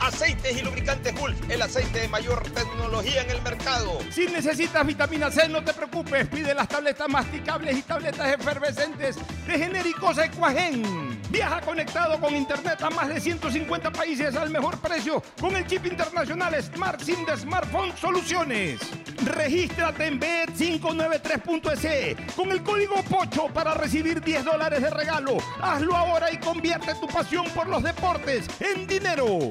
Aceites y lubricantes Gulf, el aceite de mayor tecnología en el mercado. Si necesitas vitamina C, no te preocupes. Pide las tabletas masticables y tabletas efervescentes de genéricos Equagen. Viaja conectado con internet a más de 150 países al mejor precio con el chip internacional Smart SIM de Smartphone Soluciones. Regístrate en bet593.es con el código POCHO para recibir 10 dólares de regalo. Hazlo ahora y convierte tu pasión por los deportes en dinero.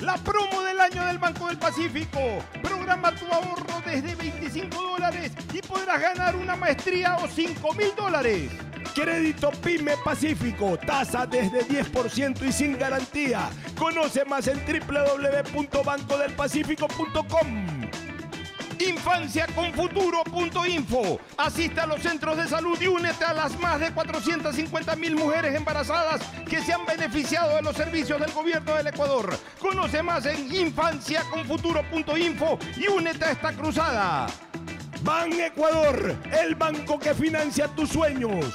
La promo del año del Banco del Pacífico. Programa tu ahorro desde 25 dólares y podrás ganar una maestría o 5 mil dólares. Crédito PYME Pacífico, tasa desde 10% y sin garantía. Conoce más en www.bancodelpacifico.com. Infanciaconfuturo.info. Asiste a los centros de salud y únete a las más de 450 mil mujeres embarazadas que se han beneficiado de los servicios del gobierno del Ecuador. Conoce más en infanciaconfuturo.info y únete a esta cruzada. Ban Ecuador, el banco que financia tus sueños.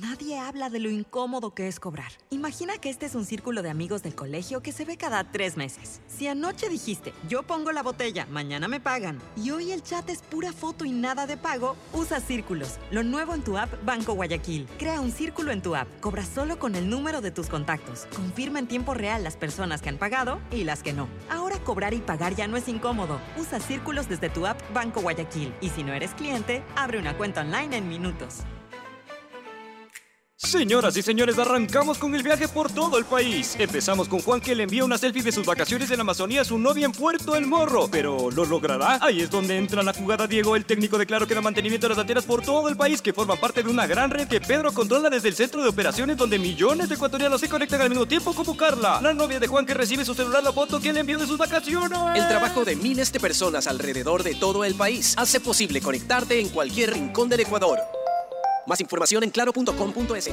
Nadie habla de lo incómodo que es cobrar. Imagina que este es un círculo de amigos del colegio que se ve cada tres meses. Si anoche dijiste, yo pongo la botella, mañana me pagan, y hoy el chat es pura foto y nada de pago, usa círculos. Lo nuevo en tu app Banco Guayaquil. Crea un círculo en tu app. Cobra solo con el número de tus contactos. Confirma en tiempo real las personas que han pagado y las que no. Ahora cobrar y pagar ya no es incómodo. Usa círculos desde tu app Banco Guayaquil. Y si no eres cliente, abre una cuenta online en minutos. Señoras y señores, arrancamos con el viaje por todo el país. Empezamos con Juan que le envía una selfie de sus vacaciones en la Amazonía a su novia en Puerto El Morro. Pero ¿lo logrará? Ahí es donde entra la jugada Diego, el técnico de Claro que da mantenimiento a las antenas por todo el país, que forma parte de una gran red que Pedro controla desde el centro de operaciones donde millones de ecuatorianos se conectan al mismo tiempo como Carla, la novia de Juan que recibe su celular la foto que le envió de sus vacaciones. El trabajo de miles de personas alrededor de todo el país hace posible conectarte en cualquier rincón del Ecuador. Más información en claro.com.es.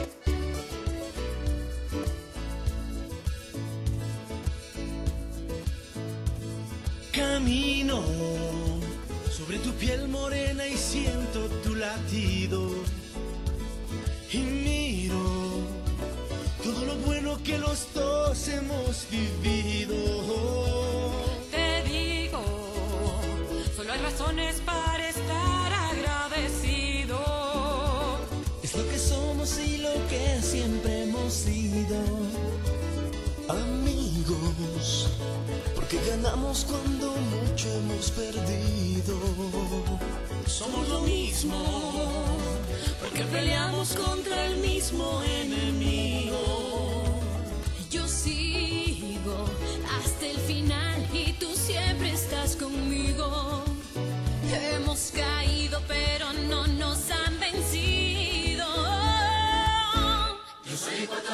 Camino sobre tu piel morena y siento tu latido. Y miro todo lo bueno que los dos hemos vivido. Te digo, solo hay razones para estar siempre hemos sido amigos, porque ganamos cuando mucho hemos perdido. Somos lo mismo, porque peleamos contra el mismo enemigo. Yo sigo hasta el final y tú siempre estás conmigo. Hemos caído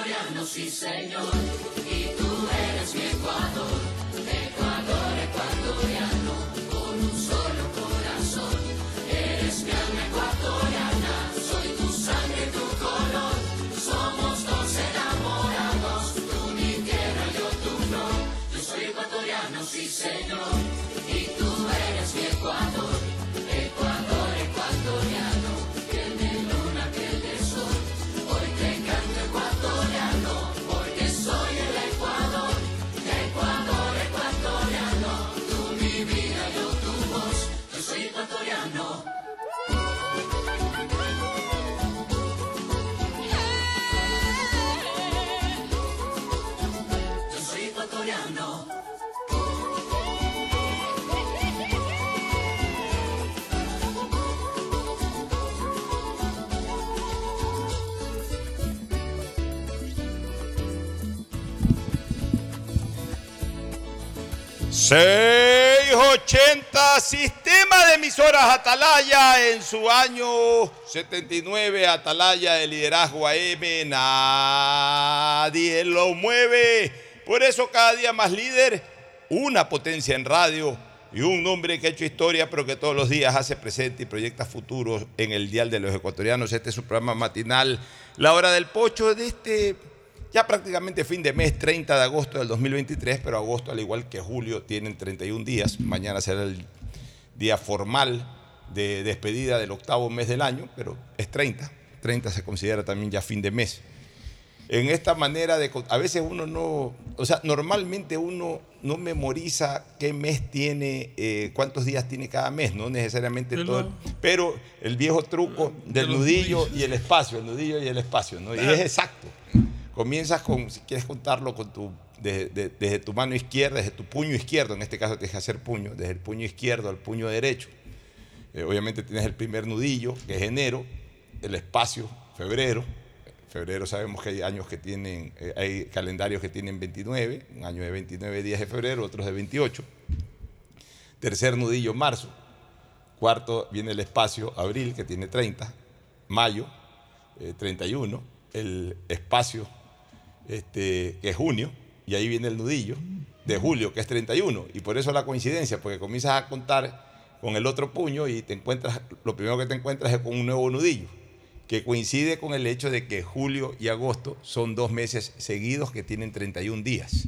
ecuatoriano, sí señor, y tú eres mi Ecuador. ...680 Sistema de emisoras Atalaya en su año 79, Atalaya de liderazgo AM, nadie lo mueve. Por eso cada día más líder, una potencia en radio y un hombre que ha hecho historia, pero que todos los días hace presente y proyecta futuros en el Dial de los Ecuatorianos. Este es su programa matinal, La Hora del Pocho, de este ya prácticamente fin de mes, 30 de agosto del 2023, pero agosto, al igual que julio, tienen 31 días. Mañana será el día formal de despedida del octavo mes del año, pero es 30. 30 se considera también ya fin de mes. En esta manera de... A veces uno no... O sea, normalmente uno no memoriza qué mes tiene, eh, cuántos días tiene cada mes, no necesariamente Pero- todo. el- pero el viejo truco del nudillo y el espacio, el nudillo y el espacio, ¿no? Y es exacto. Comienzas con, si quieres contarlo con tu, desde, de- desde tu mano izquierda, desde tu puño izquierdo, en este caso tienes que hacer puño, desde el puño izquierdo al puño derecho. Eh, obviamente tienes el primer nudillo, que es enero, el espacio, febrero. Febrero sabemos que hay años que tienen, eh, hay calendarios que tienen 29, un año de 29 días de febrero, otros de 28. Tercer nudillo, marzo. Cuarto viene el espacio, abril, que tiene 30. Mayo, eh, 31. El espacio, este, que es junio. Y ahí viene el nudillo de julio, que es 31. Y por eso la coincidencia, porque comienzas a contar con el otro puño y te encuentras, lo primero que te encuentras es con un nuevo nudillo, que coincide con el hecho de que julio y agosto son dos meses seguidos que tienen 31 días.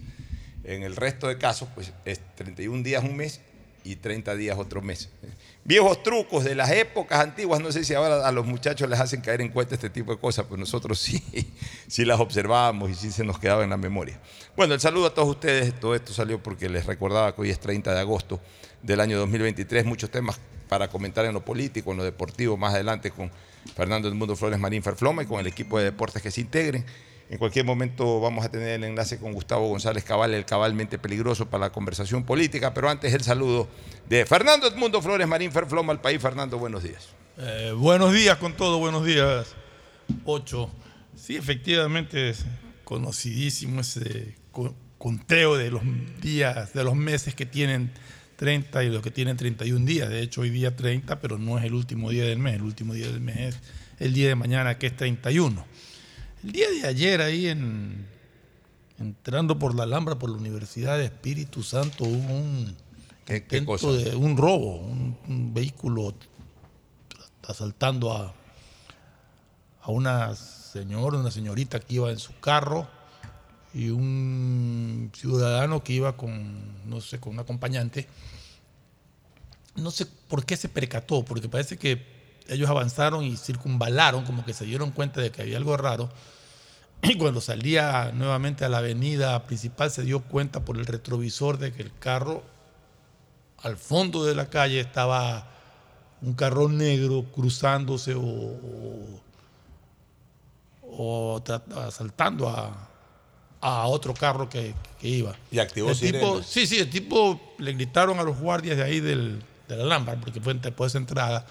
En el resto de casos, pues es 31 días un mes y 30 días otro mes. Viejos trucos de las épocas antiguas, no sé si ahora a los muchachos les hacen caer en cuenta este tipo de cosas, pero nosotros sí, sí las observábamos y sí se nos quedaba en la memoria. Bueno, el saludo a todos ustedes, todo esto salió porque les recordaba que hoy es 30 de agosto del año 2023, muchos temas para comentar en lo político, en lo deportivo, más adelante con Fernando del Mundo Flores Marín Ferfloma y con el equipo de deportes que se integren. En cualquier momento vamos a tener el enlace con Gustavo González Cabal, el cabalmente peligroso para la conversación política, pero antes el saludo de Fernando Edmundo Flores Marín Ferfloma al país. Fernando, buenos días. Eh, buenos días con todo, buenos días. Ocho. Sí, efectivamente es conocidísimo ese co- conteo de los días, de los meses que tienen 30 y los que tienen 31 días. De hecho, hoy día 30, pero no es el último día del mes. El último día del mes es el día de mañana, que es 31. El día de ayer, ahí en, entrando por la Alhambra, por la Universidad de Espíritu Santo, hubo un ¿Qué, qué intento cosa? de un robo, un, un vehículo asaltando a, a una señora, una señorita que iba en su carro y un ciudadano que iba con, no sé, con un acompañante. No sé por qué se percató, porque parece que ellos avanzaron y circunvalaron, como que se dieron cuenta de que había algo raro. Y cuando salía nuevamente a la avenida principal se dio cuenta por el retrovisor de que el carro al fondo de la calle estaba un carro negro cruzándose o, o- asaltando a, a otro carro que, que iba. Y activó el tipo. Sí, sí, el tipo le gritaron a los guardias de ahí del, de la Alhambra, porque fue después de esa entrada,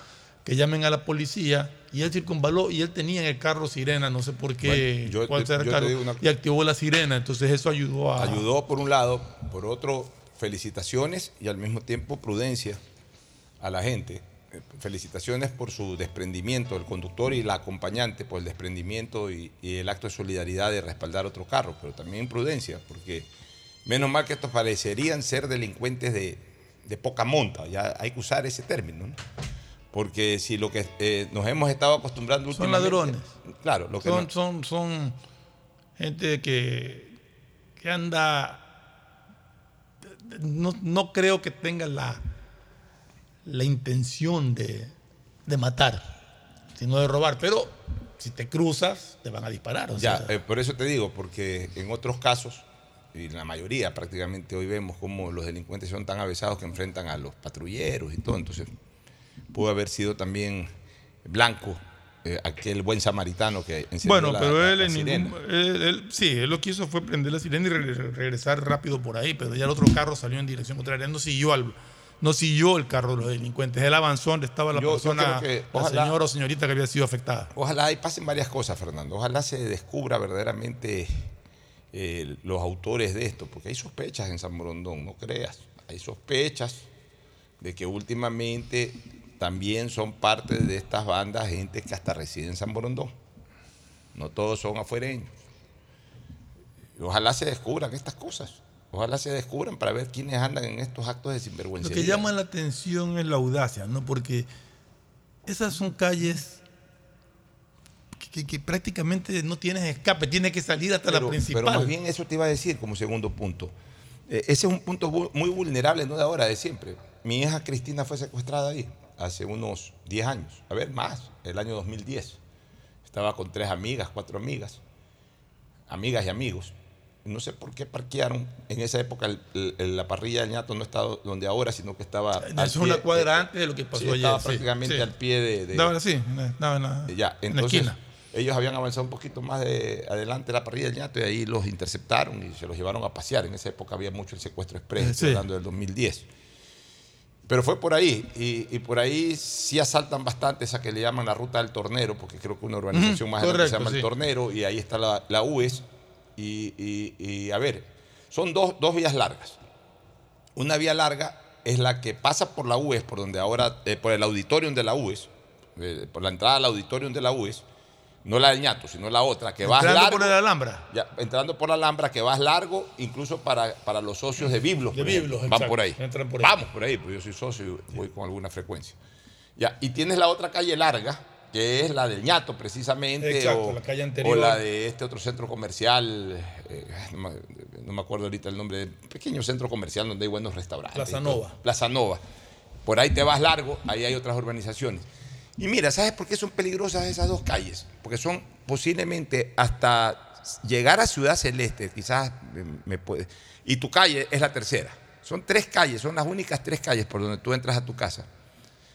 que llamen a la policía y él circunvaló y él tenía en el carro sirena, no sé por qué, Bueno, yo cuál te- el carro, una- y activó la sirena, entonces eso ayudó a... Ayudó por un lado, por otro, felicitaciones y al mismo tiempo prudencia a la gente eh, felicitaciones por su desprendimiento, el conductor y la acompañante por el desprendimiento y, y el acto de solidaridad de respaldar otro carro, pero también prudencia, porque menos mal que estos parecerían ser delincuentes de, de poca monta, ya hay que usar ese término, ¿no? Porque si lo que eh, nos hemos estado acostumbrando Son últimamente- ladrones. Claro, lo que son, no- son, son gente que, que anda. No, no creo que tenga la, la intención de, de matar, sino de robar. Pero si te cruzas, te van a disparar. o Ya, sea, eh, por eso te digo, porque en otros casos, y en la mayoría prácticamente hoy vemos cómo los delincuentes son tan avesados que enfrentan a los patrulleros y todo, entonces pudo haber sido también blanco eh, aquel buen samaritano que Bueno, la- pero él, la en ningún, él- él- sí, él lo que hizo fue prender la sirena y re- re- regresar rápido por ahí, pero ya el otro carro salió en dirección contraria, no siguió al no siguió el carro de los delincuentes, él avanzó donde estaba la Yo- yo persona, creo que la señora o señorita que había sido afectada. Ojalá y pasen varias cosas, Fernando. Ojalá se descubra verdaderamente eh, los autores de esto, porque hay sospechas en San Borondón, no creas. Hay sospechas de que últimamente también son parte de estas bandas gente que hasta reside en San Borondón. No todos son afuereños. Ojalá se descubran estas cosas. Ojalá se descubran para ver quiénes andan en estos actos de Lo sinvergüenza. que llama la atención es la audacia, ¿no? Porque esas son calles que, que- que prácticamente no tienes escape, tienes que salir hasta la principal. Pero más bien eso te iba a decir como segundo punto. Eh, ese es un punto muy vulnerable, no de ahora, de siempre. Mi hija Cristina fue secuestrada ahí hace unos 10 años, a ver, más, el año 2010. Estaba con tres amigas, cuatro amigas, amigas y amigos. No sé por qué parquearon. En esa época el- el- la parrilla del ñato no estaba donde ahora, sino que estaba. Es una pie- cuadra antes de lo que pasó sí, ayer. Estaba sí, prácticamente sí. al pie de. de- estaba en la, ya, en la entonces esquina. ellos habían avanzado un poquito más de adelante de la parrilla del ñato y ahí los interceptaron y se los llevaron a pasear. En esa época había mucho el secuestro express, hablando del 2010. Pero fue por ahí, y, y por ahí sí asaltan bastante esa que le llaman la ruta del tornero, porque creo que una urbanización más grande se correcto, llama el tornero, y ahí está la, la UES. Y, y- y, a ver, son dos, dos vías largas. Una vía larga es la que pasa por la UES, por donde ahora, eh, por el auditorium de la UES, eh, por la entrada al auditorium de la UES, no la del ñato, sino la otra, que vas Entrando largo. por la Alhambra. Ya, entrando por la Alhambra, que vas largo, incluso para, para los socios de Biblos. De ejemplo. Biblos, Van exacto, por ahí. entran por ahí. Vamos por ahí, pues yo soy socio y voy con alguna frecuencia. Ya, y tienes la otra calle larga, que es la del ñato, precisamente. Exacto, o, la calle anterior. o la de este otro centro comercial, eh, no, me, no me acuerdo ahorita el nombre, pequeño centro comercial donde hay buenos restaurantes. Plaza. Nova. Plaza Nova. Por ahí te vas largo, ahí hay otras urbanizaciones. Y mira, ¿sabes por qué son peligrosas esas dos calles? Porque son posiblemente hasta llegar a Ciudad Celeste, quizás me, puede. Y tu calle es la tercera. Son tres calles, son las únicas tres calles por donde tú entras a tu casa.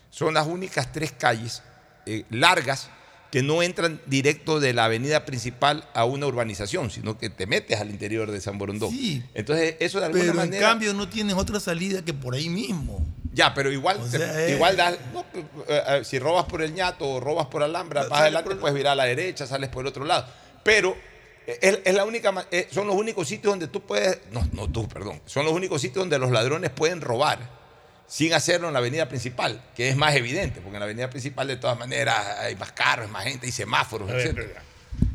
Son las únicas tres calles eh, largas que no entran directo de la avenida principal a una urbanización, sino que te metes al interior de San Borondón. Sí. Entonces, eso de alguna Pero en manera. cambio no tienes otra salida que por ahí mismo. Ya, pero igual, O te- sea, eh. igual das- no, eh, eh, si robas por el ñato o robas por Alhambra, No, sale adelante puedes virar a la derecha, sales por el otro lado. Pero es, es la única, son los únicos sitios donde tú puedes, no, no tú, perdón, son los únicos sitios donde los ladrones pueden robar sin hacerlo en la avenida principal, que es más evidente, porque en la avenida principal de todas maneras hay más carros, más gente, hay semáforos, ver, etc.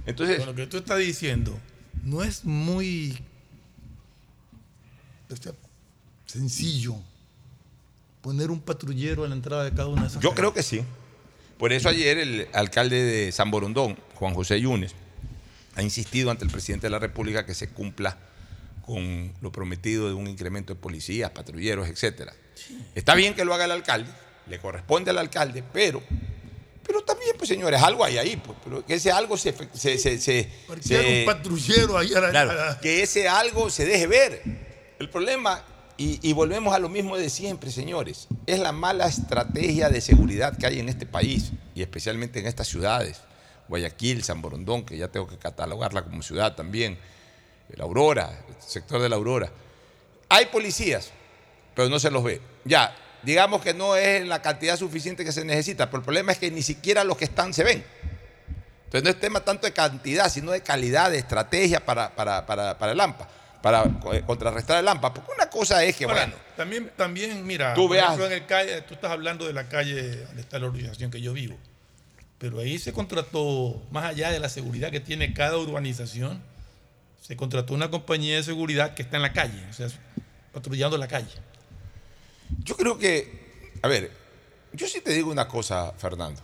Entonces, Con lo que tú estás diciendo, no es muy o sea, sencillo poner un patrullero a la entrada de cada una de esas Yo calles. creo que sí. Por eso ayer el alcalde de San Borondón, Juan José Yunes, ha insistido ante el presidente de la República que se cumpla con lo prometido de un incremento de policías, patrulleros, etcétera. Está bien que lo haga el alcalde, le corresponde al alcalde, pero, pero también, pues señores, algo hay ahí, pues, pero que ese algo se, se, se, se- un patrullero ahí a la, Claro, a la- que ese algo se deje ver. El problema, y, volvemos a lo mismo de siempre, señores, es la mala estrategia de seguridad que hay en este país y especialmente en estas ciudades. Guayaquil, San Borondón, que ya tengo que catalogarla como ciudad también, la Aurora, el sector de la Aurora. Hay policías, pero no se los ve. Ya, digamos que no es la cantidad suficiente que se necesita, pero el problema es que ni siquiera los que están se ven. Entonces no es tema tanto de cantidad, sino de calidad, de estrategia para, para, para, para el AMPA. Para eh, contrarrestar el AMPA. Porque una cosa es que, Ahora, bueno, También, también, mira, Tú por veas- ejemplo, en el calle, tú estás hablando de la calle donde está la organización que yo vivo. Pero ahí se contrató, más allá de la seguridad que tiene cada urbanización, se contrató una compañía de seguridad que está en la calle, o sea, patrullando la calle. yo creo que, a ver, yo sí te digo una cosa, Fernando.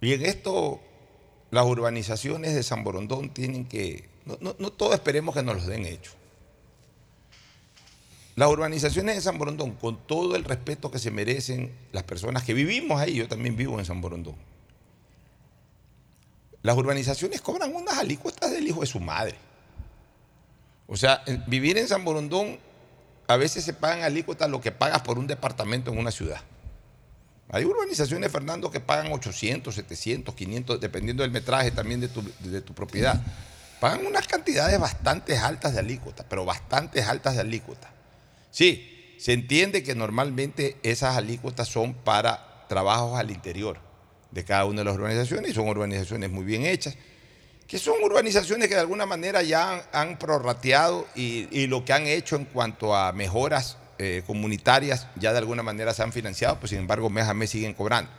Y en esto, las urbanizaciones de San Borondón tienen que, no, no, no todos esperemos que nos los den hecho. Las urbanizaciones de San Borondón, con todo el respeto que se merecen las personas que vivimos ahí, yo también vivo en San Borondón. Las urbanizaciones cobran unas alícuotas del hijo de su madre. O sea, vivir en San Borondón, a veces se pagan alícuotas lo que pagas por un departamento en una ciudad. Hay urbanizaciones, Fernando, que pagan 800, 700, 500, dependiendo del metraje también de tu propiedad. Pagan unas cantidades bastante altas de alícuotas, pero bastante altas de alícuotas. Sí, se entiende que normalmente esas alícuotas son para trabajos al interior de cada una de las urbanizaciones y son urbanizaciones muy bien hechas, que son urbanizaciones que de alguna manera ya han, prorrateado y, lo que han hecho en cuanto a mejoras eh, comunitarias ya de alguna manera se han financiado, pues sin embargo mes a mes siguen cobrando.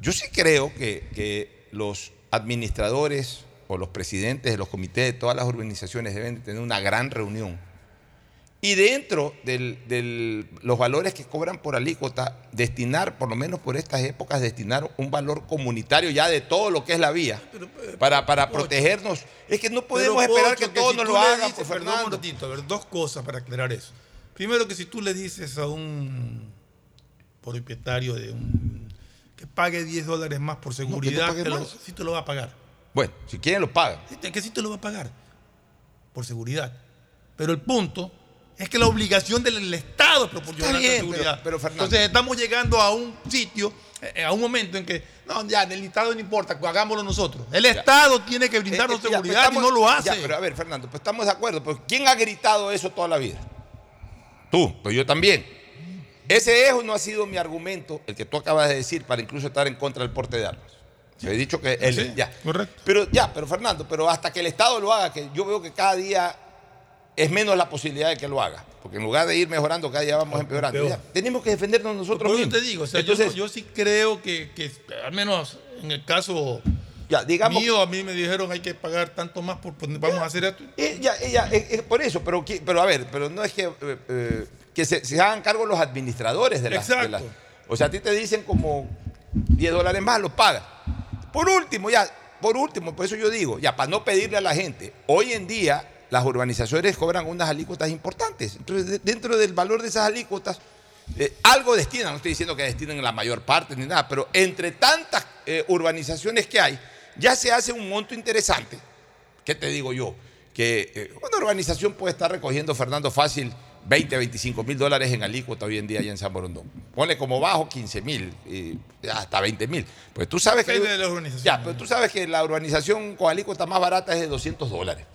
Yo sí creo que los administradores o los presidentes de los comités de todas las urbanizaciones deben de tener una gran reunión y dentro de los valores que cobran por alícuota, destinar, por lo menos por estas épocas, destinar un valor comunitario ya de todo lo que es la vía, para, para protegernos. Es que no podemos esperar Pocho, que todos si nos lo hagan, dices- Perdón un Fernando. momentito, a ver, dos cosas para aclarar eso. Primero que si tú le dices a un propietario de un que pague 10 dólares más por seguridad, pague te lo- sí te lo va a pagar. Bueno, si quieren lo pagan. Es que sí te lo va a pagar por seguridad. Pero el punto es que la obligación del Estado es proporcionar seguridad. pero- Entonces estamos llegando a un sitio, eh, a un momento en que, no, ya, del Estado no importa, pues hagámoslo nosotros. El Estado tiene que brindarnos Eh, eh, ya, seguridad estamos- y no lo hace. ya, pero a ver, Fernando, pues estamos de acuerdo. Pues, ¿Quién ha gritado eso toda la vida? Tú, pues yo también. Ese es o no ha sido mi argumento, el que tú acabas de decir, para incluso estar en contra del porte de armas. Se he dicho que él, Sí, ya. correcto. Pero ya, pero Fernando, pero hasta que el Estado lo haga, que yo veo que cada día es menos la posibilidad de que lo haga. Porque en lugar de ir mejorando, cada día vamos empeorando. peor. Ya, tenemos que defendernos nosotros mismos. te digo, o sea, yo Entonces, yo, sí creo que, que, al menos en el caso ya, digamos, mío, a mí me dijeron hay que pagar tanto más por vamos a hacer esto. Ya, eh, ya, eh, eh, por eso, pero, pero a ver, pero no es que, eh, que se, se hagan cargo los administradores de las, de Exacto. las- O sea, a ti te dicen como 10 dólares más, los pagas. Por último, ya, por último, por eso yo digo, ya, para no pedirle a la gente, hoy en día las urbanizaciones cobran unas alícuotas importantes. Entonces, de- dentro del valor de esas alícuotas, eh, algo destinan, no estoy diciendo que destinen la mayor parte ni nada, pero entre tantas eh, urbanizaciones que hay, ya se hace un monto interesante. ¿Qué te digo yo? Que eh, una urbanización puede estar recogiendo, Fernando, fácil 20, 25 mil dólares en alícuota hoy en día allá en San Borondón. Ponle como bajo 15 mil, hasta 20 mil. Pues tú sabes que... Depende de la urbanización. Ya, pero tú sabes que la urbanización con alícuota más barata es de 200 dólares.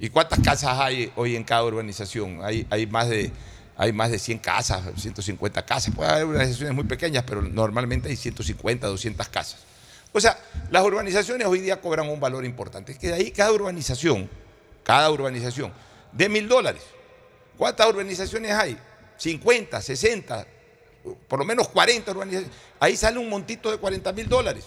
¿Y cuántas casas hay hoy en cada urbanización? Hay, hay, más, de, hay más de 100 casas, 150 casas. Puede haber urbanizaciones muy pequeñas, pero normalmente hay 150, 200 casas. O sea, las urbanizaciones hoy día cobran un valor importante. Es que de ahí cada urbanización, cada urbanización, de mil dólares. ¿Cuántas urbanizaciones hay? 50, 60, por lo menos 40 urbanizaciones. Ahí sale un montito de 40 mil dólares.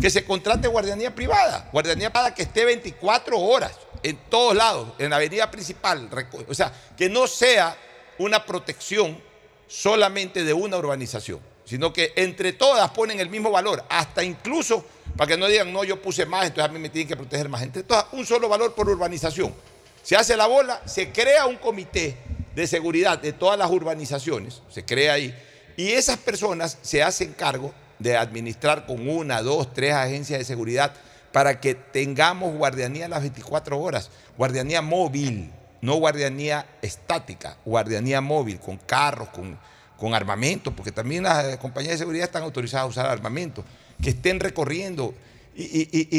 Que se contrate guardianía privada. Guardianía privada que esté 24 horas en todos lados, en la avenida principal. O sea, que no sea una protección solamente de una urbanización, sino que entre todas ponen el mismo valor, hasta incluso para que no digan, no, yo puse más, entonces a mí me tienen que proteger más. Entre todas, un solo valor por urbanización. Se hace la bola, se crea un comité de seguridad de todas las urbanizaciones, se crea ahí, y esas personas se hacen cargo de administrar con una, dos, tres agencias de seguridad para que tengamos guardianía las 24 horas, guardianía móvil, no guardianía estática, guardianía móvil, con carros, con, con armamento, porque también las eh, compañías de seguridad están autorizadas a usar armamento, que estén recorriendo y, y- y-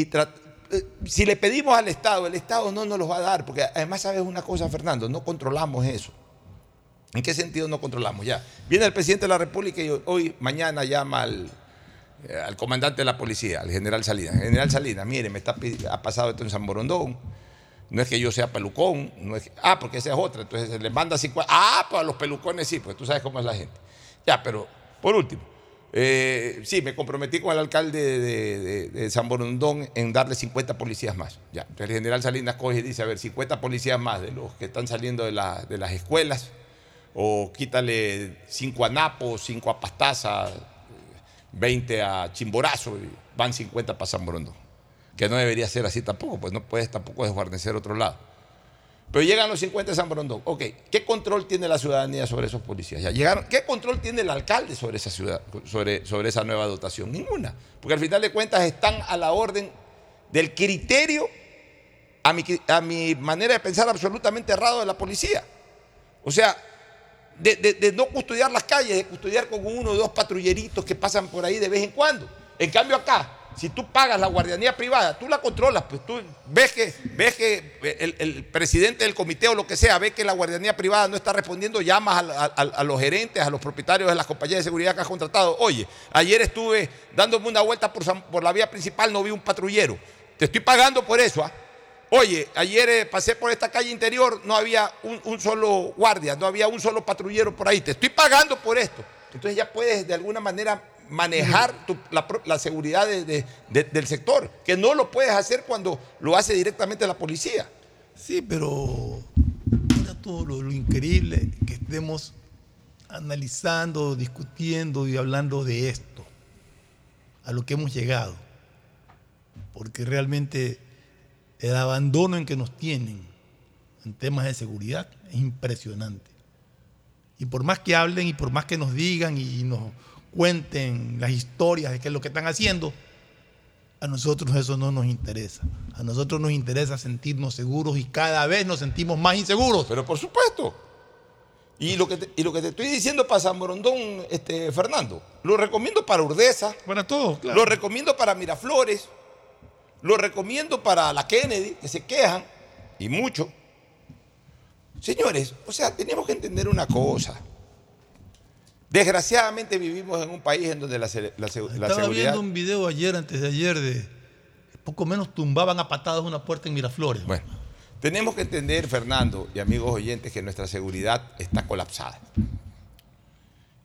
si le pedimos al Estado, el Estado no nos los va a dar, porque además sabes una cosa, Fernando, no controlamos eso. ¿En qué sentido no controlamos? Ya, viene el presidente de la República y hoy, mañana llama al, eh, al comandante de la policía, al general Salinas. General Salinas, mire, me está, ha pasado esto en San Borondón. No es que yo sea pelucón, no es que- ah, porque esa es otra, entonces se les manda 50, ah, pues a los pelucones sí, pues tú sabes cómo es la gente. Ya, pero por último, eh, sí, me comprometí con el alcalde de, San Borondón en darle 50 policías más. Ya, el general Salinas coge y dice, a ver, 50 policías más de los que están saliendo de, la- de las escuelas, o quítale 5 a Napo, 5 a Pastaza, 20 a Chimborazo, y van 50 para San Borondón. Que no debería ser así tampoco, pues no puedes tampoco desguarnecer otro lado. Pero llegan los 50 de San Borondón. Ok, ¿qué control tiene la ciudadanía sobre esos policías? Ya llegaron. ¿Qué control tiene el alcalde sobre esa ciudad, sobre, sobre esa nueva dotación? Ninguna. Porque al final de cuentas están a la orden del criterio, a mi, a mi manera de pensar, absolutamente errado de la policía. O sea, de, de- de no custodiar las calles, de custodiar con uno o dos patrulleritos que pasan por ahí de vez en cuando. En cambio acá, si tú pagas la guardianía privada, tú la controlas, pues tú ves que, ves que el, el presidente del comité o lo que sea, ve que la guardianía privada no está respondiendo, llamas a, los gerentes, a los propietarios de las compañías de seguridad que has contratado. Oye, ayer estuve dándome una vuelta por, por la vía principal, no vi un patrullero. Te estoy pagando por eso, ¿ah? Oye, ayer eh, pasé por esta calle interior, no había un, un solo guardia, no había un solo patrullero por ahí. Te estoy pagando por esto. Entonces ya puedes de alguna manera manejar la, seguridad de- de- de- del sector, que no lo puedes hacer cuando lo hace directamente la policía. Sí, pero mira todo lo, lo increíble que estemos analizando, discutiendo y hablando de esto, a lo que hemos llegado. Porque realmente el abandono en que nos tienen en temas de seguridad es impresionante. Y por más que hablen y por más que nos digan y nos cuenten las historias de qué es lo que están haciendo, a nosotros eso no nos interesa. A nosotros nos interesa sentirnos seguros y cada vez nos sentimos más inseguros. Pero por supuesto. Y lo que te, y lo que te estoy diciendo para San Borondón, este, Fernando, lo recomiendo para Urdesa. Para todos, claro. Lo recomiendo para Miraflores. Lo recomiendo para la Kennedy, que se quejan, y mucho. Señores, o sea, tenemos que entender una cosa. Desgraciadamente vivimos en un país en donde la, se- la se- la Estaba seguridad... viendo un video ayer, antes de ayer, de poco menos tumbaban a patadas una puerta en Miraflores. Bueno, tenemos que entender, Fernando y amigos oyentes, que nuestra seguridad está colapsada.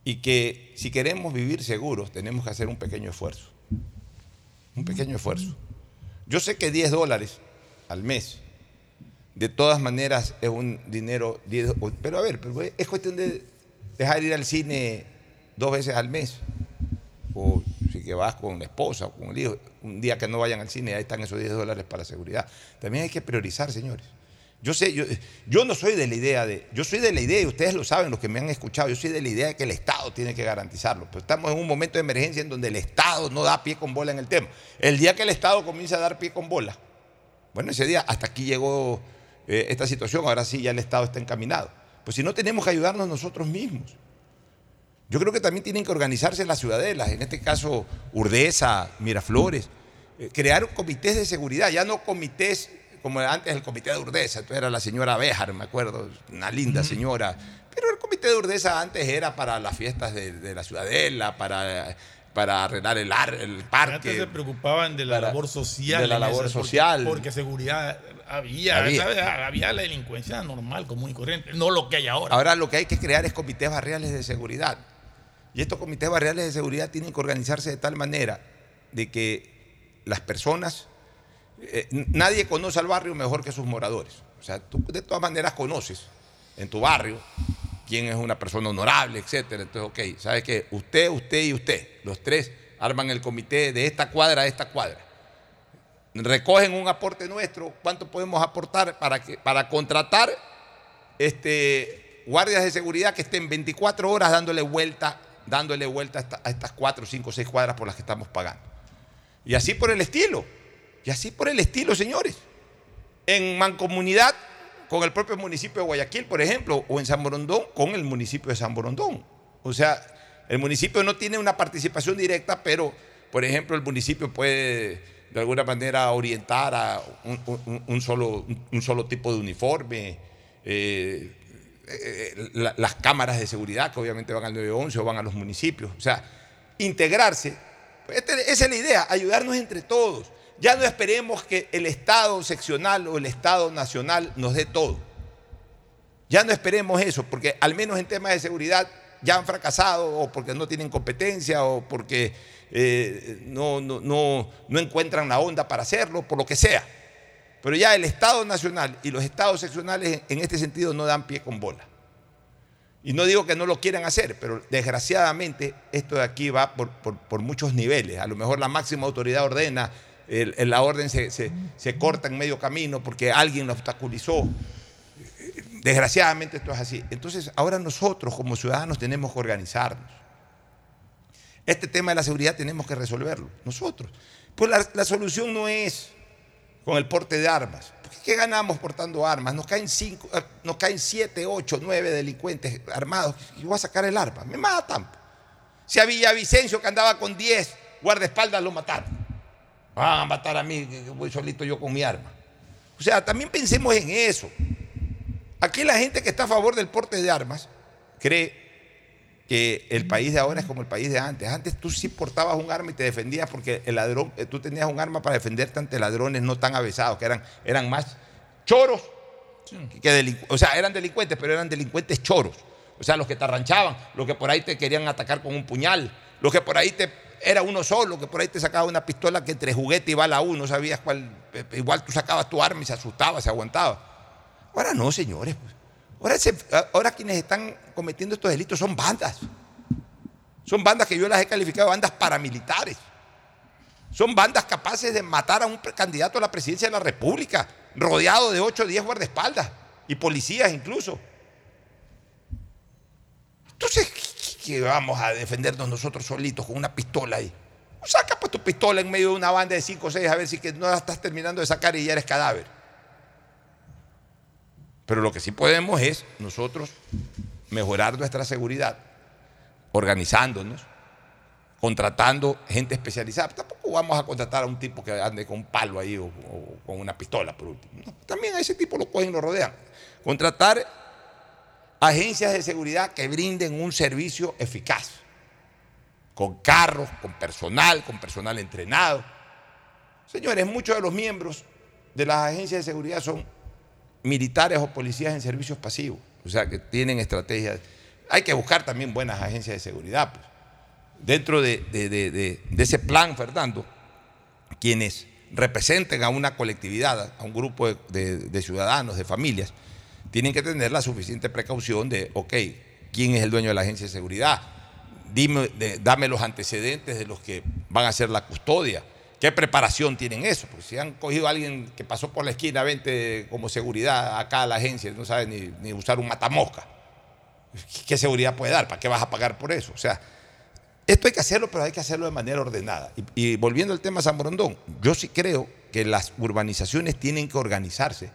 Y que si queremos vivir seguros, tenemos que hacer un pequeño esfuerzo. Un pequeño esfuerzo. Yo sé que 10 dólares al mes, de todas maneras, es un dinero. 10 o- pero a ver, pero es cuestión de dejar ir al cine dos veces al mes. O si que vas con la esposa o con el hijo, un día que no vayan al cine, ahí están esos 10 dólares para seguridad. También hay que priorizar, señores. Yo sé, yo, yo no soy de la idea de, yo soy de la idea, y ustedes lo saben, los que me han escuchado, yo soy de la idea de que el Estado tiene que garantizarlo. Pero estamos en un momento de emergencia en donde el Estado no da pie con bola en el tema. El día que el Estado comienza a dar pie con bola, bueno, ese día hasta aquí llegó eh, esta situación, ahora sí ya el Estado está encaminado. Pues si no tenemos que ayudarnos nosotros mismos. Yo creo que también tienen que organizarse las ciudadelas, en este caso Urdesa, Miraflores, eh, crear comités de seguridad, ya no comités como antes el comité de Urdesa, entonces era la señora Béjar, me acuerdo, una linda señora, pero el comité de Urdesa antes era para las fiestas de, de la ciudadela, para, para arreglar el, ar- el parque. Antes se preocupaban de la Para- labor social. de la labor porque- social. Porque, seguridad había, Había. ¿sabes? había la delincuencia normal, común y corriente, no lo que hay ahora. Ahora lo que hay que crear es comités barriales de seguridad. Y estos comités barriales de seguridad tienen que organizarse de tal manera de que las personas, eh, nadie conoce al barrio mejor que sus moradores. O sea, tú de todas maneras conoces en tu barrio quién es una persona honorable, etcétera. Entonces, ok, ¿sabes qué? Usted, usted y usted, los tres arman el comité de esta cuadra a esta cuadra. Recogen un aporte nuestro, ¿cuánto podemos aportar para, que, para contratar este, guardias de seguridad que estén 24 horas dándole vuelta, dándole vuelta a, esta- a estas 4, 5, 6 cuadras por las que estamos pagando. Y así por el estilo. Y así por el estilo, señores. En mancomunidad con el propio municipio de Guayaquil, por ejemplo, o en San Borondón con el municipio de San Borondón. O sea, el municipio no tiene una participación directa, pero, por ejemplo, el municipio puede de alguna manera orientar a un, solo, un solo tipo de uniforme. eh, eh, la- las cámaras de seguridad que obviamente van al 911 o van a los municipios. O sea, integrarse. Este- esa es la idea, ayudarnos entre todos. ya no esperemos que el Estado seccional o el Estado nacional nos dé todo. Ya no esperemos eso, porque al menos en temas de seguridad ya han fracasado o porque no tienen competencia o porque eh, no, no, no, no encuentran la onda para hacerlo, por lo que sea. Pero ya el Estado nacional y los estados seccionales en este sentido no dan pie con bola. Y no digo que no lo quieran hacer, pero desgraciadamente esto de aquí va por, por- muchos niveles. A lo mejor la máxima autoridad ordena, la orden se, se- se corta en medio camino porque alguien la obstaculizó. Desgraciadamente esto es así. Entonces ahora nosotros como ciudadanos tenemos que organizarnos. Este tema de la seguridad tenemos que resolverlo, nosotros. Pues la, solución no es con el porte de armas. ¿Qué ganamos portando armas? Nos caen, cinco, eh, nos caen siete, ocho, nueve delincuentes armados. Y voy a sacar el arma. Me matan. Si a Villavicencio que andaba con 10 guardaespaldas lo mataron. Van a matar a mí, voy solito yo con mi arma. O sea, también pensemos en eso. Aquí la gente que está a favor del porte de armas cree que el país de ahora es como el país de antes. Antes tú sí portabas un arma y te defendías porque el ladrón, eh, tú tenías un arma para defenderte ante ladrones no tan avesados, que eran, eran más choros que delincuentes. O sea, eran delincuentes, pero eran delincuentes choros. O sea, los que te arranchaban, los que por ahí te querían atacar con un puñal, los que por ahí te era uno solo, que por ahí te sacaba una pistola que entre juguete y bala uno, no sabías cuál. eh, Igual tú sacabas tu arma y se asustaba, se aguantaba. Ahora no, señores. pues. Ahora, quienes están cometiendo estos delitos son bandas. Son bandas que yo las he calificado bandas paramilitares. Son bandas capaces de matar a un candidato a la presidencia de la República, rodeado de 8 o 10 guardaespaldas y policías incluso. Entonces, ¿qué- qué vamos a defendernos nosotros solitos con una pistola ahí? Saca pues tu pistola en medio de una banda de 5 o 6 a ver si que no la estás terminando de sacar y ya eres cadáver. Pero lo que sí podemos es nosotros mejorar nuestra seguridad, organizándonos, contratando gente especializada. Tampoco vamos a contratar a un tipo que ande con un palo ahí o, con una pistola, por último. También a ese tipo lo cogen y lo rodean. Contratar agencias de seguridad que brinden un servicio eficaz, con carros, con personal, con personal entrenado. Señores, muchos de los miembros de las agencias de seguridad son militares o policías en servicios pasivos, o sea, que tienen estrategias. Hay que buscar también buenas agencias de seguridad. pues. Dentro de, de- de- de- ese plan, Fernando, quienes representen a una colectividad, a un grupo de, de- ciudadanos, de familias, tienen que tener la suficiente precaución de, ok, ¿quién es el dueño de la agencia de seguridad? Dime, dame los antecedentes de los que van a hacer la custodia. ¿Qué preparación tienen eso? Porque si han cogido a alguien que pasó por la esquina, vente como seguridad acá a la agencia, no sabe ni, ni usar un matamosca. ¿Qué seguridad puede dar? ¿Para qué vas a pagar por eso? O sea, esto hay que hacerlo, pero hay que hacerlo de manera ordenada. Y, volviendo al tema San Borondón, yo sí creo que las urbanizaciones tienen que organizarse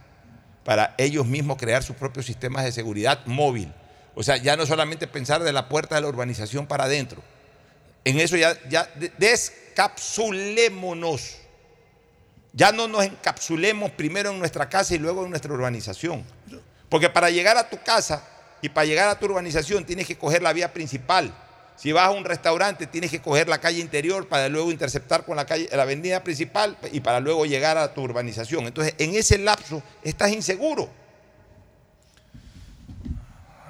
para ellos mismos crear sus propios sistemas de seguridad móvil. O sea, ya no solamente pensar de la puerta de la urbanización para adentro. En eso ya, ya de- descapsulémonos. Ya no nos encapsulemos primero en nuestra casa y luego en nuestra urbanización. Porque para llegar a tu casa y para llegar a tu urbanización tienes que coger la vía principal. Si vas a un restaurante tienes que coger la calle interior para luego interceptar con la, calle, la avenida principal y para luego llegar a tu urbanización. Entonces, en ese lapso estás inseguro.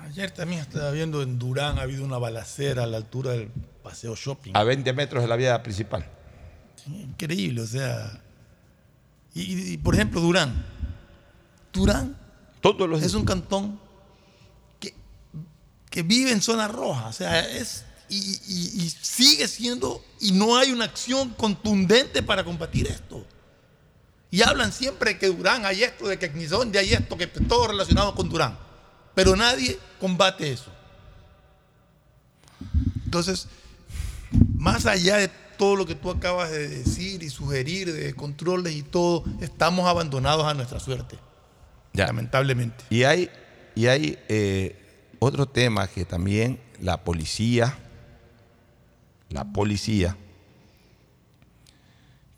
Ayer también estaba viendo en Durán, ha habido una balacera a la altura del Paseo Shopping. A 20 metros de la vía principal. Increíble, o sea. Y, por ejemplo, Durán. Durán es un cantón que, que vive en zona roja, o sea, es. Y, y- y sigue siendo, y no hay una acción contundente para combatir esto. Y hablan siempre que Durán hay esto, de que Quinzón hay esto, que todo relacionado con Durán. Pero nadie combate eso. Entonces, más allá de todo lo que tú acabas de decir y sugerir de controles y todo, estamos abandonados a nuestra suerte. Lamentablemente. Y hay, y hay eh, otro tema que también la policía, la policía,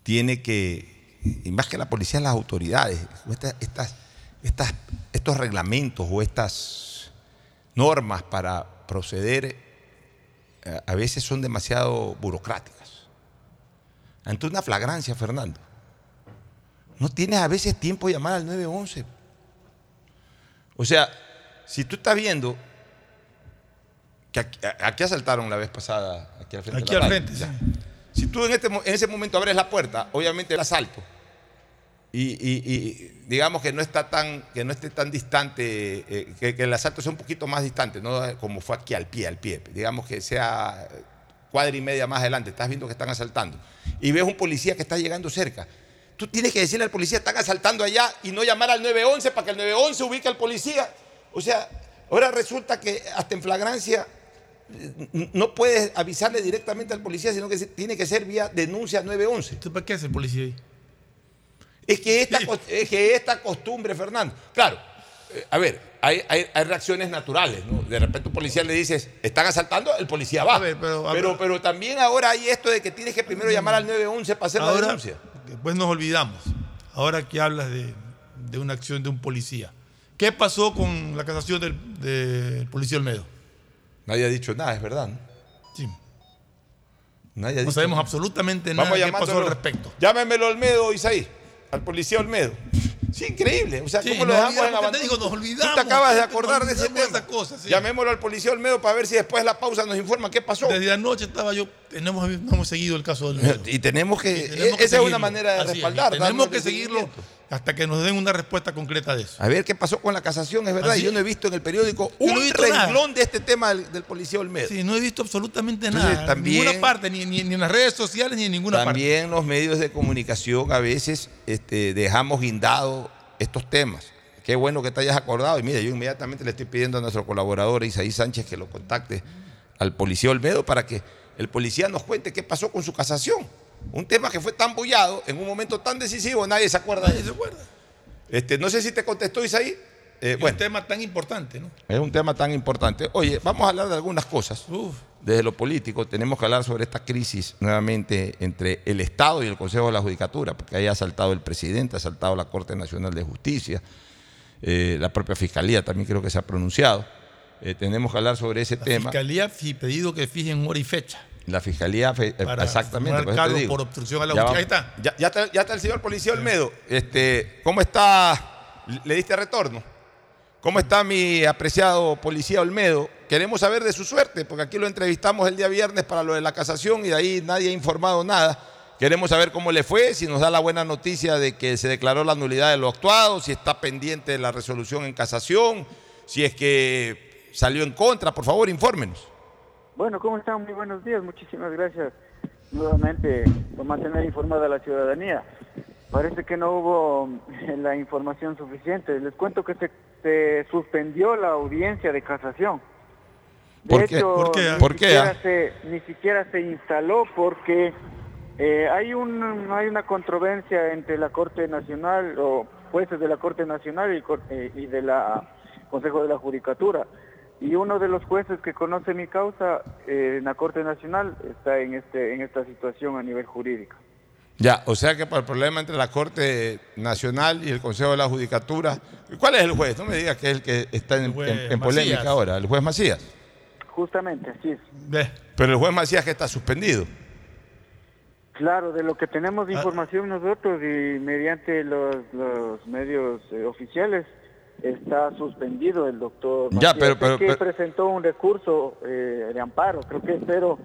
tiene que, y más que la policía, las autoridades, estas, estas, estas- estos reglamentos o estas normas para proceder a veces son demasiado burocráticas. Ante una flagrancia, Fernando, no tienes a veces tiempo de llamar al 911. O sea, si tú estás viendo que aquí, asaltaron la vez pasada, aquí al frente. de Aquí la al radio, frente, sí. Si tú en, este, en ese momento abres la puerta, obviamente el asalto, y, y- y digamos que no está tan, que no esté tan distante, eh, que, el asalto sea un poquito más distante, no como fue aquí al pie, al pie, digamos que sea cuadra y media más adelante, estás viendo que están asaltando, y ves un policía que está llegando cerca. Tú tienes que decirle al policía, están asaltando allá, y no llamar al 911 para que el 911 ubique al policía. O sea, ahora resulta que hasta en flagrancia eh, no puedes avisarle directamente al policía, sino que tiene que ser vía denuncia 911. ¿Tú para qué hace el policía ahí? Es que esta, es que esta costumbre, Fernando, claro, eh, a ver, hay, hay- hay reacciones naturales, ¿no? De repente un policía le dices, están asaltando, el policía va. A ver, pero- a pero, ver. pero también ahora hay esto de que tienes que primero llamar al 911 para hacer la denuncia. después nos olvidamos. Ahora que hablas de, de una acción de un policía. ¿Qué pasó con la casación del, del policía Olmedo? Nadie ha dicho nada, es verdad. ¿no? Sí. Nadie ha No sabemos nada. absolutamente nada Vamos qué pasó al respecto. Llámemelo Olmedo, Isaí, al policía Olmedo. Sí, increíble. O sea, Sí, ¿cómo lo dejamos en abandono? digo, nos Tú olvidamos. te acabas de acordar de ese tema. cosa, sí. Llamémoslo al policía Olmedo para ver si después de la pausa nos informan qué pasó. Desde anoche estaba yo, tenemos, no hemos seguido el caso del Olmedo. Y tenemos que, Y tenemos que esa es una manera de Así es, respaldar. Tenemos que seguirlo. Hasta que nos den una respuesta concreta de eso. A ver qué pasó con la casación, es verdad. Así Yo no he visto en el periódico no un nada. renglón de este tema del, del policía Olmedo. Sí, no he visto absolutamente Entonces, nada. también- en ninguna parte, ni, ni- ni en las redes sociales, ni en ninguna parte. También los medios de comunicación a veces este, dejamos guindados estos temas. Qué bueno que te hayas acordado. Y mira, yo inmediatamente le estoy pidiendo a nuestro colaborador Isaí Sánchez que lo contacte al policía Olmedo para que el policía nos cuente qué pasó con su casación. Un tema que fue tan bullado, en un momento tan decisivo, nadie se acuerda de eso. se acuerda. Este, no sé si te contestó Isaí. Eh, Es bueno, un tema tan importante, ¿no? es un tema tan importante. Oye, vamos a hablar de algunas cosas. Uf. Desde lo político tenemos que hablar sobre esta crisis nuevamente entre el Estado y el Consejo de la Judicatura, porque ahí ha saltado el presidente, ha saltado la Corte Nacional de Justicia, eh, la propia Fiscalía también creo que se ha pronunciado. Eh, tenemos que hablar sobre ese La tema. fiscalía ha pedido que fijen hora y fecha. La Fiscalía, eh, Para exactamente. te digo. por obstrucción a la justicia. Ahí está. Ya, ya está. ya está el señor policía Olmedo. Este, ¿Cómo está? ¿Le diste retorno? ¿Cómo está mi apreciado policía Olmedo? Queremos saber de su suerte, porque aquí lo entrevistamos el día viernes para lo de la casación y de ahí nadie ha informado nada. Queremos saber cómo le fue, si nos da la buena noticia de que se declaró la nulidad de lo actuado, si está pendiente de la resolución en casación, si es que salió en contra. Por favor, infórmenos. Bueno, ¿cómo están? Muy buenos días. Muchísimas gracias nuevamente por mantener informada a la ciudadanía. Parece que no hubo eh, la información suficiente. Les cuento que se, se suspendió la audiencia de casación. De ¿Por qué? hecho, ¿Por qué? Ni, ¿Por qué, siquiera se, ni siquiera se instaló porque eh, hay, un, hay una controversia entre la Corte Nacional o jueces de la Corte Nacional y, eh, y de la Consejo de la Judicatura. Y uno de los jueces que conoce mi causa eh, en la Corte Nacional está en, este, en esta situación a nivel jurídico. Ya, o sea que por el problema entre la Corte Nacional y el Consejo de la Judicatura, ¿cuál es el juez? No me digas que es el que está en, juez en- en polémica ahora, el juez Macías. Justamente, así es. Ve. Pero el juez Macías que está suspendido. Claro, de lo que tenemos Ah. de información nosotros y mediante los, los medios eh, oficiales está suspendido el doctor. Ya, pero- pero- que presentó un recurso eh, de amparo, creo que pero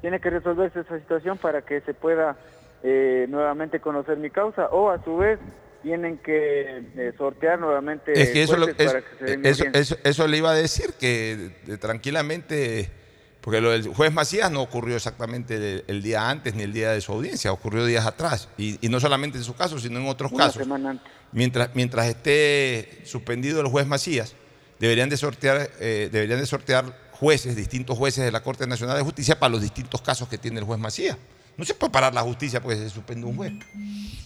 tiene que resolverse esa situación para que se pueda eh, nuevamente conocer mi causa. O a su vez tienen que eh, sortear nuevamente es que eso, lo- es- que eso, eso- eso le iba a decir, que eh, tranquilamente, porque lo del juez Macías no ocurrió exactamente el, día antes ni el día de su audiencia, ocurrió días atrás. Y, y no solamente en su caso, sino en otros Una casos. semana antes. Mientras, mientras esté suspendido el juez Macías, deberían de sortear, eh, deberían de sortear jueces, distintos jueces de la Corte Nacional de Justicia para los distintos casos que tiene el juez Macías. No se puede parar la justicia porque se suspende un juez.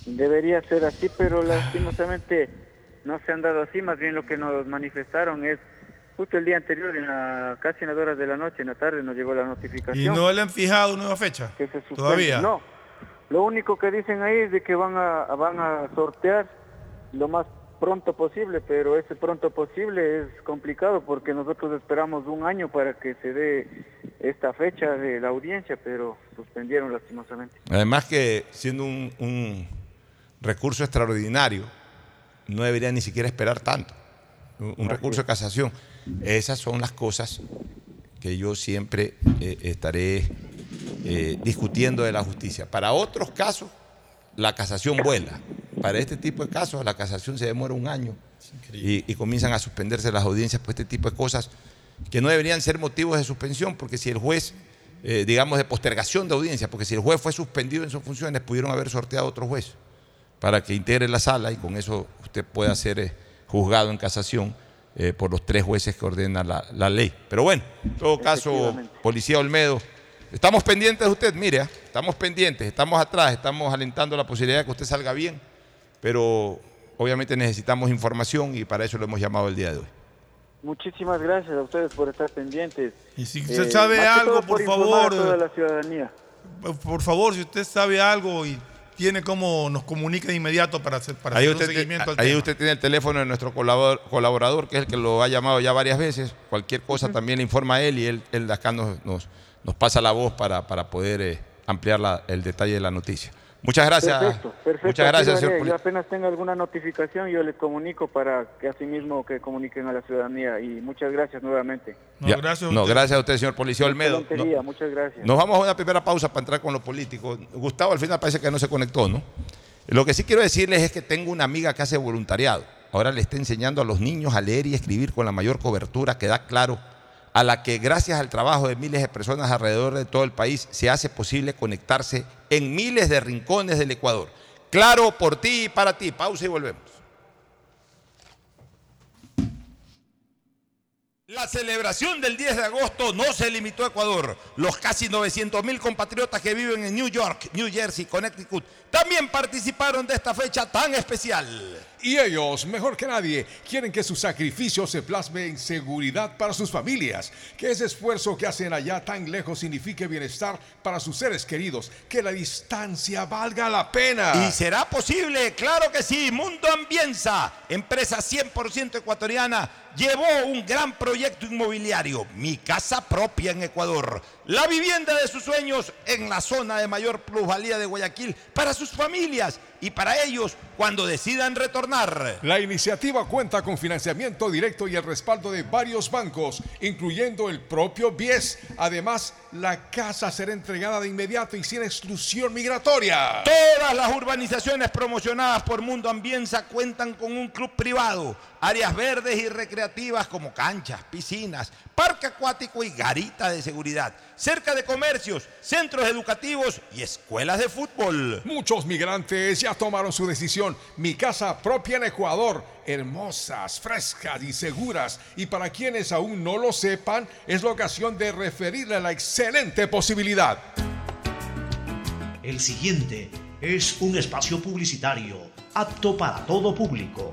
Debería ser así, pero lastimosamente no se han dado así. Más bien lo que nos manifestaron es justo el día anterior, en la, casi en las horas de la noche, en la tarde, nos llegó la notificación. ¿Y no le han fijado nueva fecha? que se. Todavía. No. Lo único que dicen ahí es de que van a, van a sortear lo más pronto posible, pero ese pronto posible es complicado porque nosotros esperamos un año para que se dé esta fecha de la audiencia, pero suspendieron lastimosamente. Además que siendo un, un recurso extraordinario, no debería ni siquiera esperar tanto. Un, un recurso de casación. Esas son las cosas que yo siempre eh, estaré eh, discutiendo de la justicia. Para otros casos, la casación vuela. Para este tipo de casos, la casación se demora un año y, y comienzan a suspenderse las audiencias por este tipo de cosas que no deberían ser motivos de suspensión, porque si el juez, eh, digamos, de postergación de audiencia, porque si el juez fue suspendido en sus funciones, pudieron haber sorteado otro juez para que integre la sala y con eso usted pueda ser eh, juzgado en casación eh, por los tres jueces que ordena la, la ley. Pero bueno, en todo caso, policía Olmedo, estamos pendientes de usted, mire, ah, estamos pendientes, estamos atrás, estamos alentando la posibilidad de que usted salga bien, pero obviamente necesitamos información y para eso lo hemos llamado el día de hoy. Muchísimas gracias a ustedes por estar pendientes. Y si Eh, usted sabe más que algo, por favor, a toda la ciudadanía. Por favor, si usted sabe algo y tiene cómo nos comunica de inmediato para hacer, para Ahí hacer un seguimiento al ahí tema. usted tiene el teléfono de nuestro colaborador, colaborador, que es el que lo ha llamado ya varias veces. Cualquier cosa también le informa a él y él, él de acá nos, nos, nos pasa la voz para, para poder eh, ampliar la- el detalle de la noticia. Muchas gracias. Perfecto, perfecto. Muchas gracias, señor poli- Yo apenas tenga alguna notificación, yo les comunico para que así mismo que comuniquen a la ciudadanía. Y muchas gracias nuevamente. Ya- no, gracias a usted, señor Policía Olmedo. No- muchas gracias. Nos vamos a una primera pausa para entrar con los políticos. Gustavo al final parece que no se conectó, ¿no? Lo que sí quiero decirles es que tengo una amiga que hace voluntariado. Ahora le está enseñando a los niños a leer y escribir con la mayor cobertura que da claro, a la que gracias al trabajo de miles de personas alrededor de todo el país se hace posible conectarse en miles de rincones del Ecuador. Claro, por ti y para ti. Pausa y volvemos. La celebración del 10 de agosto no se limitó a Ecuador. Los casi 900 mil compatriotas que viven en New York, New Jersey, Connecticut, también participaron de esta fecha tan especial. Y ellos, mejor que nadie, quieren que su sacrificio se plasme en seguridad para sus familias, que ese esfuerzo que hacen allá tan lejos signifique bienestar para sus seres queridos, que la distancia valga la pena. ¿Y será posible? Claro que sí. Mundo Ambienza, empresa 100% ecuatoriana, llevó un gran proyecto inmobiliario, mi casa propia en Ecuador. La vivienda de sus sueños en la zona de mayor plusvalía de Guayaquil para sus familias y para ellos cuando decidan retornar. La iniciativa cuenta con financiamiento directo y el respaldo de varios bancos, incluyendo el propio BIES. Además, la casa será entregada de inmediato y sin exclusión migratoria. Todas las urbanizaciones promocionadas por Mundo Ambienza cuentan con un club privado, áreas verdes y recreativas como canchas, piscinas, parque acuático y garita de seguridad, cerca de comercios, centros educativos y escuelas de fútbol. Muchos migrantes ya tomaron su decisión. Mi casa propia en Ecuador, hermosas, frescas y seguras. Y para quienes aún no lo sepan, es la ocasión de referirle a la excelente posibilidad. El siguiente es un espacio publicitario apto para todo público.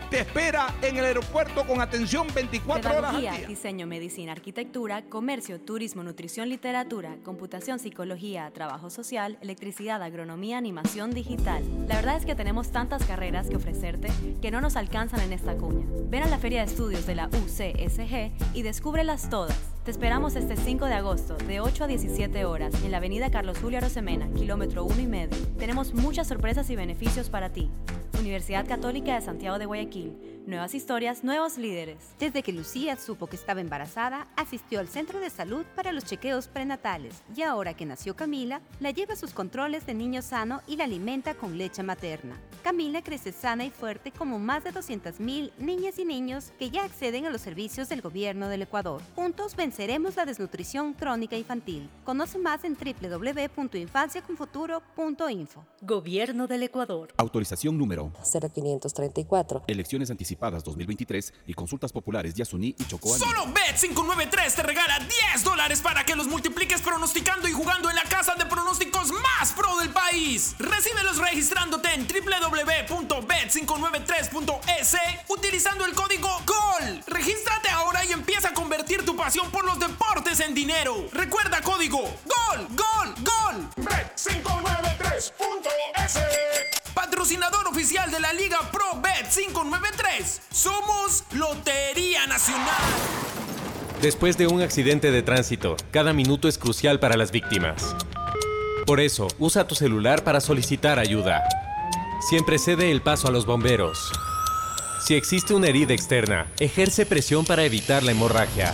te espera en el aeropuerto con atención 24 horas al Pedagogía, día. diseño, medicina, arquitectura, comercio, turismo, nutrición, literatura, computación, psicología, trabajo social, electricidad, agronomía, animación digital. La verdad es que tenemos tantas carreras que ofrecerte que no nos alcanzan en esta cuña. Ven a la Feria de Estudios de la UCSG y descúbrelas todas. Te esperamos este 5 de agosto de 8 a 17 horas en la avenida Carlos Julio Arosemena, kilómetro 1 y medio. Tenemos muchas sorpresas y beneficios para ti. Universidad Católica de Santiago de Guayaquil. heal Nuevas historias, nuevos líderes. Desde que Lucía supo que estaba embarazada, asistió al centro de salud para los chequeos prenatales y ahora que nació Camila, la lleva a sus controles de niño sano y la alimenta con leche materna. Camila crece sana y fuerte como más de 200.000 niñas y niños que ya acceden a los servicios del gobierno del Ecuador. Juntos venceremos la desnutrición crónica infantil. Conoce más en www.infanciaconfuturo.info. Gobierno del Ecuador. Autorización número 0534. Elecciones anticipadas 2023 y consultas populares Yasuní y Chocó. Solo Bet593 te regala 10 dólares para que los multipliques pronosticando y jugando en la casa de pronósticos más pro del país. Recíbelos registrándote en www.bet593.es utilizando el código GOL. Regístrate ahora y empieza a convertir tu pasión por los deportes en dinero. Recuerda código GOL, GOL, GOL. Bet593.es Patrocinador oficial de la Liga Pro Bet 593. Somos Lotería Nacional. Después de un accidente de tránsito, cada minuto es crucial para las víctimas. Por eso, usa tu celular para solicitar ayuda. Siempre cede el paso a los bomberos. Si existe una herida externa, ejerce presión para evitar la hemorragia.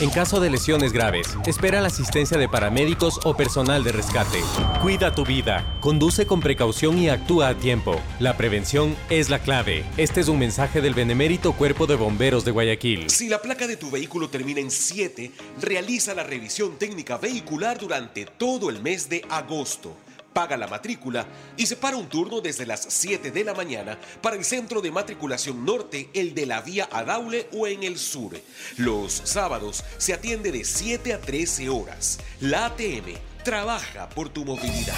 En caso de lesiones graves, espera la asistencia de paramédicos o personal de rescate. Cuida tu vida, conduce con precaución y actúa a tiempo. La prevención es la clave. Este es un mensaje del Benemérito Cuerpo de Bomberos de Guayaquil. Si la placa de tu vehículo termina en 7, realiza la revisión técnica vehicular durante todo el mes de agosto paga la matrícula y separa un turno desde las 7 de la mañana para el centro de matriculación norte, el de la vía Adaule o en el sur. Los sábados se atiende de 7 a 13 horas. La ATM trabaja por tu movilidad.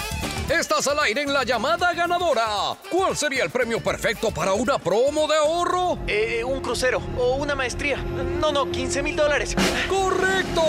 Estás al aire en la llamada ganadora. ¿Cuál sería el premio perfecto para una promo de ahorro? Eh, un crucero o una maestría. No, no, 15 mil dólares. ¡Correcto!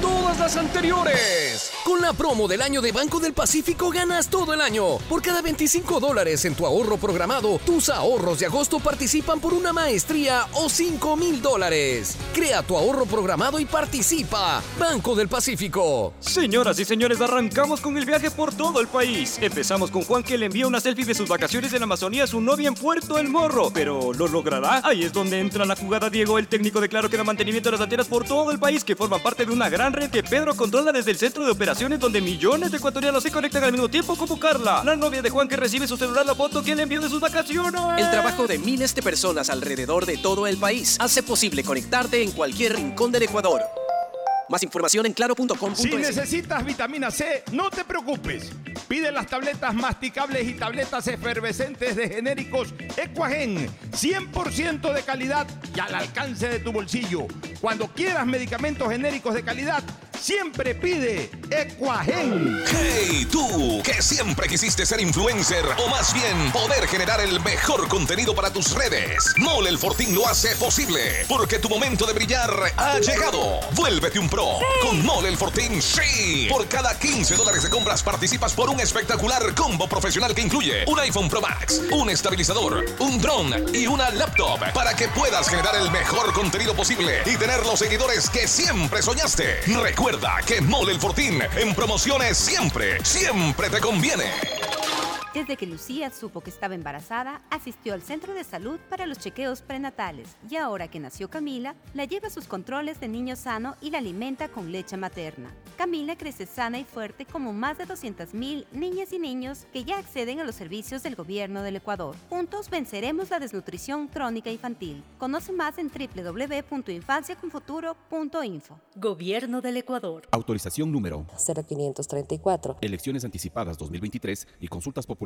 Todas las anteriores. Con la promo del año de Banco del Pacífico ganas todo el año. Por cada 25 dólares en tu ahorro programado, tus ahorros de agosto participan por una maestría o 5 mil dólares. Crea tu ahorro programado y participa. Banco del Pacífico. Señoras y señores, arrancamos con el viaje por todo el país. Empezamos con Juan que le envía una selfie de sus vacaciones en la Amazonía a su novia en Puerto El Morro. Pero ¿lo logrará? Ahí es donde entra la jugada Diego, el técnico de Claro que da mantenimiento de las antenas por todo el país, que forman parte de una gran red que Pedro controla desde el centro de operaciones donde millones de ecuatorianos se conectan al mismo tiempo como Carla, la novia de Juan que recibe su celular la foto que le envió de sus vacaciones. El trabajo de miles de personas alrededor de todo el país hace posible conectarte en cualquier rincón del Ecuador. Más información en claro.com.es. Si necesitas vitamina C, no te preocupes. Pide las tabletas masticables y tabletas efervescentes de genéricos Equagen, 100% de calidad y al alcance de tu bolsillo. Cuando quieras medicamentos genéricos de calidad, siempre pide Equagen. Hey, tú, que siempre quisiste ser influencer o más bien poder generar el mejor contenido para tus redes. Mole el Fortín lo hace posible, porque tu momento de brillar ha llegado. Vuélvete un pro con Mole el Fortín, sí. Por cada 15 dólares de compras participas por un espectacular combo profesional que incluye un iPhone Pro Max, un estabilizador, un drone y una laptop para que puedas generar el mejor contenido posible y tener los seguidores que siempre soñaste. Recuerda que Mole el Fortín en promociones siempre, siempre te conviene. Desde que Lucía supo que estaba embarazada, asistió al centro de salud para los chequeos prenatales y ahora que nació Camila, la lleva a sus controles de niño sano y la alimenta con leche materna. Camila crece sana y fuerte como más de 200.000 niñas y niños que ya acceden a los servicios del gobierno del Ecuador. Juntos venceremos la desnutrición crónica infantil. Conoce más en www.infanciaconfuturo.info. Gobierno del Ecuador. Autorización número 0534. Elecciones anticipadas 2023 y consultas populares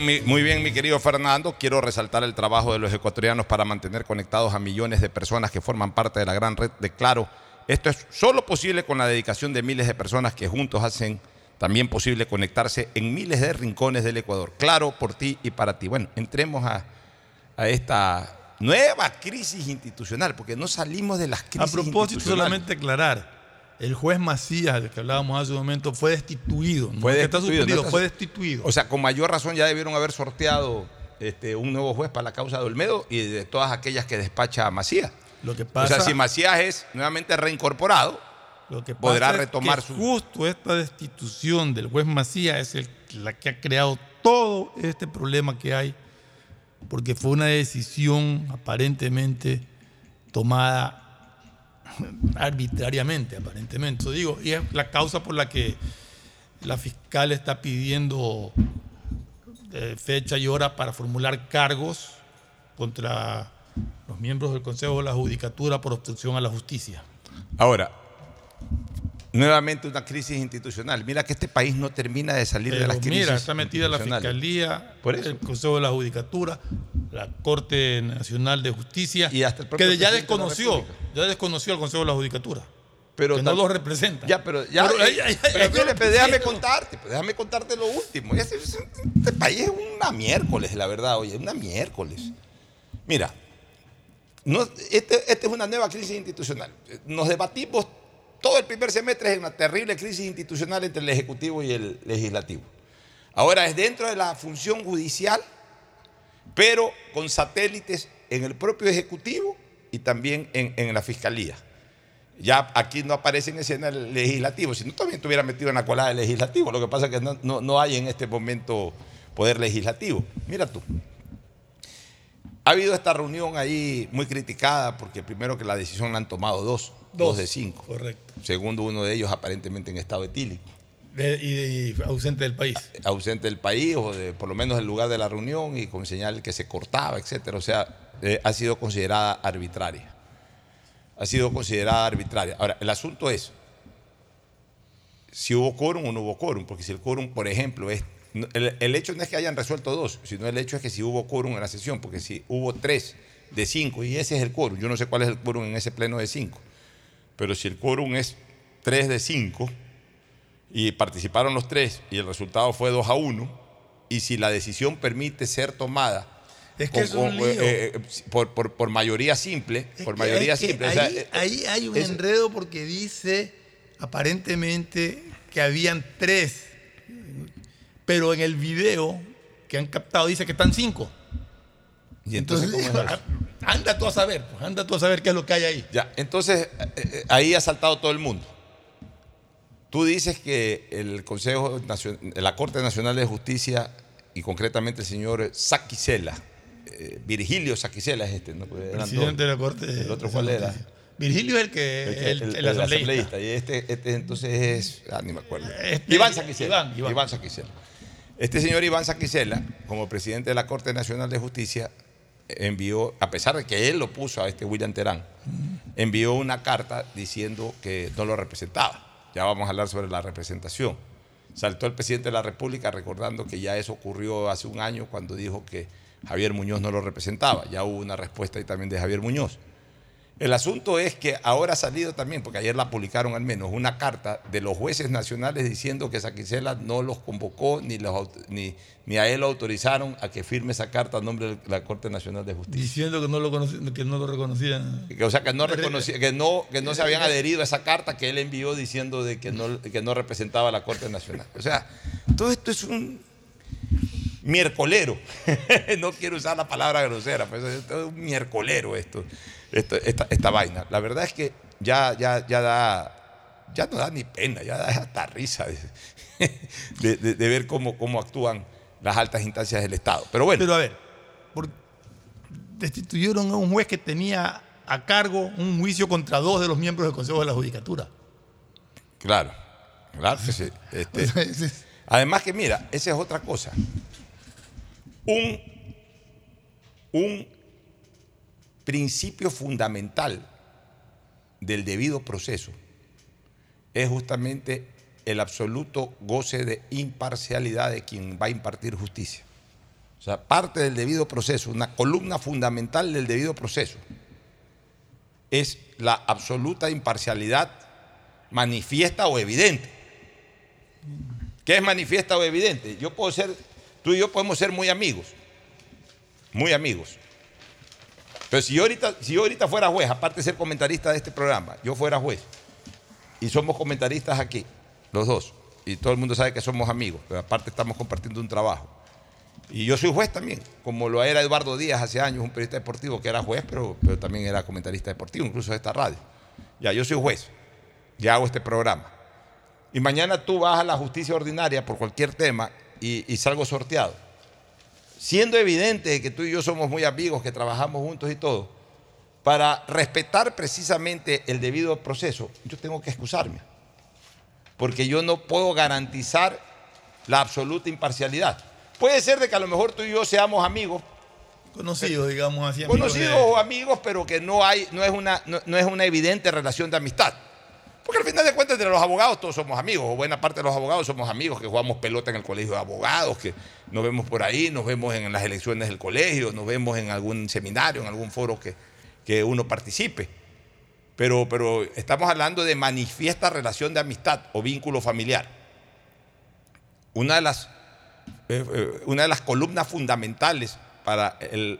Muy bien, mi querido Fernando. Quiero resaltar el trabajo de los ecuatorianos para mantener conectados a millones de personas que forman parte de la gran red de Claro. Esto es solo posible con la dedicación de miles de personas que juntos hacen también posible conectarse en miles de rincones del Ecuador. Claro, por ti y para ti. Bueno, entremos a, a esta nueva crisis institucional, porque no salimos de las A crisis propósito, institucionales. solamente aclarar, el juez Macías, del que hablábamos hace un momento, fue destituido. Fue es está destituido, ¿no? fue destituido. O sea, con mayor razón ya debieron haber sorteado este, un nuevo juez para la causa de Olmedo y de todas aquellas que despacha Macías. Lo que o pasa- sea, si Macías es nuevamente reincorporado, Lo que podrá es retomar que su... Justo esta destitución del juez Macías es el- la que ha creado todo este problema que hay, porque fue una decisión aparentemente tomada arbitrariamente, aparentemente. Eso digo, y es la causa por la que la fiscal está pidiendo eh, fecha y hora para formular cargos contra los miembros del Consejo de la Judicatura por obstrucción a la justicia. Ahora, nuevamente una crisis institucional. Mira que este país no termina de salir de Pero las crisis mira, está metida la. Fiscalía, Por eso. el Consejo de la Judicatura, la Corte Nacional de Justicia, Y hasta el que ya de desconoció, ya desconoció al Consejo de la Judicatura. Pero que no lo representa. Ya, pero ya. Pero, eh, pero déjame contarte, pues, déjame contarte lo último. Este, este país es una miércoles, la verdad, oye, una miércoles. Mira, no, este- esta es una nueva crisis institucional. Nos debatimos todo el primer semestre en una terrible crisis institucional entre el Ejecutivo y el Legislativo. Ahora es dentro de la función judicial, pero con satélites en el propio Ejecutivo y también en, en la Fiscalía. Ya aquí no aparece en escena el legislativo, si no también estuviera metido en la colada del legislativo. Lo que pasa es que no, no- no hay en este momento poder legislativo. Mira tú. Ha habido esta reunión ahí muy criticada porque primero que la decisión la han tomado dos, dos, Dos, de cinco. correcto. Segundo, uno de ellos aparentemente en estado etílico, De- y, y ausente del país. ausente del país o de por lo menos del lugar de la reunión y con señal que se cortaba, etcétera. O sea, eh, ha sido considerada arbitraria. Ha sido considerada arbitraria. Ahora, el asunto es si hubo quórum o no hubo quórum, porque si el quórum, por ejemplo, es. El, el hecho no es que hayan resuelto dos, sino el hecho es que si hubo quórum en la sesión, porque si hubo tres de cinco, y ese es el quórum, yo no sé cuál es el quórum en ese pleno de cinco, pero si el quórum es tres de cinco, y participaron los tres, y el resultado fue 2 a 1, y si la decisión permite ser tomada Es que es un lío. eh, eh, por, por- por mayoría simple, por que- mayoría es simple. o ahí, sea, eh, ahí hay un es- enredo porque dice aparentemente que habían tres, pero en el video que han captado dice que están cinco. Y entonces, ¿cómo es eso? anda tú a saber, pues, anda tú a saber qué es lo que hay ahí. Ya, entonces eh, eh, ahí ha saltado todo el mundo. Tú dices que el Consejo Nacional, la Corte Nacional de Justicia y concretamente el señor Saquicela, eh, Virgilio Saquicela es este, ¿no? Eran Presidente de la Corte. ¿El otro cuál era? Virgilio es el que El, que- el, el- el el asambleísta. asambleísta. Y este, este entonces es. Ah, ni me acuerdo. Este- Iván Saquicela. Iván, Iván. Iván Saquicela. Este señor Iván Saquicela, como presidente de la Corte Nacional de Justicia, envió, a pesar de que él lo puso a este William Terán, envió una carta diciendo que no lo representaba. Ya vamos a hablar sobre la representación. Saltó el presidente de la República recordando que ya eso ocurrió hace un año cuando dijo que Javier Muñoz no lo representaba. Ya hubo una respuesta ahí también de Javier Muñoz. El asunto es que ahora ha salido también, porque ayer la publicaron al menos, una carta de los jueces nacionales diciendo que Saquicela no los convocó ni, los, ni, ni a él lo autorizaron a que firme esa carta a nombre de la Corte Nacional de Justicia. Diciendo que no lo, que no lo reconocían. Que, o sea, que no, reconocía, que, no, que no se habían adherido a esa carta que él envió diciendo de que no, que no representaba a la Corte Nacional. O sea, todo esto es un miércolero. no quiero usar la palabra grosera, pero esto es un miércolero esto, esto- esta, esta vaina. La verdad es que ya, ya, ya da, ya no da ni pena, ya da hasta risa de, de- de- de ver cómo, cómo actúan las altas instancias del Estado. Pero bueno. Pero a ver, por- destituyeron a un juez que tenía a cargo un juicio contra dos de los miembros del Consejo de la Judicatura. Claro, claro. Este, además que mira, esa es otra cosa. Un, un principio fundamental del debido proceso es justamente el absoluto goce de imparcialidad de quien va a impartir justicia. O sea, parte del debido proceso, una columna fundamental del debido proceso, es la absoluta imparcialidad manifiesta o evidente. ¿Qué es manifiesta o evidente? Yo puedo ser, tú y yo podemos ser muy amigos, muy amigos. Pero si yo ahorita, si yo ahorita fuera juez, aparte de ser comentarista de este programa, yo fuera juez, y somos comentaristas aquí, los dos, y todo el mundo sabe que somos amigos, pero aparte estamos compartiendo un trabajo. Y yo soy juez también, como lo era Eduardo Díaz hace años, un periodista deportivo que era juez, pero, pero también era comentarista deportivo, incluso de esta radio. Ya, yo soy juez, ya hago este programa. Y mañana tú vas a la justicia ordinaria por cualquier tema y, y salgo sorteado. Siendo evidente que tú y yo somos muy amigos, que trabajamos juntos y todo, para respetar precisamente el debido proceso, yo tengo que excusarme. Porque yo no puedo garantizar la absoluta imparcialidad. Puede ser de que a lo mejor tú y yo seamos amigos. Conocidos, digamos así. amigos Conocidos de- o amigos, pero que no, hay, no, es una, no, no es una evidente relación de amistad. Porque al final de cuentas, entre los abogados todos somos amigos, o buena parte de los abogados somos amigos, que jugamos pelota en el colegio de abogados, que nos vemos por ahí, nos vemos en las elecciones del colegio, nos vemos en algún seminario, en algún foro que, que uno participe. Pero, pero estamos hablando de manifiesta relación de amistad o vínculo familiar. Una de las, eh, eh, una de las columnas fundamentales para el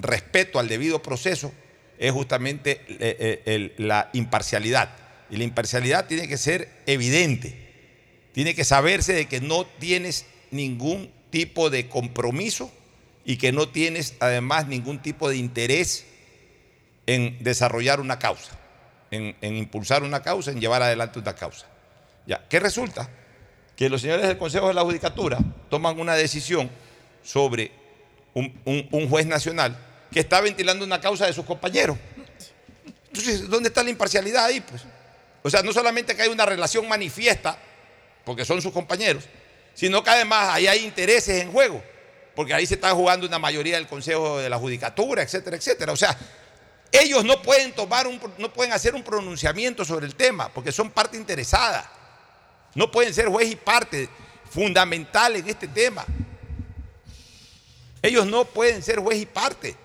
respeto al debido proceso es justamente eh, la imparcialidad. Y la imparcialidad tiene que ser evidente. Tiene que saberse de que no tienes ningún tipo de compromiso y que no tienes además ningún tipo de interés en desarrollar una causa, en, impulsar una causa, en llevar adelante una causa. Ya, ¿qué resulta? Que los señores del Consejo de la Judicatura toman una decisión sobre un, un- un juez nacional que está ventilando una causa de sus compañeros. Entonces, ¿dónde está la imparcialidad ahí? Pues? O sea, no solamente que hay una relación manifiesta, porque son sus compañeros, sino que además ahí hay intereses en juego, porque ahí se está jugando una mayoría del Consejo de la Judicatura, etcétera, etcétera. O sea, ellos no pueden tomar un, no pueden hacer un pronunciamiento sobre el tema, porque son parte interesada. No pueden ser juez y parte fundamental en este tema. Ellos no pueden ser juez y parte.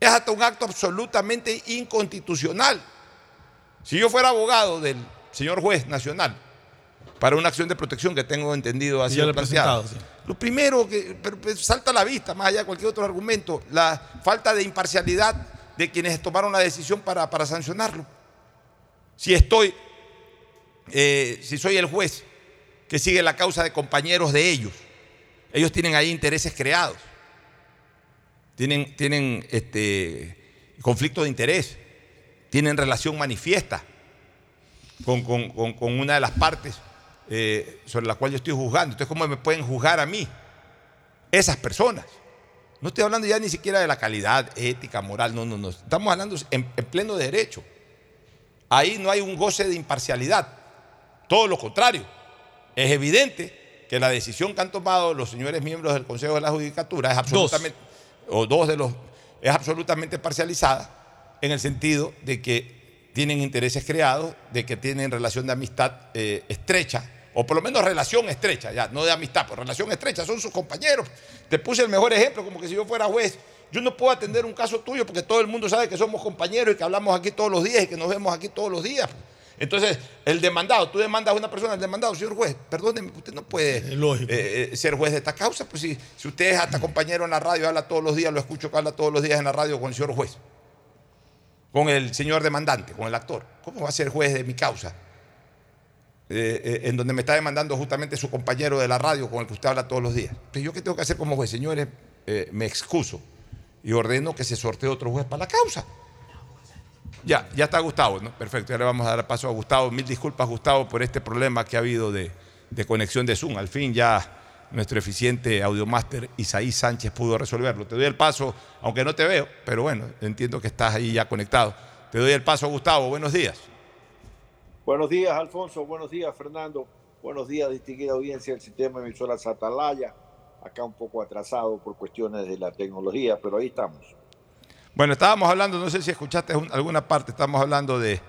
Es hasta un acto absolutamente inconstitucional. Si yo fuera abogado del señor juez nacional para una acción de protección que tengo entendido ha sido planteada, sí. lo primero que pero, pues, salta a la vista, más allá de cualquier otro argumento, la falta de imparcialidad de quienes tomaron la decisión para, para sancionarlo. Si estoy, eh, si soy el juez que sigue la causa de compañeros de ellos, ellos tienen ahí intereses creados, tienen, tienen este, conflicto de interés, tienen relación manifiesta con, con- con- con una de las partes eh, sobre la cual yo estoy juzgando. Entonces, ¿cómo me pueden juzgar a mí esas personas? No estoy hablando ya ni siquiera de la calidad ética, moral, no, no, no. Estamos hablando en, en pleno derecho. Ahí no hay un goce de imparcialidad. Todo lo contrario. Es evidente que la decisión que han tomado los señores miembros del Consejo de la Judicatura es absolutamente, o dos de los, es absolutamente parcializada en el sentido de que tienen intereses creados, de que tienen relación de amistad eh, estrecha, o por lo menos relación estrecha, ya, no de amistad, pero relación estrecha, son sus compañeros. Te puse el mejor ejemplo, como que si yo fuera juez, Yo no puedo atender un caso tuyo porque todo el mundo sabe que somos compañeros y que hablamos aquí todos los días y que nos vemos aquí todos los días. Entonces, el demandado, tú demandas a una persona, el demandado, señor juez, perdóneme, usted no puede eh, eh, ser juez de esta causa, pues si, si usted es hasta compañero en la radio, habla todos los días, lo escucho que habla todos los días en la radio con el señor juez, con el señor demandante, con el actor. ¿Cómo va a ser juez de mi causa? Eh, en donde me está demandando justamente su compañero de la radio con el que usted habla todos los días. Pues yo qué tengo que hacer como juez, señores, me excuso y ordeno que se sortee otro juez para la causa. Ya, ya está Gustavo, ¿no? Perfecto, ya le vamos a dar paso a Gustavo. Mil disculpas, Gustavo, por este problema que ha habido de, conexión de Zoom. Al fin ya nuestro eficiente audiomaster Isaí Sánchez pudo resolverlo. Te doy el paso, aunque no te veo, pero bueno, entiendo que estás ahí ya conectado. Te doy el paso, Gustavo. Buenos días. Buenos días, Alfonso. Buenos días, Fernando. Buenos días, distinguida audiencia del sistema emisora Satalaya. Acá un poco atrasado por cuestiones de la tecnología, pero ahí estamos. Bueno, estábamos hablando, no sé si escuchaste alguna parte, estábamos hablando de,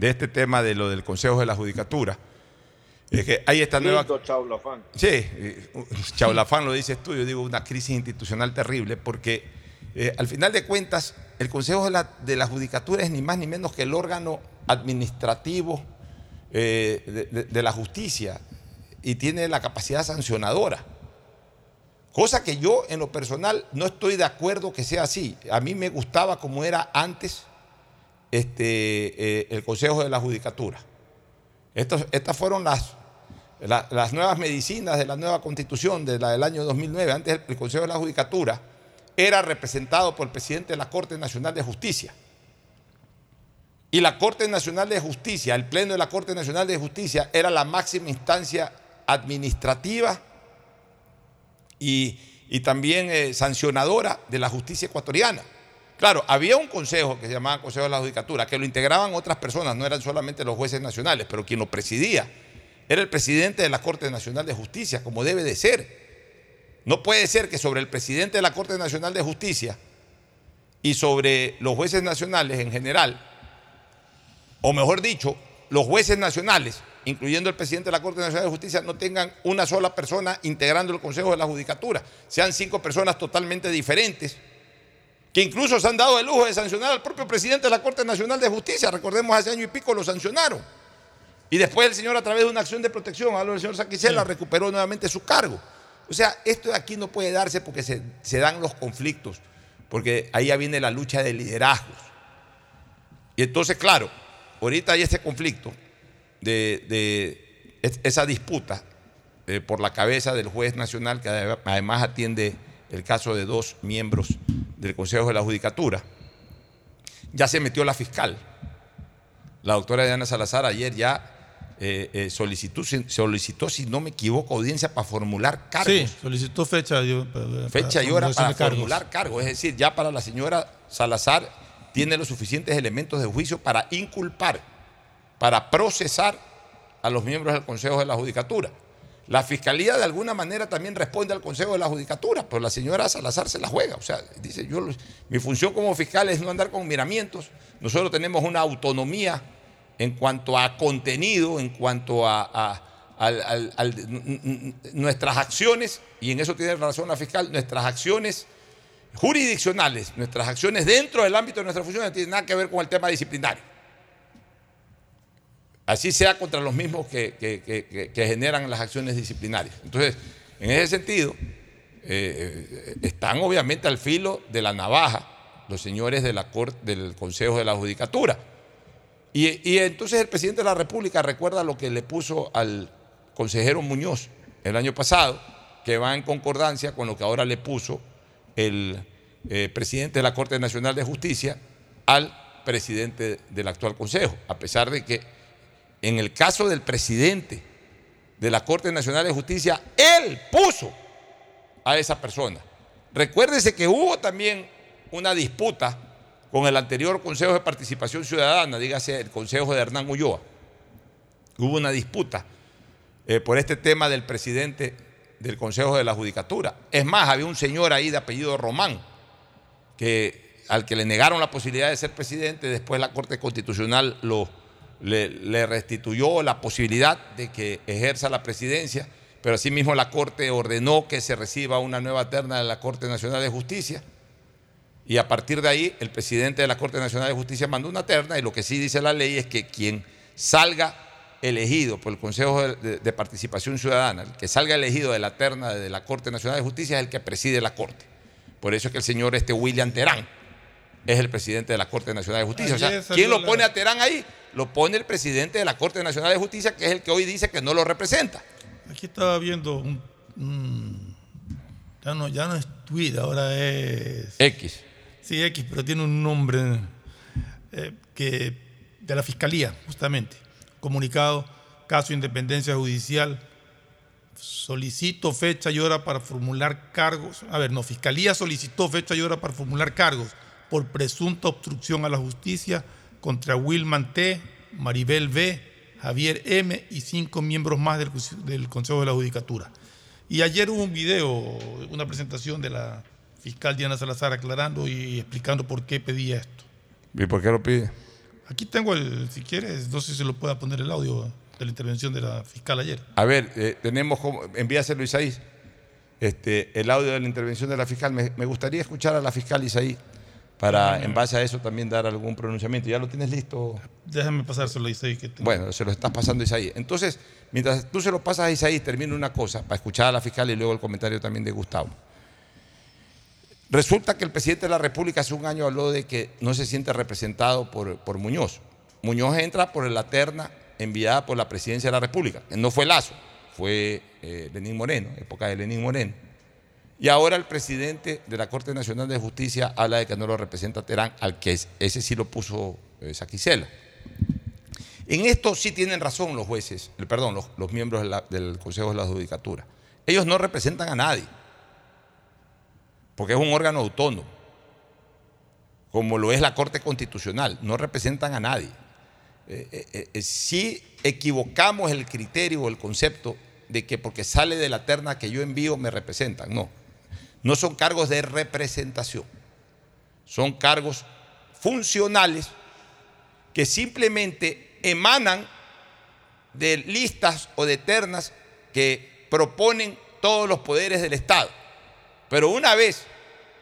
este tema de lo del Consejo de la Judicatura. Es que hay esta nueva. Chaulafán. Sí, Chaulafán lo dices tú, yo digo una crisis institucional terrible, porque eh, al final de cuentas, el Consejo de la, de la, Judicatura es ni más ni menos que el órgano administrativo eh, de la justicia y tiene la capacidad sancionadora. Cosa que yo en lo personal no estoy de acuerdo que sea así. A mí me gustaba como era antes este, eh, el Consejo de la Judicatura. estas fueron las, las nuevas medicinas de la nueva constitución de la del año 2009. Antes el Consejo de la Judicatura era representado por el presidente de la Corte Nacional de Justicia. Y la Corte Nacional de Justicia, el Pleno de la Corte Nacional de Justicia, era la máxima instancia administrativa y, también eh, sancionadora de la justicia ecuatoriana. Claro, había un consejo que se llamaba Consejo de la Judicatura, que lo integraban otras personas, no eran solamente los jueces nacionales, pero quien lo presidía era el presidente de la Corte Nacional de Justicia, como debe de ser. No puede ser que sobre el presidente de la Corte Nacional de Justicia y sobre los jueces nacionales en general, o mejor dicho, los jueces nacionales incluyendo el presidente de la Corte Nacional de Justicia, no tengan una sola persona integrando el Consejo de la Judicatura, sean cinco personas totalmente diferentes, que incluso se han dado el lujo de sancionar al propio presidente de la Corte Nacional de Justicia, recordemos hace año y pico lo sancionaron. Y después el señor a través de una acción de protección, hablo del señor Saquicela, recuperó nuevamente su cargo. O sea, esto de aquí no puede darse porque se, dan los conflictos, porque ahí ya viene la lucha de liderazgos. Y entonces, claro, ahorita hay este conflicto, de, esa disputa eh, por la cabeza del juez nacional, que además atiende el caso de dos miembros del Consejo de la Judicatura, ya se metió la fiscal. La doctora Diana Salazar ayer ya eh, eh, solicitó, solicitó, si no me equivoco, audiencia para formular cargos. Sí, solicitó fecha, fecha y hora para formular cargos. Es decir, ya para la señora Salazar tiene los suficientes elementos de juicio para inculpar para procesar a los miembros del Consejo de la Judicatura. La Fiscalía de alguna manera también responde al Consejo de la Judicatura, pero la señora Salazar se la juega. O sea, dice, yo, mi función como fiscal es no andar con miramientos. Nosotros tenemos una autonomía en cuanto a contenido, en cuanto a, nuestras acciones, y en eso tiene razón la fiscal, nuestras acciones jurisdiccionales, nuestras acciones dentro del ámbito de nuestra función no tienen nada que ver con el tema disciplinario. Así sea contra los mismos que, generan las acciones disciplinarias. Entonces, en ese sentido, eh, están obviamente al filo de la navaja los señores de la corte, del Consejo de la Judicatura. Y, entonces el presidente de la República recuerda lo que le puso al consejero Muñoz el año pasado, que va en concordancia con lo que ahora le puso el eh, presidente de la Corte Nacional de Justicia al presidente del actual Consejo, a pesar de que en el caso del presidente de la Corte Nacional de Justicia, él puso a esa persona. Recuérdese que hubo también una disputa con el anterior Consejo de Participación Ciudadana, dígase el Consejo de Hernán Ulloa. Hubo una disputa eh, por este tema del presidente del Consejo de la Judicatura. Es más, había un señor ahí de apellido Román, que, al que le negaron la posibilidad de ser presidente, después la Corte Constitucional lo le, restituyó la posibilidad de que ejerza la presidencia, pero asimismo la Corte ordenó que se reciba una nueva terna de la Corte Nacional de Justicia. Y a partir de ahí, el presidente de la Corte Nacional de Justicia mandó una terna y lo que sí dice la ley es que quien salga elegido por el Consejo de, Participación Ciudadana, el que salga elegido de la terna de la Corte Nacional de Justicia es el que preside la Corte. Por eso es que el señor este William Terán es el presidente de la Corte Nacional de Justicia. O sea, ¿quién lo pone a Terán ahí? Lo pone el presidente de la Corte Nacional de Justicia, que es el que hoy dice que no lo representa. Aquí estaba viendo un, un- ya no ya no es Twitter, ahora es X. Sí, X, pero tiene un nombre eh, que de la fiscalía, justamente. Comunicado, caso de independencia judicial. Solicito fecha y hora para formular cargos. A ver, no, fiscalía solicitó fecha y hora para formular cargos por presunta obstrucción a la justicia contra Wilman T, Maribel B, Javier M y cinco miembros más del, del Consejo de la Judicatura. Y ayer hubo un video, una presentación de la fiscal Diana Salazar aclarando y explicando por qué pedía esto. ¿Y por qué lo pide? Aquí tengo el, si quieres, no sé si se lo pueda poner el audio de la intervención de la fiscal ayer. A ver, eh, tenemos como, envíaselo Isaí, este, el audio de la intervención de la fiscal. Me, me gustaría escuchar a la fiscal Isaí para, en base a eso, también dar algún pronunciamiento. ¿Ya lo tienes listo? Déjame pasárselo, Isaí. Que tengo. Bueno, se lo estás pasando a Isaí. Entonces, mientras tú se lo pasas a Isaí, termino una cosa para escuchar a la fiscal y luego el comentario también de Gustavo. Resulta que el presidente de la República hace un año habló de que no se siente representado por, por Muñoz. Muñoz entra por la terna enviada por la presidencia de la República. No fue Lazo, fue eh, Lenín Moreno, época de Lenín Moreno. Y ahora el presidente de la Corte Nacional de Justicia habla de que no lo representa Terán, al que es- ese sí lo puso eh, Saquicela. En esto sí tienen razón los jueces, perdón, los, los miembros del Consejo de la Judicatura. Ellos no representan a nadie, porque es un órgano autónomo, como lo es la Corte Constitucional, no representan a nadie. Eh, eh, eh, sí equivocamos el criterio o el concepto de que porque sale de la terna que yo envío me representan. No, no son cargos de representación, son cargos funcionales que simplemente emanan de listas o de ternas que proponen todos los poderes del Estado. Pero una vez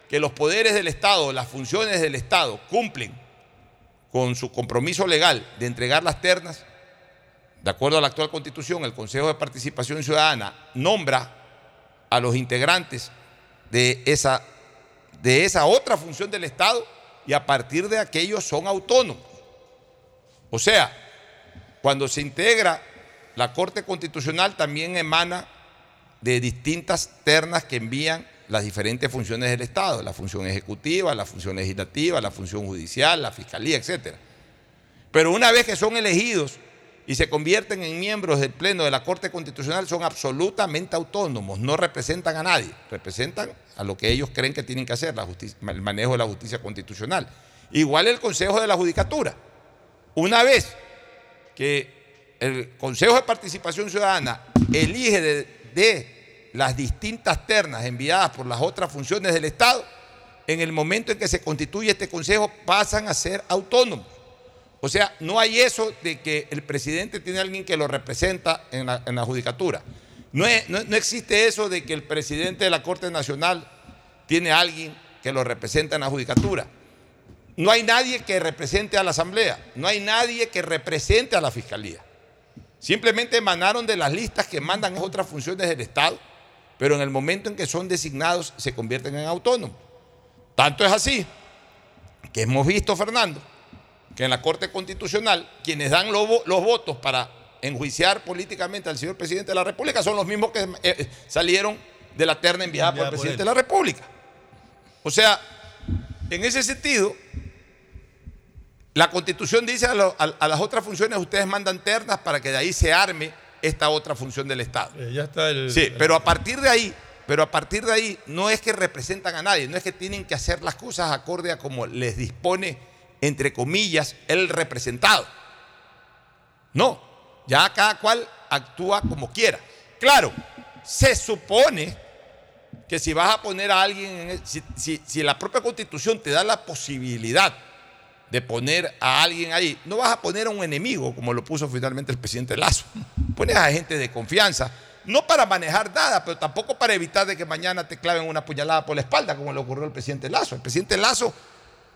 que los poderes del Estado, las funciones del Estado cumplen con su compromiso legal de entregar las ternas, de acuerdo a la actual constitución, el Consejo de Participación Ciudadana nombra a los integrantes de esa, de esa otra función del Estado y a partir de aquellos son autónomos. O sea, cuando se integra la Corte Constitucional también emana de distintas ternas que envían las diferentes funciones del Estado, la función ejecutiva, la función legislativa, la función judicial, la fiscalía, etc. Pero una vez que son elegidos y se convierten en miembros del Pleno de la Corte Constitucional, son absolutamente autónomos, no representan a nadie, representan a lo que ellos creen que tienen que hacer, el manejo de la justicia constitucional. Igual el Consejo de la Judicatura. Una vez que el Consejo de Participación Ciudadana elige de las distintas ternas enviadas por las otras funciones del Estado, en el momento en que se constituye este Consejo pasan a ser autónomos. O sea, no hay eso de que el presidente tiene alguien que lo representa en la, en la judicatura. No, es- no- no existe eso de que el presidente de la Corte Nacional tiene alguien que lo representa en la judicatura. No hay nadie que represente a la Asamblea, no hay nadie que represente a la Fiscalía. Simplemente emanaron de las listas que mandan otras funciones del Estado, pero en el momento en que son designados se convierten en autónomos. Tanto es así que hemos visto, Fernando, que en la Corte Constitucional quienes dan los, vo- los votos para enjuiciar políticamente al señor presidente de la República son los mismos que eh, salieron de la terna enviada por el por presidente de la República. O sea, en ese sentido, la Constitución dice a, lo- a- a las otras funciones ustedes mandan ternas para que de ahí se arme esta otra función del Estado. Eh, ya está el. Sí, pero a partir de ahí, pero a partir de ahí no es que representan a nadie, no es que tienen que hacer las cosas acorde a como les dispone, entre comillas, el representado. No, ya cada cual actúa como quiera. Claro, se supone que si vas a poner a alguien, en el- si, si- si la propia constitución te da la posibilidad de poner a alguien ahí, no vas a poner a un enemigo como lo puso finalmente el presidente Lazo. Pones a gente de confianza no para manejar nada, pero tampoco para evitar de que mañana te claven una puñalada por la espalda, como le ocurrió al presidente Lazo. El presidente Lazo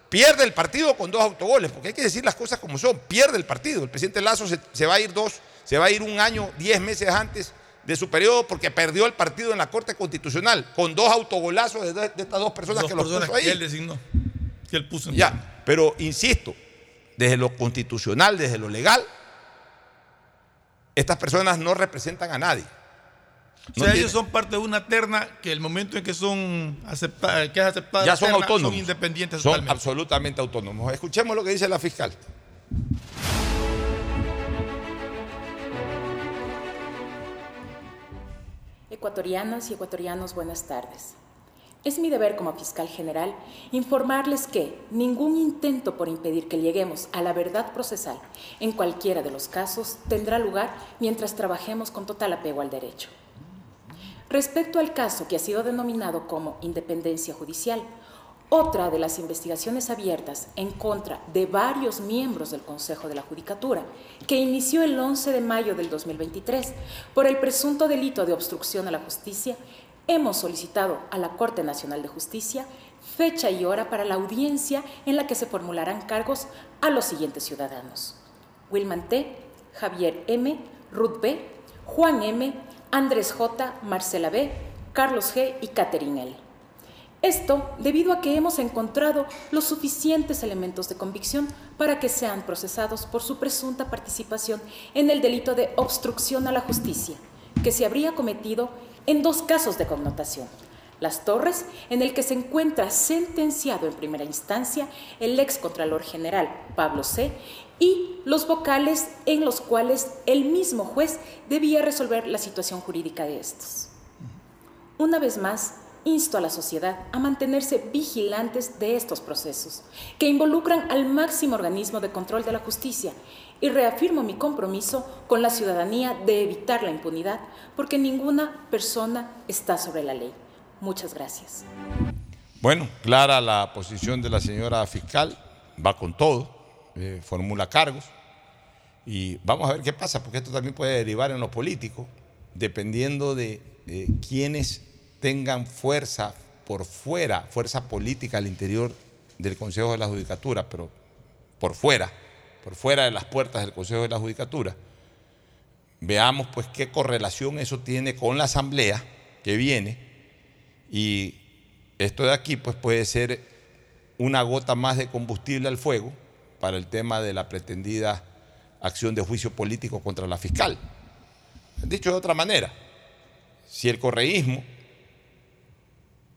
pierde el partido con dos autogoles, porque hay que decir las cosas como son, pierde el partido. El presidente Lazo se, se va a ir dos, se va a ir un año, diez meses antes de su periodo porque perdió el partido en la Corte Constitucional con dos autogolazos de, de estas dos personas Dos que los personas puso ahí. que él designó, que él puso en Ya, pero insisto, desde lo constitucional, desde lo legal, estas personas no representan a nadie. O sea, ellos son parte de una terna que el momento en que son aceptadas, que es aceptada ya la son terna, autónomos. son independientes Son totalmente. absolutamente autónomos. Escuchemos lo que dice la fiscal. Ecuatorianas y ecuatorianos, buenas tardes. Es mi deber como fiscal general informarles que ningún intento por impedir que lleguemos a la verdad procesal en cualquiera de los casos tendrá lugar mientras trabajemos con total apego al derecho. Respecto al caso que ha sido denominado como independencia judicial, otra de las investigaciones abiertas en contra de varios miembros del Consejo de la Judicatura, que inició el 11 de mayo del 2023 por el presunto delito de obstrucción a la justicia, hemos solicitado a la Corte Nacional de Justicia fecha y hora para la audiencia en la que se formularán cargos a los siguientes ciudadanos. Wilman T., Javier M., Ruth B., Juan M., Andrés J., Marcela B., Carlos G. y Catherine L. Esto debido a que hemos encontrado los suficientes elementos de convicción para que sean procesados por su presunta participación en el delito de obstrucción a la justicia, que se habría cometido en dos casos de connotación. Las Torres, en el que se encuentra sentenciado en primera instancia el ex Contralor General Pablo C., y los vocales en los cuales el mismo juez debía resolver la situación jurídica de estos. Una vez más, insto a la sociedad a mantenerse vigilantes de estos procesos, que involucran al máximo organismo de control de la justicia, y reafirmo mi compromiso con la ciudadanía de evitar la impunidad, porque ninguna persona está sobre la ley. Muchas gracias. Bueno, clara la posición de la señora fiscal, va con todo, eh, formula cargos y vamos a ver qué pasa, porque esto también puede derivar en lo político, dependiendo de quienes tengan fuerza por fuera, fuerza política al interior del Consejo de la Judicatura, pero por fuera, por fuera de las puertas del Consejo de la Judicatura. Veamos pues qué correlación eso tiene con la asamblea que viene y esto de aquí pues puede ser una gota más de combustible al fuego para el tema de la pretendida acción de juicio político contra la fiscal. Dicho de otra manera, si el correísmo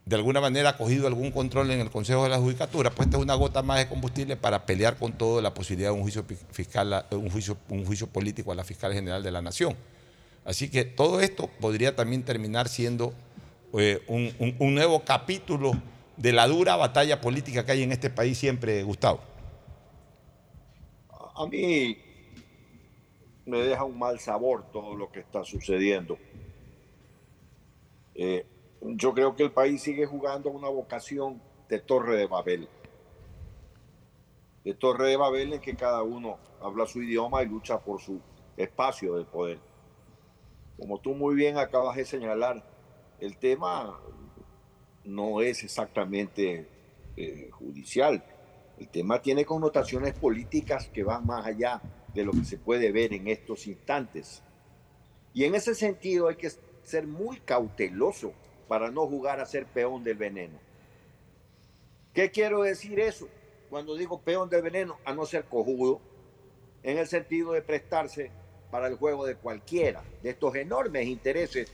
de alguna manera ha cogido algún control en el Consejo de la Judicatura, pues esta es una gota más de combustible para pelear con todo la posibilidad de un juicio fiscal, un juicio, político a la fiscal general de la nación. Así que todo esto podría también terminar siendo eh, un nuevo capítulo de la dura batalla política que hay en este país siempre, Gustavo. A mí me deja un mal sabor todo lo que está sucediendo. Eh, yo creo que el país sigue jugando una vocación de Torre de Babel. De Torre de Babel en que cada uno habla su idioma y lucha por su espacio de poder. Como tú muy bien acabas de señalar, el tema no es exactamente eh, judicial. El tema tiene connotaciones políticas que van más allá de lo que se puede ver en estos instantes. Y en ese sentido hay que ser muy cauteloso para no jugar a ser peón del veneno. ¿Qué quiero decir eso? Cuando digo peón del veneno, a no ser cojudo, en el sentido de prestarse para el juego de cualquiera, de estos enormes intereses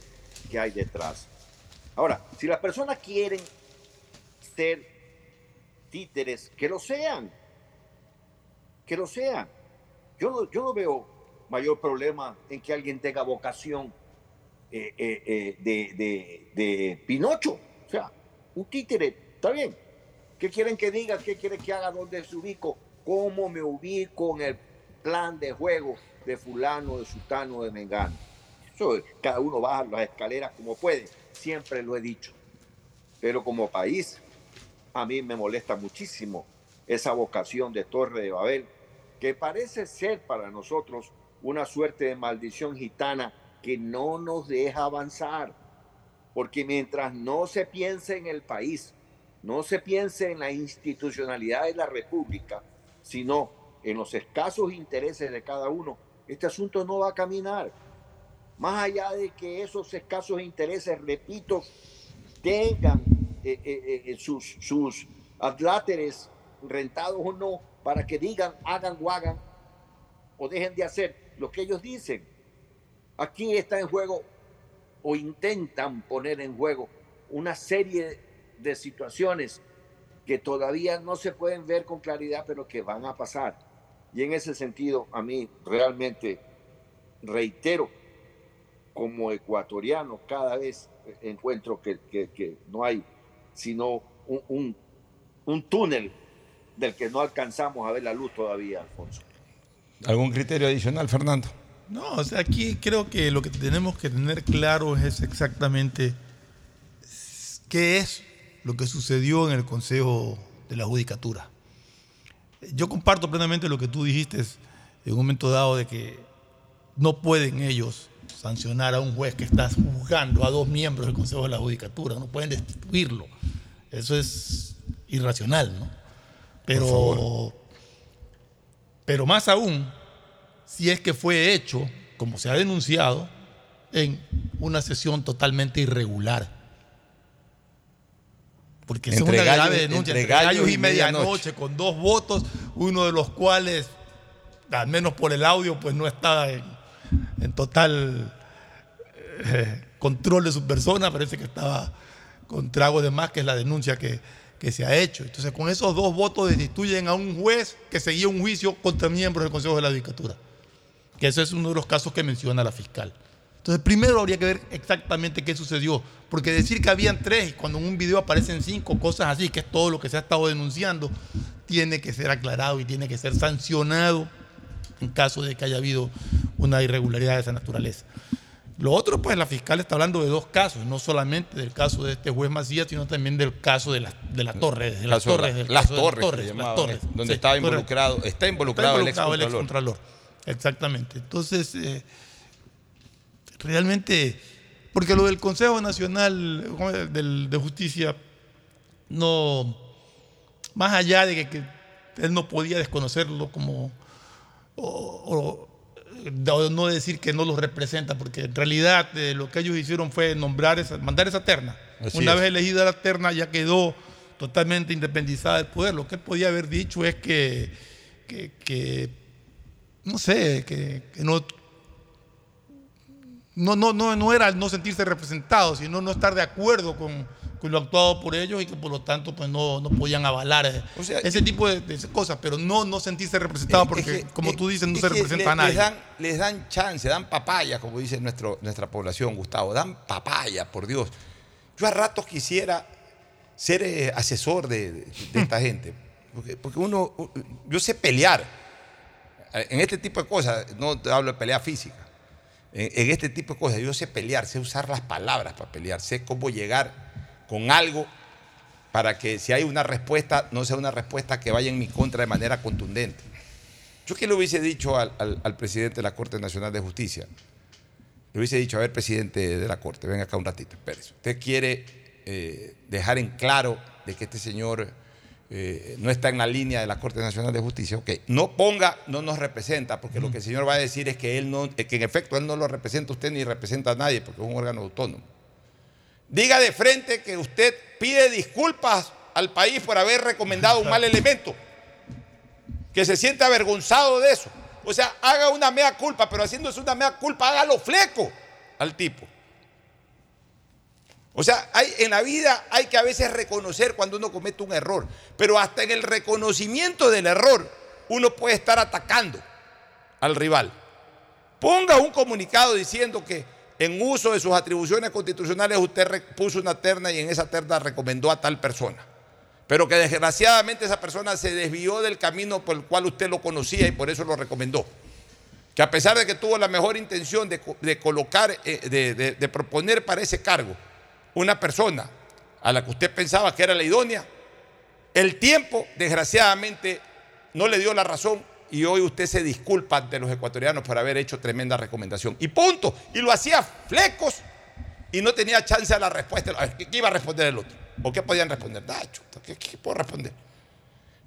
que hay detrás. Ahora, si las personas quieren ser títeres, que lo sean, que lo sean. Yo no, yo no veo mayor problema en que alguien tenga vocación eh, eh, eh, de, Pinocho. O sea, un títere, está bien. ¿Qué quieren que diga? ¿Qué quieren que haga? ¿Dónde se ubico? ¿Cómo me ubico en el plan de juego de fulano, de sutano, de mengano? Eso, cada uno baja las escaleras como puede. Siempre lo he dicho. Pero como país, a mí me molesta muchísimo esa vocación de Torre de Babel, que parece ser para nosotros una suerte de maldición gitana que no nos deja avanzar. Porque mientras no se piense en el país, no se piense en la institucionalidad de la República, sino en los escasos intereses de cada uno, este asunto no va a caminar. Más allá de que esos escasos intereses, repito, tengan eh, eh, eh, sus, sus adláteres rentados o no, para que digan, hagan o hagan, o dejen de hacer lo que ellos dicen. Aquí está en juego o intentan poner en juego una serie de situaciones que todavía no se pueden ver con claridad, pero que van a pasar. Y en ese sentido, a mí realmente reitero, como ecuatoriano, cada vez encuentro que, no hay sino un, un túnel del que no alcanzamos a ver la luz todavía, Alfonso. ¿Algún criterio adicional, Fernando? No, o sea, aquí creo que lo que tenemos que tener claro es exactamente qué es lo que sucedió en el Consejo de la Judicatura. Yo comparto plenamente lo que tú dijiste en un momento dado de que no pueden ellos sancionar a un juez que está juzgando a dos miembros del Consejo de la Judicatura, no pueden destituirlo. Eso es irracional, ¿no? Pero, pero más aún, si es que fue hecho, como se ha denunciado, en una sesión totalmente irregular. Porque es una grave denuncia. Entre, gallos, y, medianoche, con dos votos, uno de los cuales, al menos por el audio, pues no está en, total eh, control de su persona, parece que estaba con trago de más, que es la denuncia que, que se ha hecho. Entonces, con esos dos votos destituyen a un juez que seguía un juicio contra miembros del Consejo de la Judicatura. Que ese es uno de los casos que menciona la fiscal. Entonces, primero habría que ver exactamente qué sucedió. Porque decir que habían tres y cuando en un video aparecen cinco cosas así, que es todo lo que se ha estado denunciando, tiene que ser aclarado y tiene que ser sancionado en caso de que haya habido una irregularidad de esa naturaleza. Lo otro, pues la fiscal está hablando de dos casos, no solamente del caso de este juez Macías, sino también del caso de la, de la torre, de las torres, las, torres, las torres, donde estaba involucrado, está involucrado, el, excontralor. Exactamente. Entonces, eh, realmente, porque lo del Consejo Nacional de Justicia, no, más allá de que, él no podía desconocerlo como, o, no decir que no los representa, porque en realidad eh, lo que ellos hicieron fue nombrar esa, mandar esa terna. Una vez elegida la terna ya quedó totalmente independizada del poder. Lo que él podía haber dicho es que, que, no sé, que, no, no, no, no, no era no sentirse representado, sino no estar de acuerdo con, lo actuado por ellos y que por lo tanto pues no, no podían avalar eh, ese tipo de, cosas, pero no, no sentirse representado porque, como tú dices, no se representa a nadie. Les dan, les dan chance, dan papaya, como dice nuestro, nuestra población, Gustavo, dan papaya, por Dios. Yo a ratos quisiera ser eh, asesor de, esta gente, porque, porque, uno, yo sé pelear en este tipo de cosas, no te hablo de pelea física, en, en este tipo de cosas, yo sé pelear, sé usar las palabras para pelear, sé cómo llegar con algo para que si hay una respuesta, no sea una respuesta que vaya en mi contra de manera contundente. Yo que le hubiese dicho al, presidente de la Corte Nacional de Justicia, le hubiese dicho, a ver, presidente de la Corte, venga acá un ratito, espérese. Usted quiere eh, dejar en claro de que este señor eh, no está en la línea de la Corte Nacional de Justicia, ok, no ponga, no nos representa, porque lo que el señor va a decir es que él no, que en efecto él no lo representa a usted ni representa a nadie, porque es un órgano autónomo. Diga de frente que usted pide disculpas al país por haber recomendado un mal elemento. Que se siente avergonzado de eso. O sea, haga una mea culpa, pero haciéndose una mea culpa, hágalo fleco al tipo. O sea, hay, en la vida hay que a veces reconocer cuando uno comete un error, pero hasta en el reconocimiento del error uno puede estar atacando al rival. Ponga un comunicado diciendo que en uso de sus atribuciones constitucionales usted puso una terna y en esa terna recomendó a tal persona. Pero que desgraciadamente esa persona se desvió del camino por el cual usted lo conocía y por eso lo recomendó. Que a pesar de que tuvo la mejor intención de, colocar, eh, de, proponer para ese cargo una persona a la que usted pensaba que era la idónea, el tiempo desgraciadamente no le dio la razón y hoy usted se disculpa ante los ecuatorianos por haber hecho tremenda recomendación. Y punto. Y lo hacía flecos y no tenía chance a la respuesta. ¿Qué iba a responder el otro? ¿O qué podían responder? Ah, ¿qué, qué puedo responder?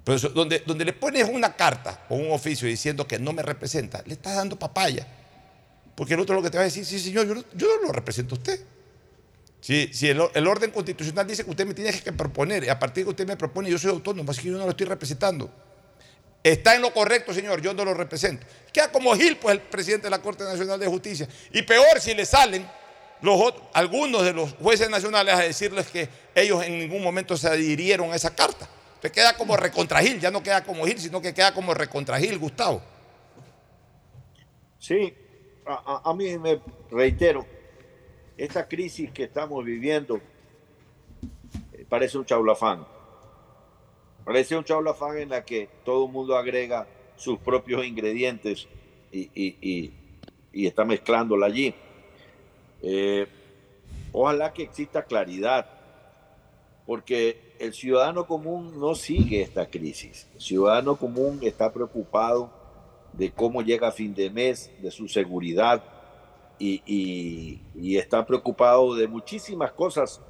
Pero donde, donde le pones una carta o un oficio diciendo que no me representa, le estás dando papaya. Porque el otro lo que te va a decir, sí, señor, yo yo no lo represento a usted. Si, si el, orden constitucional dice que usted me tiene que proponer, a partir de que usted me propone, yo soy autónomo, así que yo no lo estoy representando. Está en lo correcto, señor, yo no lo represento. Queda como Gil, pues, el presidente de la Corte Nacional de Justicia. Y peor si le salen los otros- algunos de los jueces nacionales a decirles que ellos en ningún momento se adhirieron a esa carta. Te queda como recontra Gil, ya no queda como Gil, sino que queda como recontra Gil, Gustavo. Sí, a mí me reitero, esta crisis que estamos viviendo eh, parece un chaulafán. Parece un chaulafán en la que todo el mundo agrega sus propios ingredientes y, está mezclándola allí. Eh, ojalá que exista claridad, porque el ciudadano común no sigue esta crisis. El ciudadano común está preocupado de cómo llega fin de mes, de su seguridad y, está preocupado de muchísimas cosas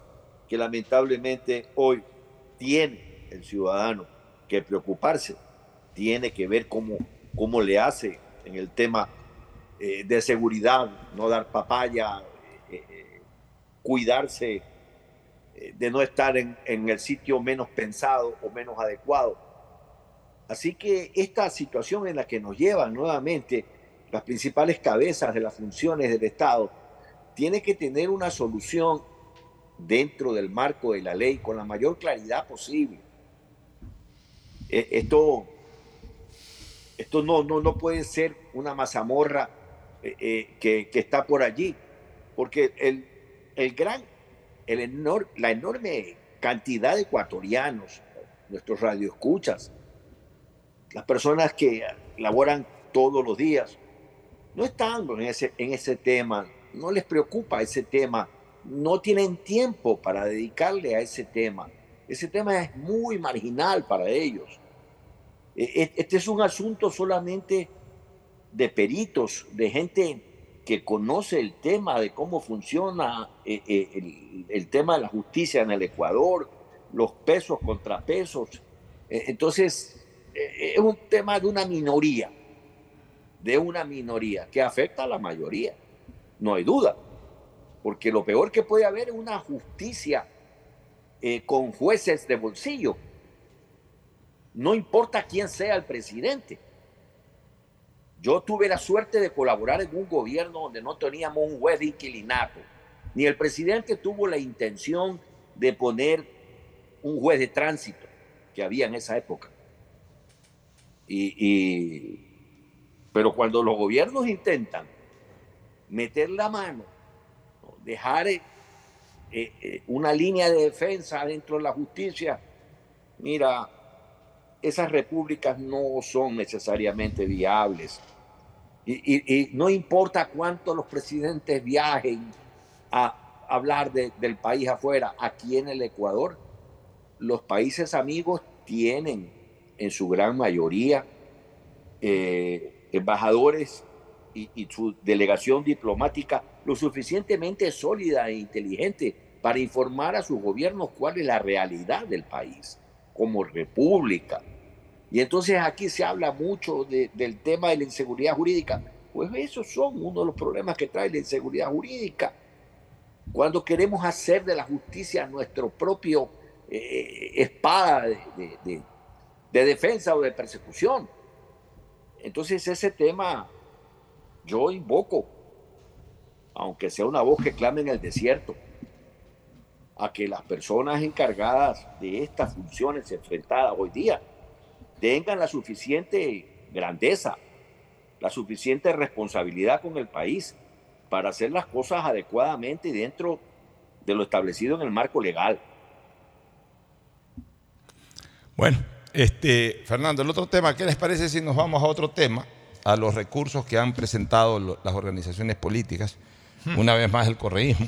que lamentablemente hoy tiene el ciudadano que preocuparse. Tiene que ver cómo, cómo le hace en el tema eh, de seguridad, no dar papaya, eh, eh, cuidarse de no estar en, el sitio menos pensado o menos adecuado. Así que esta situación en la que nos llevan nuevamente las principales cabezas de las funciones del Estado tiene que tener una solución dentro del marco de la ley con la mayor claridad posible. Eh, Esto, esto no, no, no puede ser una mazamorra eh, eh, que, que está por allí, porque el, el gran, el enor- la enorme cantidad de ecuatorianos, nuestros radioescuchas, las personas que laboran todos los días, no están en ese, en ese tema, no les preocupa ese tema, no tienen tiempo para dedicarle a ese tema. Ese tema es muy marginal para ellos. E- e- Este es un asunto solamente de peritos, de gente que conoce el tema de cómo funciona eh, eh, el, tema de la justicia en el Ecuador, los pesos contra pesos. Eh, Entonces, es un tema de una minoría, de una minoría que afecta a la mayoría, no hay duda, porque lo peor que puede haber es una justicia eh, con jueces de bolsillo, no importa quién sea el presidente. Yo tuve la suerte de colaborar en un gobierno donde no teníamos un juez de inquilinato, ni el presidente tuvo la intención de poner un juez de tránsito que había en esa época. Y, y- pero cuando los gobiernos intentan meter la mano, ¿no? dejar eh, eh, eh, una línea de defensa dentro de la justicia, mira, esas repúblicas no son necesariamente viables. Y, no importa cuánto los presidentes viajen a hablar de- del país afuera, aquí en el Ecuador, los países amigos tienen en su gran mayoría embajadores y, su delegación diplomática lo suficientemente sólida e inteligente para informar a sus gobiernos cuál es la realidad del país como república. Y entonces aquí se habla mucho de- del tema de la inseguridad jurídica. Pues esos son uno de los problemas que trae la inseguridad jurídica. Cuando queremos hacer de la justicia nuestro propio eh, espada de defensa o de persecución. Entonces ese tema yo invoco, aunque sea una voz que clame en el desierto, a que las personas encargadas de estas funciones enfrentadas hoy día tengan la suficiente grandeza, la suficiente responsabilidad con el país para hacer las cosas adecuadamente y dentro de lo establecido en el marco legal. Bueno, este, Fernando, el otro tema, ¿qué les parece si nos vamos a otro tema? A los recursos que han presentado lo- las organizaciones políticas. Hmm. Una vez más el correísmo,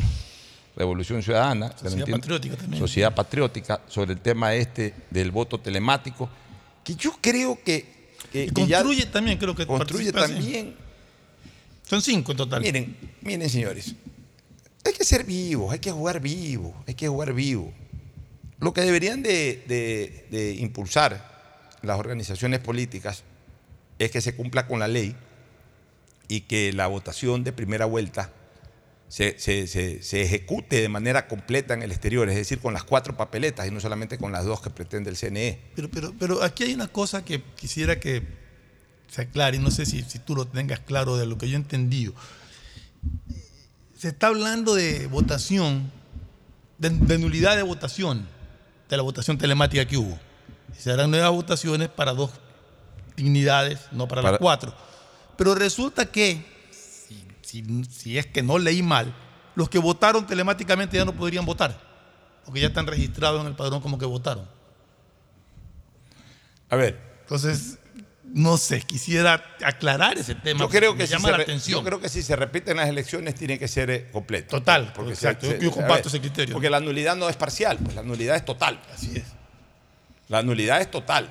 Revolución Ciudadana, Sociedad Patriótica también. Sociedad Patriótica, sobre el tema este del voto telemático, que yo creo que que- Y que ya- construye también, creo que construye también. Son cinco en total. Miren, miren, señores. Hay que ser vivos, hay que jugar vivo, hay que jugar vivo. Lo que deberían de, impulsar las organizaciones políticas es que se cumpla con la ley y que la votación de primera vuelta se, se- se- se ejecute de manera completa en el exterior, es decir, con las cuatro papeletas y no solamente con las dos que pretende el. CNE. Pero, pero, pero aquí hay una cosa que quisiera que se aclare, y no sé si, si tú lo tengas claro de lo que yo he entendido. Se está hablando de votación, de nulidad de votación, de la votación telemática que hubo. Se harán nuevas votaciones para dos dignidades, no para, Para- las cuatro. Pero resulta que, si, si- si es que no leí mal, los que votaron telemáticamente ya no podrían votar, porque ya están registrados en el padrón como que votaron. A ver. Entonces, no sé, quisiera aclarar ese tema. Yo creo, que si llama se la atención. yo creo que si se repiten las elecciones tiene que ser eh, completo. Total, Porque exacto, se- yo comparto ver, ese criterio. Porque la nulidad no es parcial, pues la nulidad es total. Así es. La nulidad es total.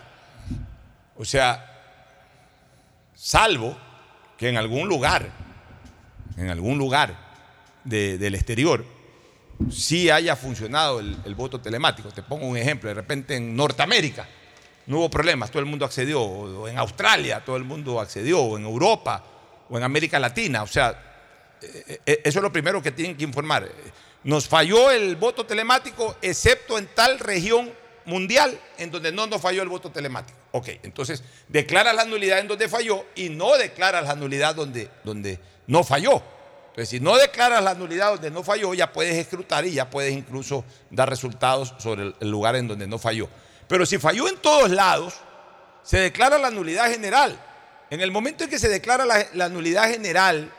O sea, salvo que en algún lugar, en algún lugar de- del exterior, sí haya funcionado el, el voto telemático. Te pongo un ejemplo, de repente en Norteamérica no hubo problemas, todo el mundo accedió, o en Australia todo el mundo accedió, o en Europa, o en América Latina. O sea, eh, eh, eso es lo primero que tienen que informar. Nos falló el voto telemático, excepto en tal región mundial en donde no nos falló el voto telemático. Ok, entonces declara la nulidad en donde falló y no declara la nulidad donde, donde no falló. Entonces, si no declaras la nulidad donde no falló, ya puedes escrutar y ya puedes incluso dar resultados sobre el- el lugar en donde no falló. Pero si falló en todos lados, se declara la nulidad general. En el momento en que se declara la, nulidad general,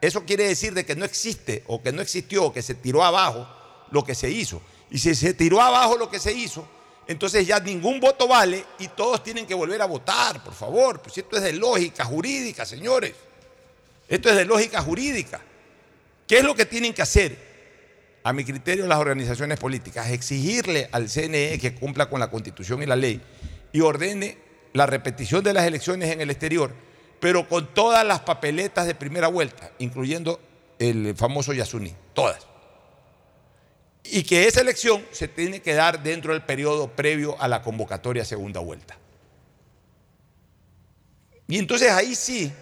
eso quiere decir de que no existe o que no existió o que se tiró abajo lo que se hizo. Y si se tiró abajo lo que se hizo, entonces ya ningún voto vale y todos tienen que volver a votar, por favor. Pues esto es de lógica jurídica, señores. Esto es de lógica jurídica. ¿Qué es lo que tienen que hacer? A mi criterio, las organizaciones políticas, exigirle al CNE que cumpla con la constitución y la ley y ordene la repetición de las elecciones en el exterior, pero con todas las papeletas de primera vuelta, incluyendo el famoso Yasuní, todas. Y que esa elección se tiene que dar dentro del periodo previo a la convocatoria segunda vuelta. Y entonces ahí sí,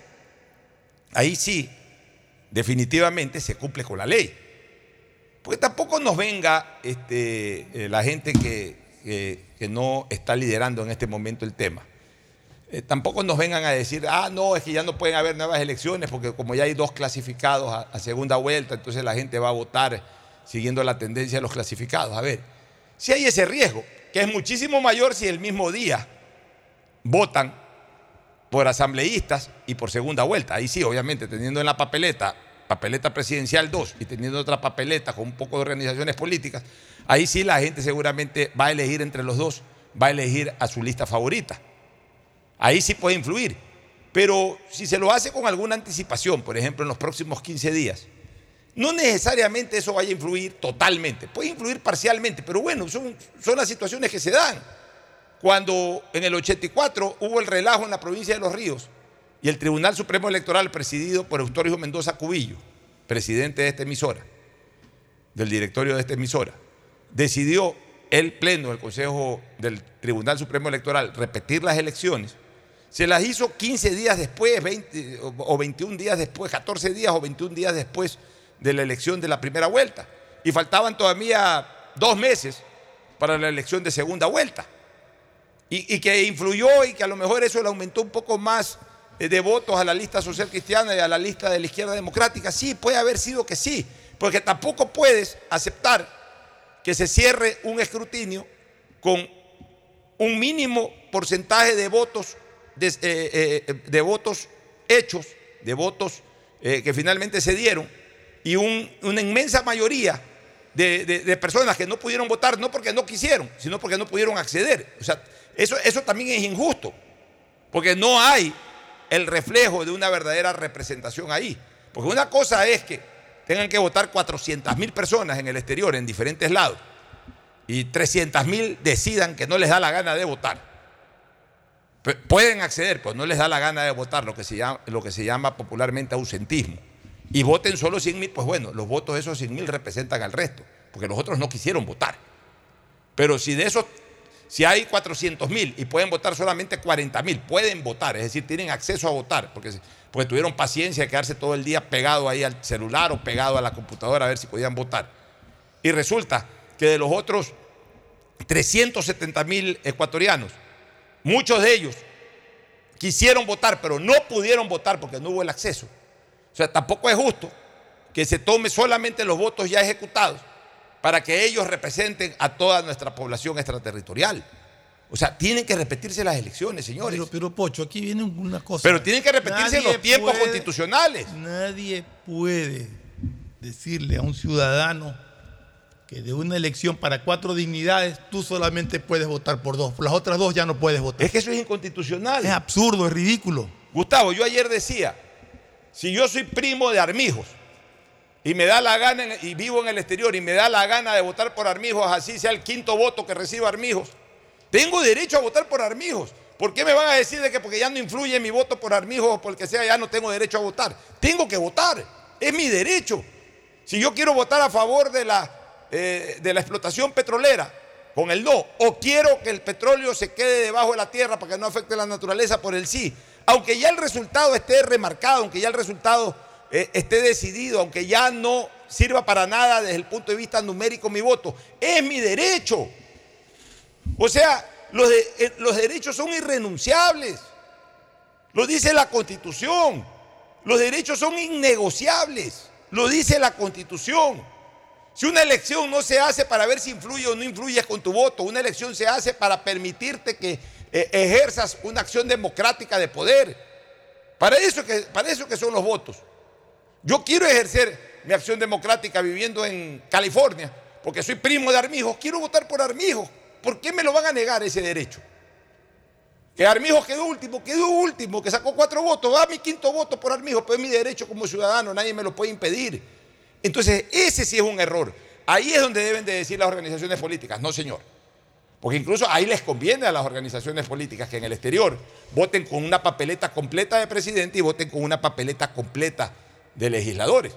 ahí sí, definitivamente se cumple con la ley. Porque tampoco nos venga este, eh, la gente que, no está liderando en este momento el tema. Eh, tampoco nos vengan a decir, ah, no, es que ya no pueden haber nuevas elecciones porque como ya hay dos clasificados a, a segunda vuelta, entonces la gente va a votar siguiendo la tendencia de los clasificados. A ver, si hay ese riesgo, que es muchísimo mayor si el mismo día votan por asambleístas y por segunda vuelta. Ahí sí, obviamente, teniendo en la papeleta, papeleta presidencial 2 y teniendo otra papeleta con un poco de organizaciones políticas, ahí sí la gente seguramente va a elegir entre los dos, va a elegir a su lista favorita. Ahí sí puede influir. Pero si se lo hace con alguna anticipación, por ejemplo, en los próximos 15 días, no necesariamente eso vaya a influir totalmente, puede influir parcialmente, pero bueno, son, son las situaciones que se dan. Cuando en el 84 hubo el relajo en la provincia de Los Ríos y el Tribunal Supremo Electoral, presidido por Eustorio Mendoza Cubillo, presidente de esta emisora, del directorio de esta emisora, decidió el Pleno del Consejo del Tribunal Supremo Electoral repetir las elecciones, se las hizo 15 días después, 20 o- o 21 días después, 14 días o 21 días después de la elección de la primera vuelta. Y faltaban todavía dos meses para la elección de segunda vuelta. Y, y que influyó y que a lo mejor eso le aumentó un poco más de votos a la lista social cristiana y a la lista de la izquierda democrática. Sí, puede haber sido que sí, porque tampoco puedes aceptar que se cierre un escrutinio con un mínimo porcentaje de votos, de, eh, eh, de votos hechos, de votos eh, que finalmente se dieron, y un- una inmensa mayoría de, de- de personas que no pudieron votar, no porque no quisieron, sino porque no pudieron acceder. O sea, eso, eso también es injusto, porque no hay el reflejo de una verdadera representación ahí. Porque una cosa es que tengan que votar 400 mil personas en el exterior, en diferentes lados, y 300 mil decidan que no les da la gana de votar. Pueden acceder, pues no les da la gana de votar, lo que se llama, lo que se llama popularmente ausentismo. Y voten solo 100 mil, pues bueno, los votos de esos 100 mil representan al resto, porque los otros no quisieron votar. Pero si de esos, si hay 400 mil y pueden votar solamente 40 mil, pueden votar, es decir, tienen acceso a votar, porque, tuvieron paciencia de quedarse todo el día pegado ahí al celular o pegado a la computadora a ver si podían votar. Y resulta que de los otros 370 mil ecuatorianos, muchos de ellos quisieron votar, pero no pudieron votar porque no hubo el acceso. O sea, tampoco es justo que se tome solamente los votos ya ejecutados para que ellos representen a toda nuestra población extraterritorial. O sea, tienen que repetirse las elecciones, señores. Pero, pero Pocho, aquí viene una cosa. Pero tienen que repetirse en Nadie los tiempos puede- constitucionales. Nadie puede decirle a un ciudadano que de una elección para cuatro dignidades tú solamente puedes votar por dos. Por las otras dos ya no puedes votar. Es que eso es inconstitucional. Es absurdo, es ridículo. Gustavo, yo ayer decía, si yo soy primo de Armijos y me da la gana y vivo en el exterior y me da la gana de votar por Armijos, así sea el quinto voto que reciba Armijos, tengo derecho a votar por Armijos. ¿Por qué me van a decir de que porque ya no influye mi voto por Armijos o porque sea ya no tengo derecho a votar? Tengo que votar, es mi derecho. Si yo quiero votar a favor de la, eh, de la explotación petrolera, con el no, o quiero que el petróleo se quede debajo de la tierra para que no afecte la naturaleza por el sí, aunque ya el resultado esté remarcado, aunque ya el resultado eh, esté decidido, aunque ya no sirva para nada desde el punto de vista numérico mi voto, es mi derecho. O sea, eh, los derechos son irrenunciables. Lo dice la Constitución. Los derechos son innegociables. Lo dice la Constitución. Si una elección no se hace para ver si influye o no influyes con tu voto, una elección se hace para permitirte que eh, ejerzas una acción democrática de poder. Para eso, que, para eso que son los votos. Yo quiero ejercer mi acción democrática viviendo en California, porque soy primo de Armijos, quiero votar por Armijos. ¿Por qué me lo van a negar ese derecho? Que Armijos quedó último, quedó último, que sacó cuatro votos, va mi quinto voto por Armijos, pero es mi derecho como ciudadano, nadie me lo puede impedir. Entonces, ese sí es un error. Ahí es donde deben de decir las organizaciones políticas, no señor. Porque incluso ahí les conviene a las organizaciones políticas que en el exterior voten con una papeleta completa de presidente y voten con una papeleta completa de legisladores.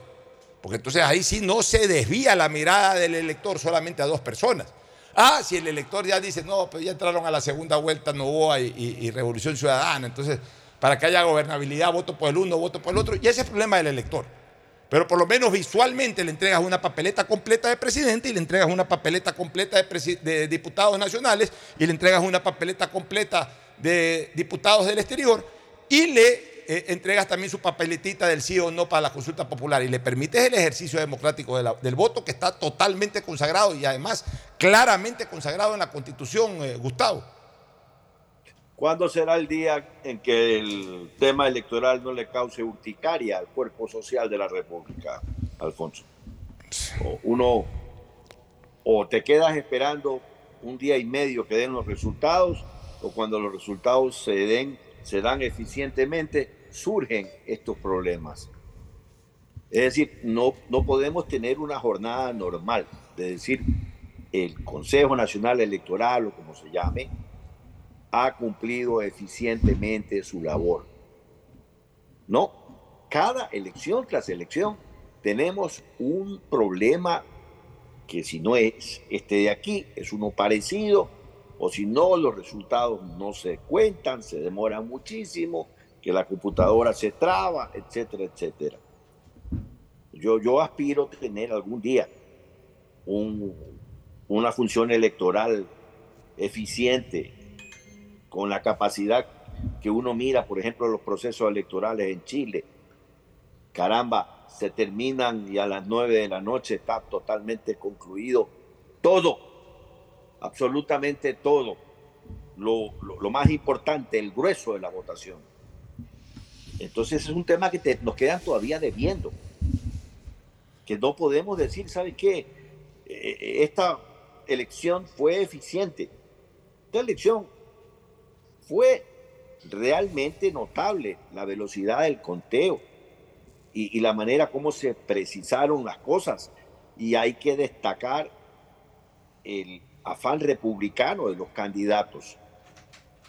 Porque entonces ahí sí no se desvía la mirada del elector solamente a dos personas. Ah, si el elector ya dice, no, pues ya entraron a la segunda vuelta Novoa y, y- y Revolución Ciudadana, entonces para que haya gobernabilidad voto por el uno, voto por el otro, y ese es el problema del elector. Pero por lo menos visualmente le entregas una papeleta completa de presidente y le entregas una papeleta completa de, de diputados nacionales y le entregas una papeleta completa de diputados del exterior y le eh, entregas también su papeletita del sí o no para la consulta popular y le permites el ejercicio democrático del voto que está totalmente consagrado y además claramente consagrado en la Constitución, eh, Gustavo. ¿Cuándo será el día en que el tema electoral no le cause urticaria al cuerpo social de la República, Alfonso? O uno, o te quedas esperando un día y medio que den los resultados, o cuando los resultados se den, se dan eficientemente, surgen estos problemas. Es decir, no, no podemos tener una jornada normal, de decir, el Consejo Nacional Electoral, o como se llame, ha cumplido eficientemente su labor. No, cada elección tras elección tenemos un problema que si no es este de aquí, es uno parecido, o si no, los resultados no se cuentan, se demoran muchísimo, que la computadora se traba, etcétera, etcétera. Yo, yo aspiro a tener algún día un- una función electoral eficiente, con la capacidad que uno mira, por ejemplo, los procesos electorales en Chile. Caramba, se terminan y a las nueve de la noche está totalmente concluido todo, absolutamente todo. Lo- lo más importante, el grueso de la votación. Entonces es un tema que te- nos quedan todavía debiendo. Que no podemos decir, ¿sabes qué? Eh, esta elección fue eficiente. Esta elección fue realmente notable la velocidad del conteo y, y la manera como se precisaron las cosas. Y hay que destacar el afán republicano de los candidatos.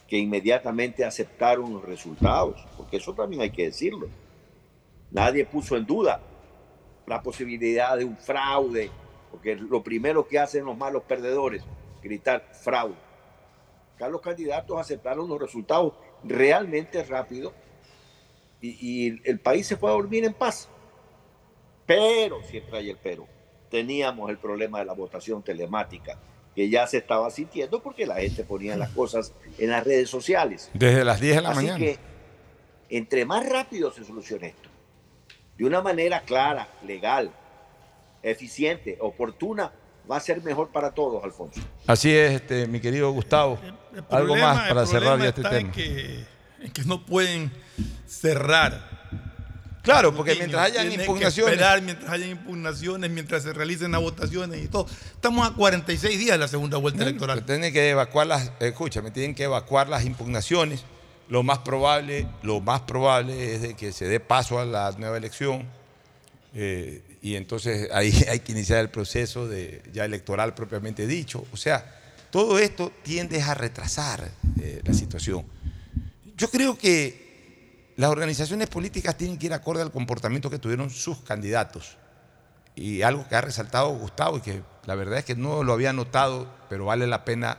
Que inmediatamente aceptaron los resultados, porque eso también hay que decirlo. Nadie puso en duda la posibilidad de un fraude, porque lo primero que hacen los malos perdedores, gritar fraude. Acá los candidatos aceptaron los resultados realmente rápido y, y el país se fue a dormir en paz. Pero, siempre hay el pero, teníamos el problema de la votación telemática, que ya se estaba sintiendo porque la gente ponía las cosas en las redes sociales. Desde las 10 de la Así mañana. que, entre más rápido se solucione esto, de una manera clara, legal, eficiente, oportuna, va a ser mejor para todos, Alfonso. Así es, este, mi querido Gustavo. El Algo problema- más el para cerrar ya este está tema. En que, en que no pueden cerrar. Claro, porque mientras hayan impugnaciones. esperar mientras hayan impugnaciones, mientras se realicen las votaciones y todo. Estamos a 46 días de la segunda vuelta electoral. Tienen que evacuar las, escúchame, tienen que evacuar las impugnaciones. Lo más probable, lo más probable es de que se dé paso a la nueva elección. eh, y entonces ahí hay que iniciar el proceso de, ya electoral propiamente dicho. O sea, todo esto tiende a retrasar eh, la situación. Yo creo que las organizaciones políticas tienen que ir acorde al comportamiento que tuvieron sus candidatos. Y algo que ha resaltado Gustavo y que la verdad es que no lo había notado, pero vale la pena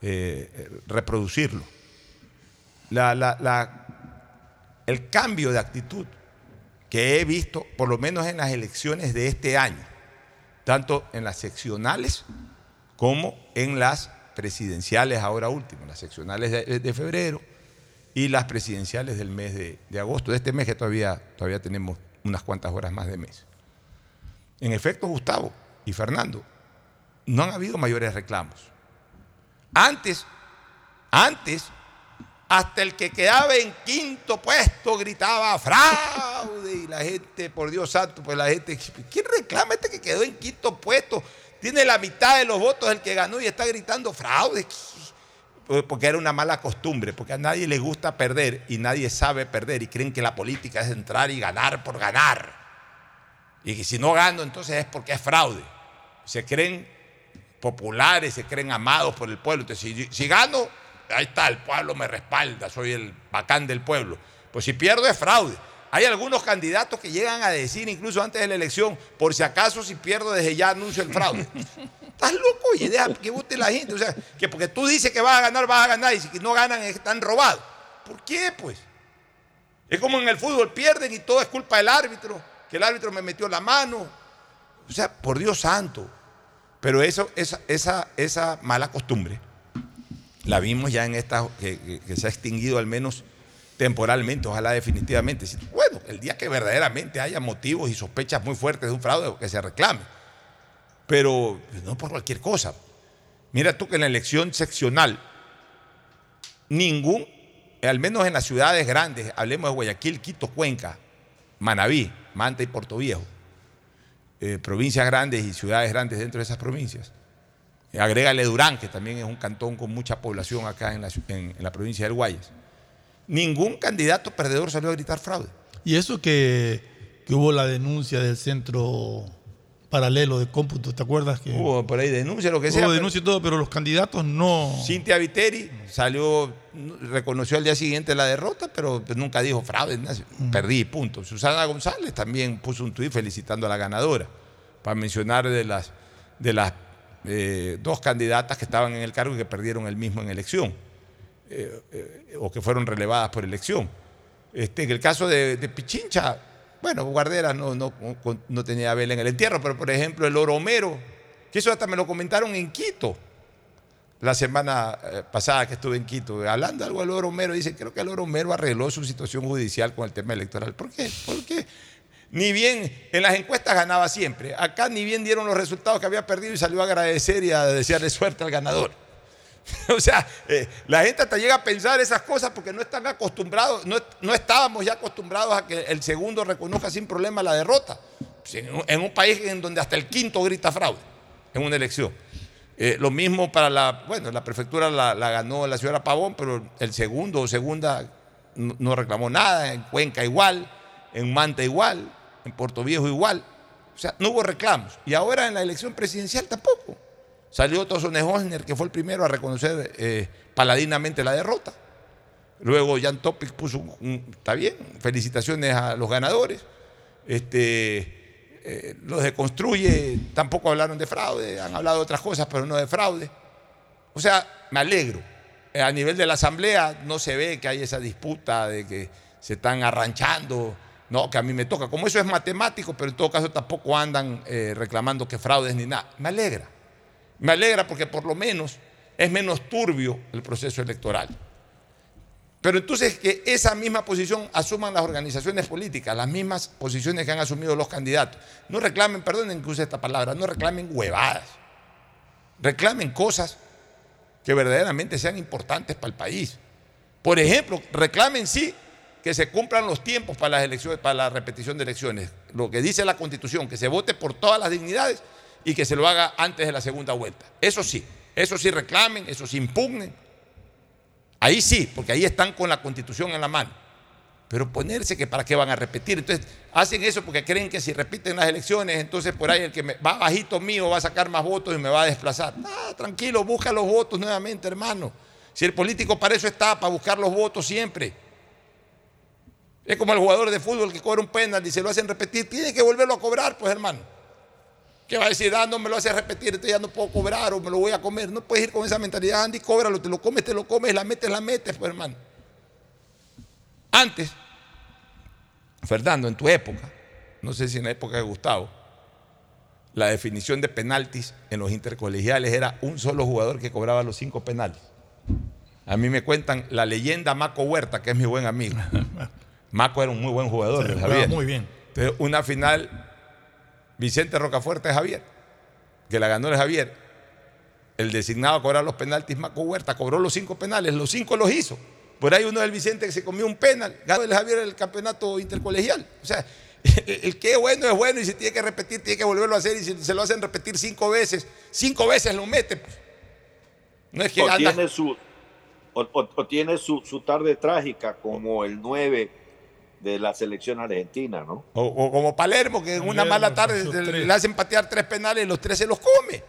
eh, reproducirlo. El cambio de actitud que he visto, por lo menos en las elecciones de este año, tanto en las seccionales como en las presidenciales ahora último, las seccionales de febrero y las presidenciales del mes de, de agosto, de este mes que todavía, todavía tenemos unas cuantas horas más de mes. En efecto, Gustavo y Fernando, no han habido mayores reclamos. Antes, antes, hasta el que quedaba en quinto puesto gritaba fraude y la gente, por Dios santo, pues la gente, ¿quién reclama este que quedó en quinto puesto? Tiene la mitad de los votos el que ganó y está gritando fraude. Pues Porque era una mala costumbre, porque a nadie le gusta perder y nadie sabe perder y creen que la política es entrar y ganar por ganar. Y que si no gano, entonces es porque es fraude. Se creen populares, se creen amados por el pueblo. Entonces, si, si gano, ahí está, el pueblo me respalda, soy el bacán del pueblo. Pues si pierdo es fraude. Hay algunos candidatos que llegan a decir, incluso antes de la elección, por si acaso si pierdo desde ya anuncio el fraude. Estás loco y deja que vote la gente. O sea, que porque tú dices que vas a ganar, vas a ganar, y si no ganan, están robados. ¿Por qué, pues? Es como en el fútbol, pierden y todo es culpa del árbitro, que el árbitro me metió la mano. O sea, por Dios santo. Pero eso, esa, esa, esa mala costumbre la vimos ya en esta, que, que- se ha extinguido al menos temporalmente, ojalá definitivamente. Bueno, el día que verdaderamente haya motivos y sospechas muy fuertes de un fraude, que se reclame. Pero no por cualquier cosa. Mira tú que en la elección seccional, ningún, al menos en las ciudades grandes, hablemos de Guayaquil, Quito, Cuenca, Manabí, Manta y Puerto Viejo, eh, provincias grandes y ciudades grandes dentro de esas provincias. Agrégale Durán, que también es un cantón con mucha población acá en la, provincia del Guayas. Ningún candidato perdedor salió a gritar fraude. Y eso que hubo la denuncia del centro paralelo de cómputo, ¿te acuerdas? Que Hubo por ahí denuncia, lo que sea. Hubo denuncia y todo, pero los candidatos no. Cintia Viteri salió, reconoció al día siguiente la derrota, pero pues nunca dijo fraude, nada, perdí, punto. Susana González también puso un tuit felicitando a la ganadora, para mencionar de las, de las eh, dos candidatas que estaban en el cargo y que perdieron el mismo en elección, eh, eh, o que fueron relevadas por elección. Este, en el caso de, de Pichincha, bueno, Guardera no, no, no tenía vela en el entierro, pero por ejemplo el Oro Homero, que eso hasta me lo comentaron en Quito la semana eh, pasada que estuve en Quito, hablando algo del Oro Homero, dice, creo que el Oro Homero arregló su situación judicial con el tema electoral. ¿Por qué? Porque ni bien en las encuestas ganaba siempre. Acá ni bien dieron los resultados que había perdido y salió a agradecer y a desearle suerte al ganador. o sea, eh, la gente hasta llega a pensar esas cosas porque no están acostumbrados, no, no estábamos ya acostumbrados a que el segundo reconozca sin problema la derrota. Pues en, un- país en donde hasta el quinto grita fraude en una elección. Eh, lo mismo para la, bueno, la prefectura la, ganó la señora Pavón, pero el segundo o segunda no reclamó nada, en Cuenca igual, en Manta igual, en Puerto Viejo igual. O sea, no hubo reclamos. Y ahora en la elección presidencial tampoco. Salió Otto Sonnenhosner, que fue el primero a reconocer eh, paladinamente la derrota. Luego Jan Topic puso un, está bien, felicitaciones a los ganadores. Este, eh, los de Construye tampoco hablaron de fraude, han hablado de otras cosas, pero no de fraude. O sea, me alegro. Eh, A nivel de la Asamblea no se ve que hay esa disputa de que se están arranchando, no, que a mí me toca. Como eso es matemático, pero en todo caso tampoco andan reclamando que fraudes ni nada. Me alegra. Me alegra porque por lo menos es menos turbio el proceso electoral. Pero entonces que esa misma posición asuman las organizaciones políticas, las mismas posiciones que han asumido los candidatos. No reclamen, perdonen que use esta palabra, no reclamen huevadas. Reclamen cosas que verdaderamente sean importantes para el país. Por ejemplo, reclamen sí que se cumplan los tiempos para las elecciones, para la repetición de elecciones. Lo que dice la Constitución, que se vote por todas las dignidades y que se lo haga antes de la segunda vuelta. Eso sí, eso sí reclamen, eso sí impugnen. Ahí sí, porque ahí están con la Constitución en la mano. Pero ponerse que para qué van a repetir. Entonces, hacen eso porque creen que si repiten las elecciones, entonces por ahí el que va bajito mío va a sacar más votos y me va a desplazar. No, tranquilo, busca los votos nuevamente, hermano. Si el político para eso está, para buscar los votos siempre. Es como el jugador de fútbol que cobra un penal y se lo hacen repetir, tiene que volverlo a cobrar, pues hermano. ¿Qué va a decir? Ah, no me lo hace repetir, entonces ya no puedo cobrar o me lo voy a comer. No puedes ir con esa mentalidad, Andy, cóbralo, te lo comes, te lo comes, la metes, la metes, pues hermano. Antes, Fernando, en tu época, no sé si en la época de Gustavo, la definición de penaltis en los intercolegiales era un solo jugador que cobraba los cinco penales. A mí me cuentan la leyenda Maco Huerta, que es mi buen amigo. Maco era un muy buen jugador, muy bien. Entonces, una final, Vicente Rocafuerte Javier, que la ganó el Javier. El designado a cobrar los penaltis, Maco Huerta, cobró los cinco penales, los cinco los hizo. Por ahí uno del Vicente que se comió un penal, ganó el Javier el campeonato intercolegial. O sea, el que es bueno es bueno y si tiene que repetir, tiene que volverlo a hacer y si se lo hacen repetir cinco veces, cinco veces lo mete. No es que o anda- tiene su o, o- o tiene su, su tarde trágica como el 9 de la selección argentina, ¿no? O, o como Palermo, que en una mala tarde tres. le hacen patear tres penales y los tres se los come.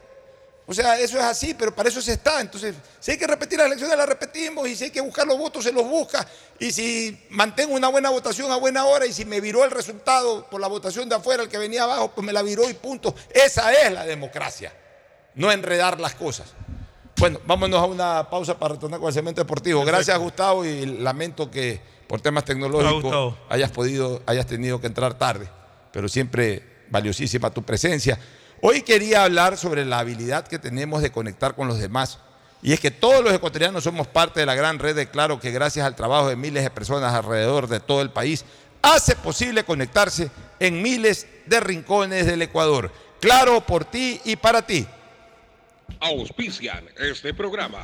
O sea, eso es así, pero para eso se está. Entonces, si hay que repetir las elecciones, las repetimos. Y si hay que buscar los votos, se los busca. Y si mantengo una buena votación a buena hora y si me viró el resultado por la votación de afuera, el que venía abajo, pues me la viró y punto. Esa es la democracia. No enredar las cosas. Bueno, vámonos a una pausa para retornar con el segmento deportivo. Gracias, Gustavo, y lamento que por temas tecnológicos hayas podido, hayas tenido que entrar tarde, pero siempre valiosísima tu presencia. Hoy quería hablar sobre la habilidad que tenemos de conectar con los demás. Y es que todos los ecuatorianos somos parte de la gran red de Claro que gracias al trabajo de miles de personas alrededor de todo el país hace posible conectarse en miles de rincones del Ecuador. Claro por ti y para ti. Auspician este programa.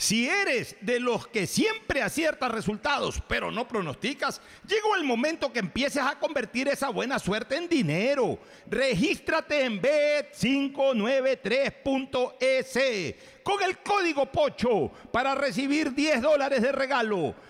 Si eres de los que siempre aciertas resultados, pero no pronosticas, llegó el momento que empieces a convertir esa buena suerte en dinero. Regístrate en bet593.es con el código POCHO para recibir 10 dólares de regalo.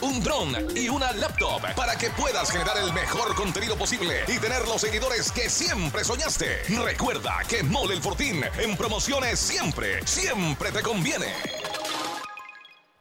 un dron y una laptop para que puedas generar el mejor contenido posible y tener los seguidores que siempre soñaste. Recuerda que Mole el Fortín en promociones siempre, siempre te conviene.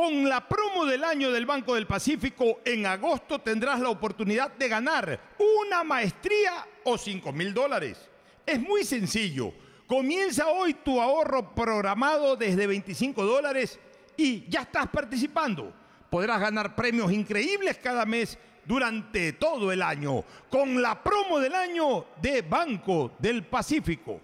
Con la promo del año del Banco del Pacífico, en agosto tendrás la oportunidad de ganar una maestría o 5 mil dólares. Es muy sencillo. Comienza hoy tu ahorro programado desde 25 dólares y ya estás participando. Podrás ganar premios increíbles cada mes durante todo el año con la promo del año de Banco del Pacífico.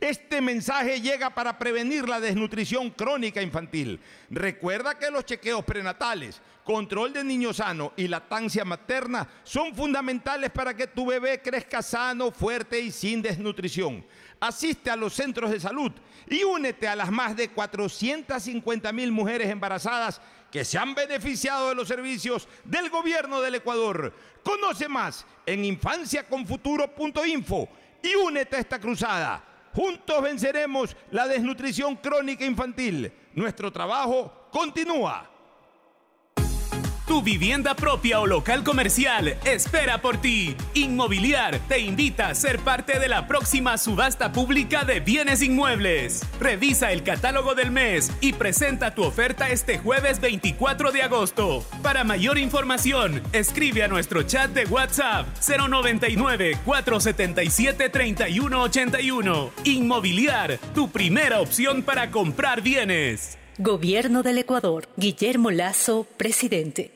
Este mensaje llega para prevenir la desnutrición crónica infantil. Recuerda que los chequeos prenatales, control de niño sano y lactancia materna son fundamentales para que tu bebé crezca sano, fuerte y sin desnutrición. Asiste a los centros de salud y únete a las más de 450 mil mujeres embarazadas que se han beneficiado de los servicios del gobierno del Ecuador. Conoce más en infanciaconfuturo.info y únete a esta cruzada. Juntos venceremos la desnutrición crónica infantil. Nuestro trabajo continúa. Tu vivienda propia o local comercial espera por ti. Inmobiliar te invita a ser parte de la próxima subasta pública de bienes inmuebles. Revisa el catálogo del mes y presenta tu oferta este jueves 24 de agosto. Para mayor información, escribe a nuestro chat de WhatsApp 099 477 3181. Inmobiliar, tu primera opción para comprar bienes. Gobierno del Ecuador. Guillermo Lazo, presidente.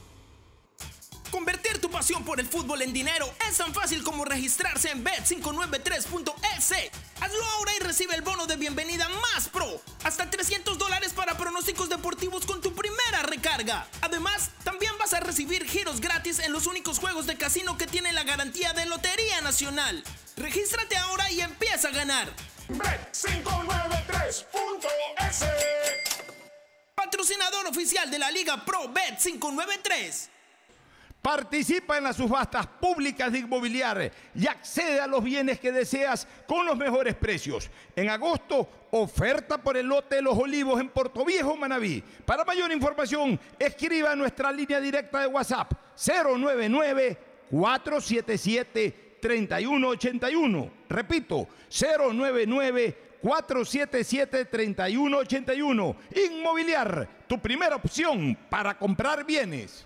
Convertir tu pasión por el fútbol en dinero es tan fácil como registrarse en bet593.es. Hazlo ahora y recibe el bono de bienvenida más pro. Hasta 300 dólares para pronósticos deportivos con tu primera recarga. Además, también vas a recibir giros gratis en los únicos juegos de casino que tienen la garantía de Lotería Nacional. Regístrate ahora y empieza a ganar. Bet593.es Patrocinador oficial de la Liga Pro Bet 593. Participa en las subastas públicas de inmobiliaria y accede a los bienes que deseas con los mejores precios. En agosto, oferta por el lote de los olivos en Puerto Viejo, Manabí. Para mayor información, escriba a nuestra línea directa de WhatsApp 099 477 3181. Repito, 099 477-3181. Inmobiliar, tu primera opción para comprar bienes.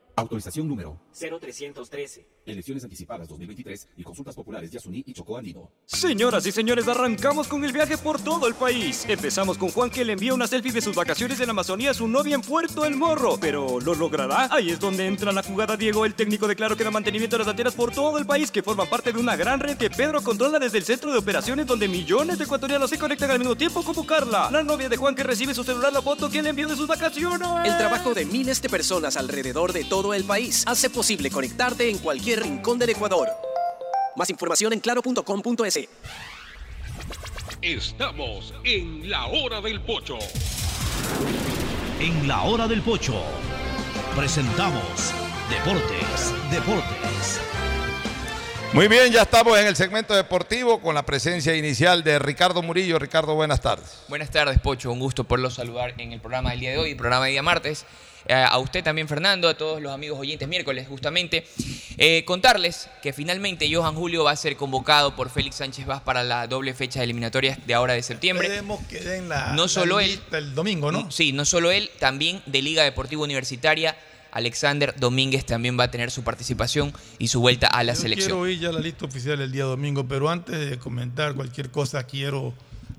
Autorización número 0313. Elecciones anticipadas 2023 y consultas populares de Asuní y Chocó Andino. Señoras y señores, arrancamos con el viaje por todo el país. Empezamos con Juan que le envía una selfie de sus vacaciones en Amazonía a su novia en Puerto El Morro. Pero ¿lo logrará? Ahí es donde entra la jugada Diego, el técnico de Claro que da mantenimiento de las antenas por todo el país, que forman parte de una gran red que Pedro controla desde el centro de operaciones donde millones de ecuatorianos se conectan al mismo tiempo como Carla, la novia de Juan que recibe su celular la foto que le envió de sus vacaciones. El trabajo de miles de personas alrededor de todo el país hace posible conectarte en cualquier rincón del Ecuador. Más información en claro.com.es. Estamos en la hora del pocho. En la hora del pocho presentamos Deportes, Deportes. Muy bien, ya estamos en el segmento deportivo con la presencia inicial de Ricardo Murillo. Ricardo, buenas tardes. Buenas tardes, Pocho. Un gusto poderlo saludar en el programa del día de hoy, programa de día martes. Eh, a usted también, Fernando, a todos los amigos oyentes miércoles, justamente. Eh, contarles que finalmente Johan Julio va a ser convocado por Félix Sánchez Vaz para la doble fecha de eliminatorias de ahora de septiembre. Esperemos que den la, No la solo él. el domingo, ¿no? Sí, no solo él, también de Liga Deportiva Universitaria. Alexander Domínguez también va a tener su participación y su vuelta a la Yo selección. Quiero oír ya la lista oficial el día domingo, pero antes de comentar cualquier cosa, quiero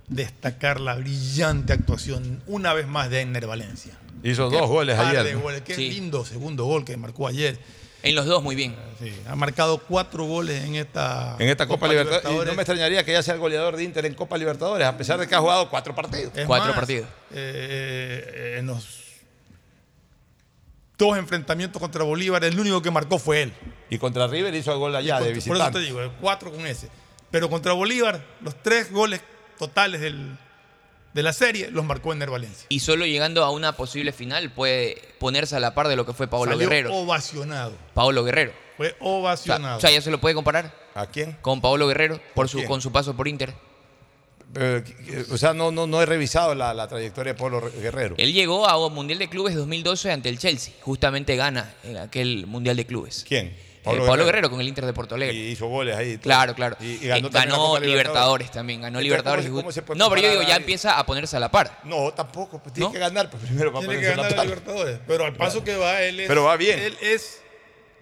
destacar la brillante actuación una vez más de Enner Valencia. Hizo Qué dos goles ayer. de goles, Qué Sí. lindo segundo gol que marcó ayer. En los dos, muy bien. Sí, ha marcado cuatro goles en esta, En esta Copa, Libertadores. Y no me extrañaría que ya sea el goleador de Inter en Copa Libertadores, a pesar de que ha jugado cuatro partidos. Es Cuatro más, partidos. eh, en los dos enfrentamientos contra Bolívar, el único que marcó fue él. Y contra River hizo el gol allá de visitante. Por eso te digo, cuatro con ese. Pero contra Bolívar, los tres goles totales del- de la serie los marcó Ener Valencia. Y solo llegando a una posible final puede ponerse a la par de lo que fue Paolo Salió Guerrero. ovacionado. Paolo Guerrero. Fue O sea, ovacionado. o sea, ya se lo puede comparar ¿A quién? con Paolo Guerrero por su, con su paso por Inter. Eh, o sea, no, no, no he revisado la, la trayectoria de Pablo Guerrero. Él llegó a un Mundial de Clubes 2012 ante el Chelsea. Justamente gana en aquel Mundial de Clubes. ¿Quién? Eh, Pablo, Guerrero. con el Inter de Porto Alegre. Y hizo goles ahí. todo. Claro, claro. Y, y Eh, ganó, la Libertadores también, ganó Entonces, Libertadores. ¿cómo se- y- cómo se puede no, pero yo digo, ya empieza a ponerse a la par. No, tampoco. Pues tiene ¿No? que ganar pues, primero para Tiene que ponerse a la ganar a par. Libertadores. Pero al paso que va, él es. Pero va bien. Él es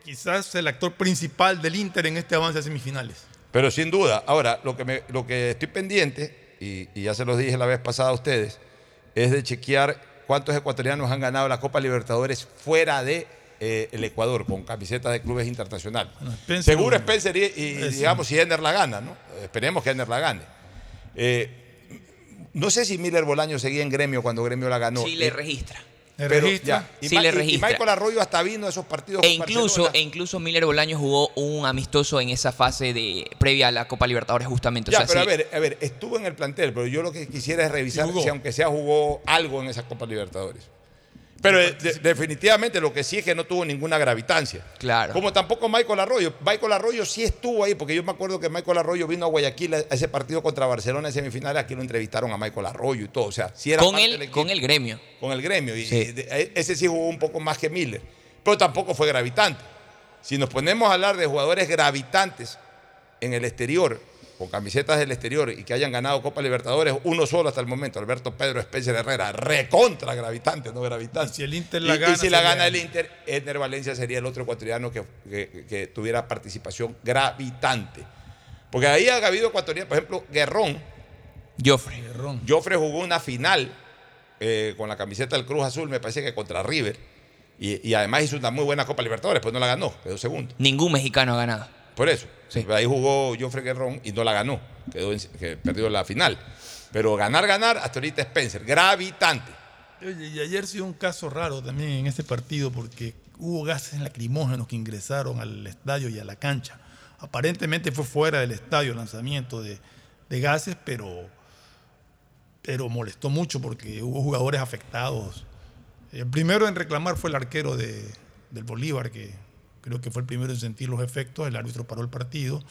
quizás el actor principal del Inter en este avance a semifinales. Pero sin duda, ahora, lo que, me- lo que estoy pendiente, y, y ya se los dije la vez pasada a ustedes, es de chequear cuántos ecuatorianos han ganado la Copa Libertadores fuera de eh, el Ecuador, con camisetas de clubes internacionales. Spencer- Seguro Spencer y, digamos, si Ender la gana, ¿no? Esperemos que Ender la gane. Eh, no sé si Miller Bolaño seguía en gremio cuando gremio la ganó. Sí le Eh, registra. Le pero registra. ya, y, Sí Ma- le y- y registra. Michael Arroyo hasta vino a esos partidos. E incluso, Barcelona. e incluso Miller Bolaño jugó un amistoso en esa fase de previa a la Copa Libertadores justamente. O Ya, sea, pero sí. a ver, a ver, estuvo en el plantel, pero yo lo que quisiera es revisar si aunque sea jugó algo en esa Copa Libertadores. Pero eh, de- definitivamente lo que sí es que no tuvo ninguna gravitancia. Claro. Como tampoco Michael Arroyo. Michael Arroyo sí estuvo ahí, porque yo me acuerdo que Michael Arroyo vino a Guayaquil a ese partido contra Barcelona en semifinales, aquí lo entrevistaron a Michael Arroyo y todo. O sea, sí era con, parte el, del con el gremio. Con el gremio. Y, Sí. y de- ese sí jugó un poco más que Miller. Pero tampoco fue gravitante. Si nos ponemos a hablar de jugadores gravitantes en el exterior, con camisetas del exterior y que hayan ganado Copa Libertadores, uno solo hasta el momento, Alberto Pedro Spencer Herrera, recontra gravitante, no gravitante. Si el Inter la y, gana, y si la gana el. Inter, Edner Valencia sería el otro ecuatoriano que, que- que tuviera participación gravitante. Porque ahí ha habido ecuatorianos, por ejemplo, Guerrón. Joffre. Joffre jugó una final eh, con la camiseta del Cruz Azul, me parece que contra River. Y, y además hizo una muy buena Copa Libertadores, pues no la ganó, quedó segundo. Ningún mexicano ha ganado. Por eso. Ahí jugó Joffre Guerrón y no la ganó. Quedó en- que perdió la final. Pero ganar, ganar, hasta ahorita Spencer. Gravitante. Oye, y ayer sí un caso raro también en ese partido porque hubo gases lacrimógenos que ingresaron al estadio y a la cancha. Aparentemente fue fuera del estadio el lanzamiento de, de gases, pero, pero molestó mucho porque hubo jugadores afectados. El primero en reclamar fue el arquero de, del Bolívar, que creo que fue el primero en sentir los efectos. El árbitro paró el partido.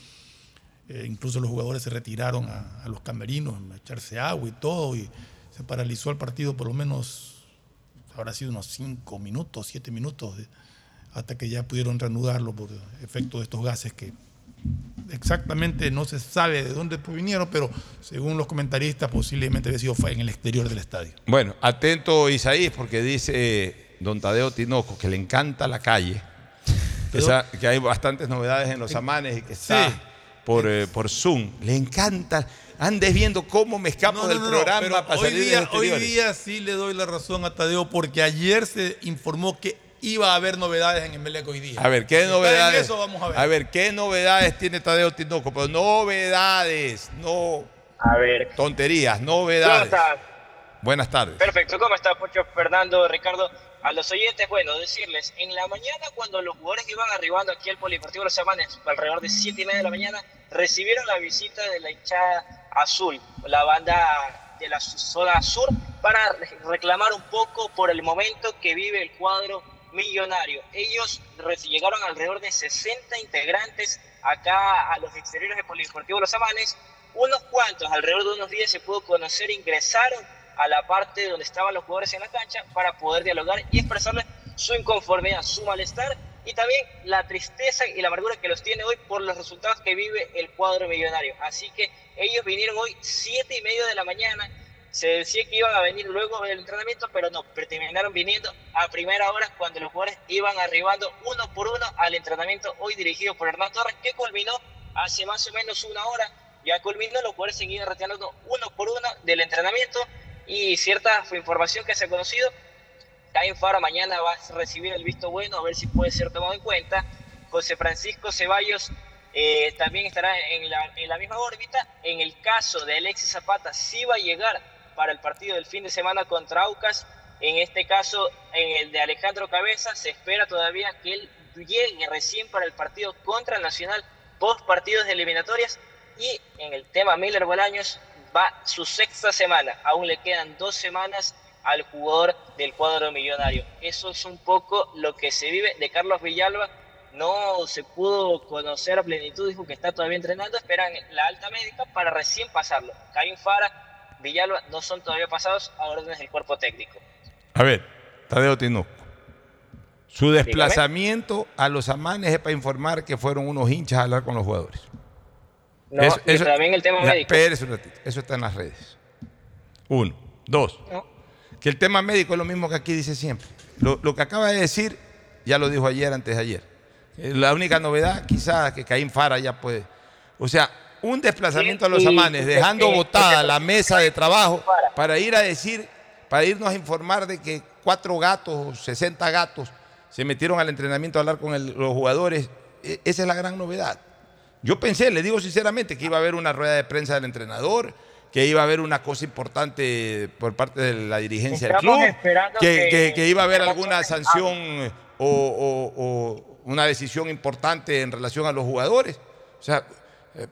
Eh, incluso los jugadores se retiraron a, los camerinos a echarse agua y todo. Y se paralizó el partido por lo menos, habrá sido unos cinco minutos, siete minutos, de- hasta que ya pudieron reanudarlo por efecto de estos gases que exactamente no se sabe de dónde vinieron, pero según los comentaristas posiblemente había sido en el exterior del estadio. Bueno, atento Isaías, porque dice eh, don Tadeo Tinoco que le encanta la calle. Que, esa- que hay bastantes novedades en los amanes y que está Sí. por, eh, por Zoom. Le encanta. Andes viendo cómo me escapo No, del no, no, programa pero para hoy salir día, de hoy día sí le doy la razón a Tadeo porque ayer se informó que iba a haber novedades en Emelec hoy día. A ver, ¿qué novedades? eso vamos a ver. ¿qué novedades tiene Tadeo Tinoco? Pero novedades, no A ver. tonterías, ¿Cómo novedades. estás? Buenas tardes. Perfecto, ¿cómo está Pocho Fernando, Ricardo? A los oyentes, bueno, decirles, en la mañana cuando los jugadores iban arribando aquí al Polideportivo Los Amanes, alrededor de 7 y media de la mañana, recibieron la visita de la hinchada azul, la banda de la zona sur, para re- reclamar un poco por el momento que vive el cuadro millonario. Ellos llegaron alrededor de 60 integrantes acá a los exteriores del Polideportivo Los Amanes, unos cuantos, alrededor de unos 10 se pudo conocer, ingresaron a la parte donde estaban los jugadores en la cancha para poder dialogar y expresarles su inconformidad, su malestar y también la tristeza y la amargura que los tiene hoy por los resultados que vive el cuadro millonario. Así que ellos vinieron hoy siete y media de la mañana. Se decía que iban a venir luego del entrenamiento, pero no, terminaron viniendo a primera hora cuando los jugadores iban arribando uno por uno al entrenamiento hoy dirigido por Hernán Torres, que culminó hace más o menos una hora. Ya culminó, los jugadores seguían retirando uno por uno del entrenamiento y cierta información que se ha conocido, Caín Fara mañana va a recibir el visto bueno, a ver si puede ser tomado en cuenta. José Francisco Ceballos eh, también estará en la, misma órbita. En el caso de Alexis Zapata, sí va a llegar para el partido del fin de semana contra Aucas. En este caso, en el de Alejandro Cabeza, se espera todavía que él llegue recién para el partido contra Nacional, post partidos de eliminatorias. Y en el tema Miller Bolaños, va su sexta semana. Aún le quedan dos semanas al jugador del cuadro millonario. Eso es un poco lo que se vive de Carlos Villalba. No se pudo conocer a plenitud, dijo que está todavía entrenando, esperan la alta médica para recién pasarlo. Karim Fara, Villalba no son todavía pasados a órdenes del cuerpo técnico. A ver, Tadeo Tinoco. Su desplazamiento a los amanes es para informar que fueron unos hinchas a hablar con los jugadores. No, y también el tema médico. espérese un ratito, Eso está en las redes. Uno. Dos. Que el tema médico es lo mismo que aquí dice siempre. Lo, lo que acaba de decir, ya lo dijo ayer, antes de ayer. Eh, La única novedad, quizás, que Caín Fara ya puede. O sea, un desplazamiento a los amanes, dejando botada la mesa de trabajo para ir a decir, para irnos a informar de que cuatro gatos o 60 gatos se metieron al entrenamiento a hablar con el- los jugadores. E- Esa es la gran novedad. Yo pensé, le digo sinceramente, que iba a haber una rueda de prensa del entrenador, que iba a haber una cosa importante por parte de la dirigencia del club, que, que- iba a haber alguna sanción eh, o, o- o una decisión importante en relación a los jugadores. O sea, eh,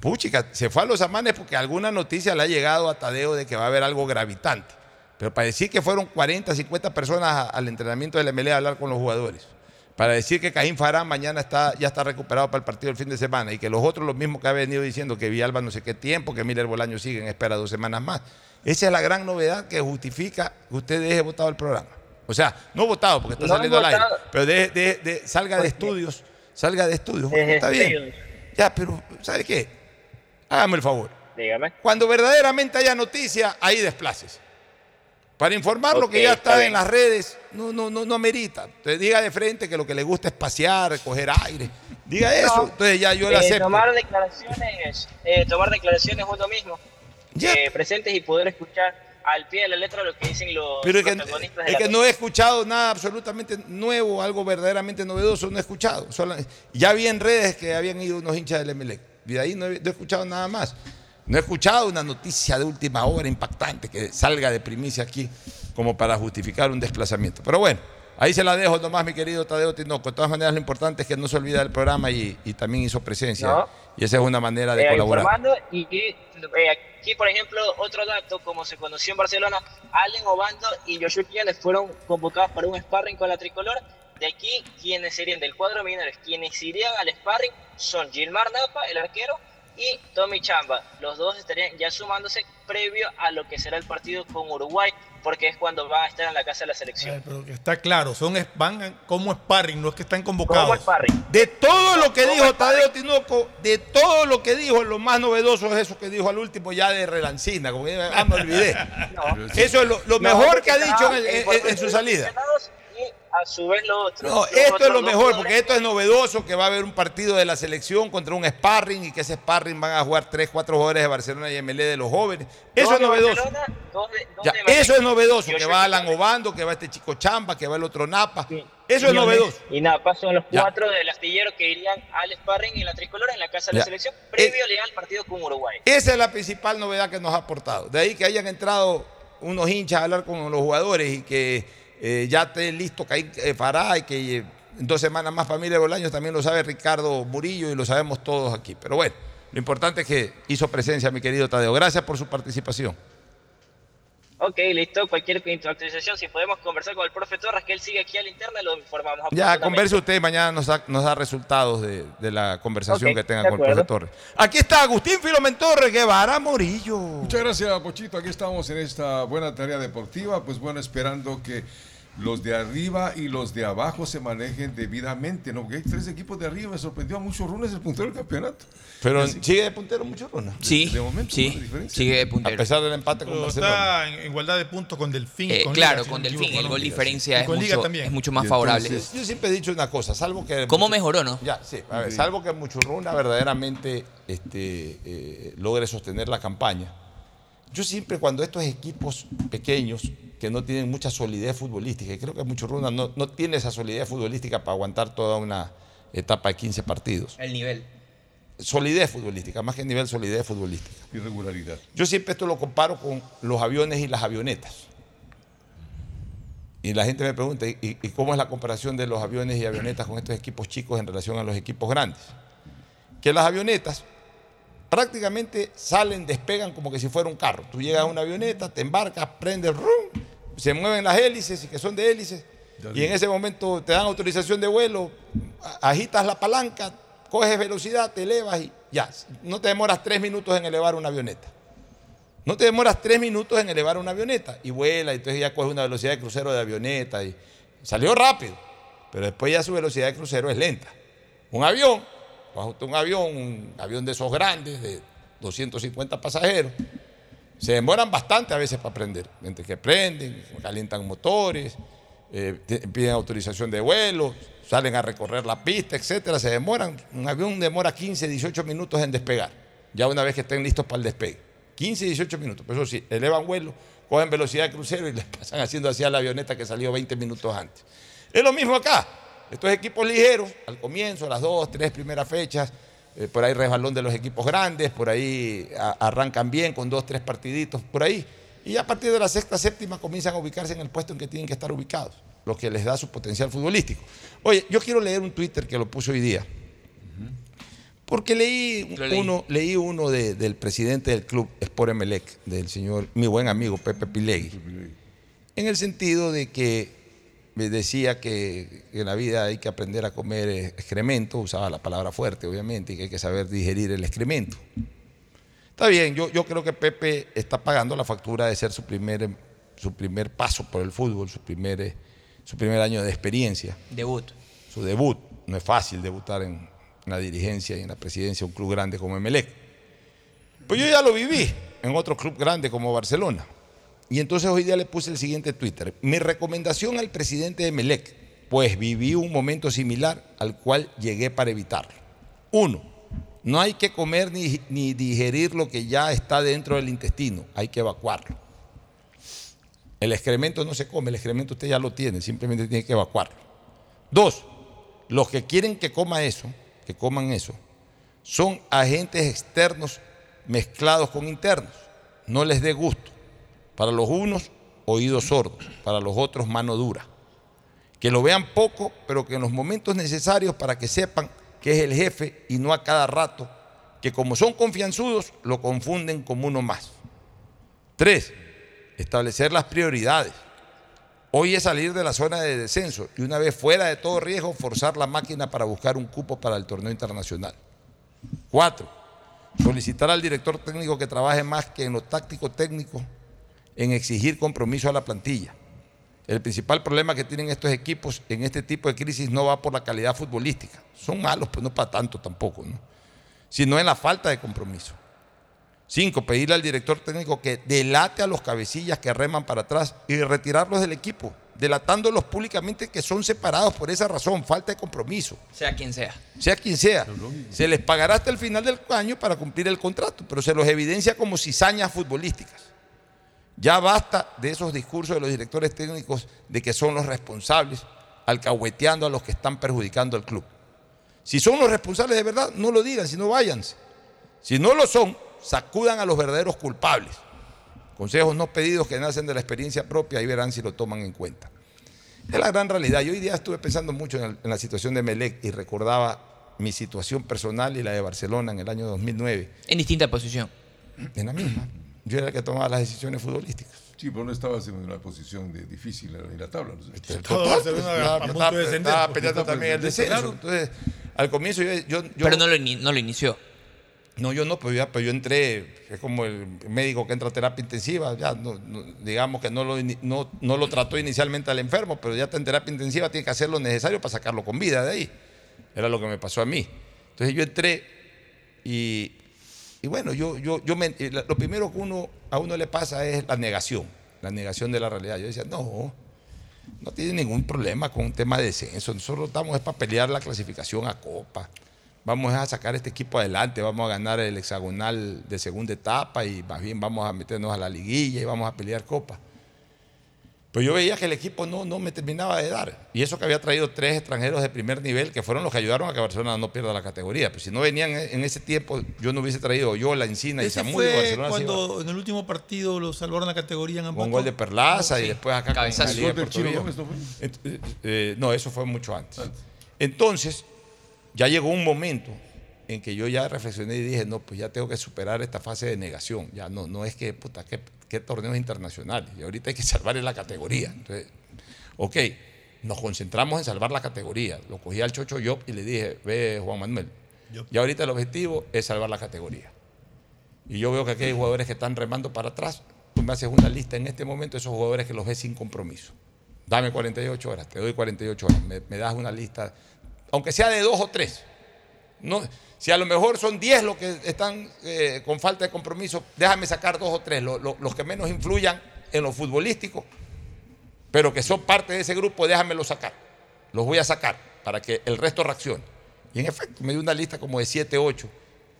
puchica, se fue a los amanes porque alguna noticia le ha llegado a Tadeo de que va a haber algo gravitante. Pero para decir que fueron 40, 50 personas al entrenamiento del MLE a hablar con los jugadores. Para decir que Caín Farán mañana está, ya está recuperado para el partido del fin de semana y que los otros, los mismos que ha venido diciendo que Villalba no sé qué tiempo, que Miller Bolaño sigue en espera dos semanas más. Esa es la gran novedad que justifica que usted deje votado el programa. O sea, no votado porque está No saliendo al aire, pero de- de- de- salga de estudios, salga de estudios. Bueno, está bien. Ya, pero ¿sabe qué? Hágame el favor. Dígame. Cuando verdaderamente haya noticia, ahí desplaces. Para informar lo que ya está está, en las redes, no, no, no, no amerita. Entonces diga de frente que lo que le gusta es pasear, coger aire. Diga eso, entonces ya yo le Eh, acepto. tomar declaraciones, eh, tomar declaraciones es lo mismo. Eh, presentes y poder escuchar al pie de la letra lo que dicen los Pero es que, protagonistas de es la que no he escuchado nada absolutamente nuevo, algo verdaderamente novedoso, no he escuchado. Ya vi en redes que habían ido unos hinchas del MLE. Y de ahí no he, no he escuchado nada más. No he escuchado una noticia de última hora impactante que salga de primicia aquí como para justificar un desplazamiento. Pero bueno, ahí se la dejo nomás, mi querido Tadeo Tinoco. De todas maneras, lo importante es que no se olvida del programa y, y también hizo presencia. No. Y esa es una manera de Eh, colaborar. y eh, aquí, por ejemplo, otro dato, como se conoció en Barcelona, Allen Obando y Joshua Quiñones fueron convocados para un sparring con la tricolor. De aquí, quienes serían del cuadro minores, quienes irían al sparring son Gilmar Napa, el arquero, y Tommy Chamba. Los dos estarían ya sumándose previo a lo que será el partido con Uruguay, porque es cuando va a estar en la casa de la selección. Pero está claro, son van como sparring, no es que están convocados. Como sparring. De todo lo que dijo Tadeo Tinoco, de todo lo que dijo, lo más novedoso es eso que dijo al último ya de Relancina, como que, ah, me olvidé. Eso es lo, lo No, mejor que ha dicho en, está- en- en su salida. A su vez lo otro. No, esto es lo mejor, porque esto es novedoso, que va a haber un partido de la selección contra un sparring y que ese sparring van a jugar tres, cuatro jugadores de Barcelona y MLE de los jóvenes. Eso es novedoso. Barcelona, dos de- dos Ya, eso es novedoso, que va Alan Obando, que va este chico Chamba, que va el otro Napa. Eso es novedoso. Y Napa son los Ya. cuatro del astillero que irían al sparring en la tricolor en la casa de Ya. la selección, previo al partido con Uruguay. Esa es la principal novedad que nos ha aportado. De ahí que hayan entrado unos hinchas a hablar con los jugadores y que eh, ya esté listo Caín eh, Fará y que eh, en dos semanas más familia Bolaños también lo sabe Ricardo Murillo y lo sabemos todos aquí. Pero bueno, lo importante es que hizo presencia mi querido Tadeo. Gracias por su participación. Ok, listo. Cualquier actualización, si podemos conversar con el profe Torres, que él sigue aquí a la interna, lo informamos. Ya converse usted, mañana nos da, nos da resultados de, de la conversación que tenga de con el profe. Torres. Aquí está Agustín Filomen Torres Guevara Murillo. Muchas gracias, Pochito. Aquí estamos en esta buena tarea deportiva. Pues bueno, esperando que los de arriba y los de abajo se manejen debidamente. ¿no? Porque hay tres equipos de arriba. Me sorprendió a muchos runes el puntero del campeonato. Pero Así- sigue de puntero mucho Runa. Sí, de momento, sí, sigue de puntero. A pesar del empate con Pero Barcelona. está en igualdad de puntos con Delfín. Eh, con claro, Liga, con Delfín, equivoco, el gol diferencia es con Liga mucho, también. es mucho más favorable. entonces, Yo siempre he dicho una cosa, salvo que... ¿Cómo mejoró, no? Ya, sí. A ver, Sí. salvo que Muchurruna verdaderamente este, eh, logre sostener la campaña. Yo siempre cuando estos equipos pequeños que no tienen mucha solidez futbolística, y creo que Muchurruna no, no tiene esa solidez futbolística para aguantar toda una etapa de 15 partidos. El nivel. Solidez futbolística, más que nivel solidez futbolística. Irregularidad. Yo siempre esto lo comparo con los aviones y las avionetas. Y la gente me pregunta, ¿y, y cómo es la comparación de los aviones y avionetas con estos equipos chicos en relación a los equipos grandes? Que las avionetas prácticamente salen, despegan como que si fuera un carro. Tú llegas a una avioneta, te embarcas, prendes, rum, se mueven las hélices y que son de hélices. Y en ese momento te dan autorización de vuelo, agitas la palanca, coges velocidad, te elevas y ya. No te demoras tres minutos en elevar una avioneta. No te demoras tres minutos en elevar una avioneta y vuela, y entonces ya coge una velocidad de crucero de avioneta y salió rápido, pero después ya su velocidad de crucero es lenta. Un avión, bajo un avión, un avión de esos grandes, de 250 pasajeros, se demoran bastante a veces para prender. Entre que prenden, calientan motores, eh, piden autorización de vuelo, salen a recorrer la pista, etcétera. Se demoran. Un avión demora 15, 18 minutos en despegar, ya una vez que estén listos para el despegue. 15, 18 minutos. Pero eso sí, elevan vuelo, cogen velocidad de crucero y les pasan haciendo así a la avioneta que salió 20 minutos antes. Es lo mismo acá. Estos equipos ligeros, al comienzo, las dos, tres primeras fechas, eh, por ahí resbalón de los equipos grandes, por ahí a- arrancan bien con dos, tres partiditos, por ahí. Y a partir de la sexta, séptima comienzan a ubicarse en el puesto en que tienen que estar ubicados, lo que les da su potencial futbolístico. Oye, yo quiero leer un Twitter que lo puse hoy día. Porque leí uno, leí uno de- del presidente del club Sport Emelec, del señor, mi buen amigo Pepe Pilegui, en el sentido de que me decía que en la vida hay que aprender a comer excremento, usaba la palabra fuerte obviamente, y que hay que saber digerir el excremento. Está bien, yo, yo creo que Pepe está pagando la factura de ser su primer, su primer paso por el fútbol, su primer, su primer año de experiencia Debut. su debut. No es fácil debutar en, en la dirigencia y en la presidencia de un club grande como Emelec. Pues yo ya lo viví en otro club grande como Barcelona. Y entonces hoy día le puse el siguiente Twitter. Mi recomendación al presidente de Melec, pues viví un momento similar al cual llegué para evitarlo. Uno, no hay que comer ni, ni digerir lo que ya está dentro del intestino, hay que evacuarlo. El excremento no se come, el excremento usted ya lo tiene, simplemente tiene que evacuarlo. Dos, los que quieren que coma eso, que coman eso, son agentes externos mezclados con internos. No les dé gusto. Para los unos, oídos sordos, para los otros, mano dura. Que lo vean poco, pero que en los momentos necesarios para que sepan que es el jefe y no a cada rato, que como son confianzudos, lo confunden como uno más. Tres, establecer las prioridades. Hoy es salir de la zona de descenso y una vez fuera de todo riesgo, forzar la máquina para buscar un cupo para el torneo internacional. Cuatro, solicitar al director técnico que trabaje más que en lo táctico técnico en exigir compromiso a la plantilla. El principal problema que tienen estos equipos en este tipo de crisis no va por la calidad futbolística. Son malos, pues no para tanto tampoco, ¿no? sino en la falta de compromiso. Cinco, pedirle al director técnico que delate a los cabecillas que reman para atrás y retirarlos del equipo, delatándolos públicamente que son separados por esa razón, falta de compromiso. Sea quien sea. Sea quien sea. Se les pagará hasta el final del año para cumplir el contrato, pero se los evidencia como cizañas futbolísticas. Ya basta de esos discursos de los directores técnicos de que son los responsables, alcahueteando a los que están perjudicando al club. Si son los responsables de verdad, no lo digan, sino váyanse. Si no lo son, sacudan a los verdaderos culpables. Consejos no pedidos que nacen de la experiencia propia y verán si lo toman en cuenta. Es la gran realidad. Yo hoy día estuve pensando mucho en la situación de Melec y recordaba mi situación personal y la de Barcelona en el año 2009. En distinta posición. En la misma. Yo era el que tomaba las decisiones futbolísticas. Sí, pero no estabas en una posición de difícil en la tabla. ¿no? Total, pues, estaba- peleando también el descenso. Entonces, al comienzo yo... yo- yo- Pero no lo, ini- no lo inició. No, yo no, pero, ya, pero yo entré, es como el médico que entra a terapia intensiva, ya no- no- digamos que no lo, no, no lo trató inicialmente al enfermo, pero ya está en terapia intensiva, tiene que hacer lo necesario para sacarlo con vida de ahí. Era lo que me pasó a mí. Entonces yo entré y, y bueno, yo, yo, yo me- eh, lo primero que uno, a uno le pasa es la negación, la negación de la realidad. Yo decía, no, no tiene ningún problema con un tema de descenso. Nosotros estamos es para pelear la clasificación a Copa. Vamos a sacar este equipo adelante, vamos a ganar el hexagonal de segunda etapa y más bien vamos a meternos a la liguilla y vamos a pelear Copa. Pero yo veía que el equipo no, no me terminaba de dar. Y eso que había traído tres extranjeros de primer nivel que fueron los que ayudaron a que Barcelona no pierda la categoría. Pues si no venían en ese tiempo, yo no hubiese traído yo la Encina y fue Barcelona iba cuando en el último partido lo salvaron la categoría en con Ambato. gol de Perlaza y Sí. después acá Cabezazo. con la Liga ¿Gol del de. Ent- eh, eh, no, eso fue mucho antes. Entonces, ya llegó un momento en que yo ya reflexioné y dije, no, pues ya tengo que superar esta fase de negación. Ya no, no es que, puta, qué, qué torneos internacionales. Y ahorita hay que salvar en la categoría. Entonces, ok, nos concentramos en salvar la categoría. Lo cogí al Chocho Job y le dije, ve Juan Manuel, y ahorita el objetivo es salvar la categoría. Y yo veo que aquí hay jugadores que están remando para atrás. Tú me haces una lista en este momento de esos jugadores que los ves sin compromiso. Dame 48 horas, te doy 48 horas. Me, me das una lista, aunque sea de dos o tres. No, si a lo mejor son 10 los que están eh, con falta de compromiso, déjame sacar dos o tres, lo- lo- los que menos influyan en lo futbolístico, pero que son parte de ese grupo, déjamelos sacar. Los voy a sacar para que el resto reaccione. Y en efecto, me dio una lista como de 7, 8,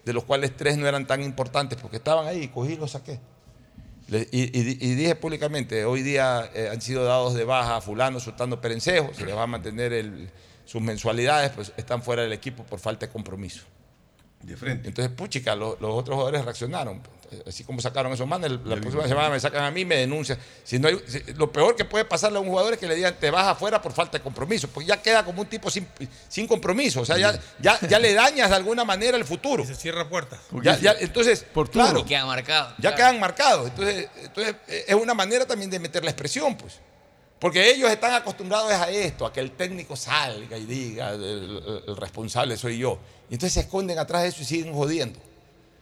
de los cuales tres no eran tan importantes porque estaban ahí y cogí y los saqué. Y, y- dije públicamente, hoy día eh, han sido dados de baja a fulano, sultano perencejo, se les va a mantener el- sus mensualidades, pues están fuera del equipo por falta de compromiso. De frente. Entonces, puchica, lo- los otros jugadores reaccionaron. Así como sacaron esos manes, la próxima semana me sacan a mí y me denuncian. Si no hay- si- lo peor que puede pasarle a un jugador es que le digan te vas afuera por falta de compromiso, porque ya queda como un tipo sin, sin compromiso. O sea, ya, ya, ya le dañas de alguna manera el futuro. Se cierra puertas. Ya- ya- entonces, claro, Y queda marcado. ya claro. quedan marcados. Entonces, entonces, eh, es una manera también de meter la expresión, pues. Porque ellos están acostumbrados a esto, a que el técnico salga y diga, el, responsable soy yo. Y entonces se esconden atrás de eso y siguen jodiendo.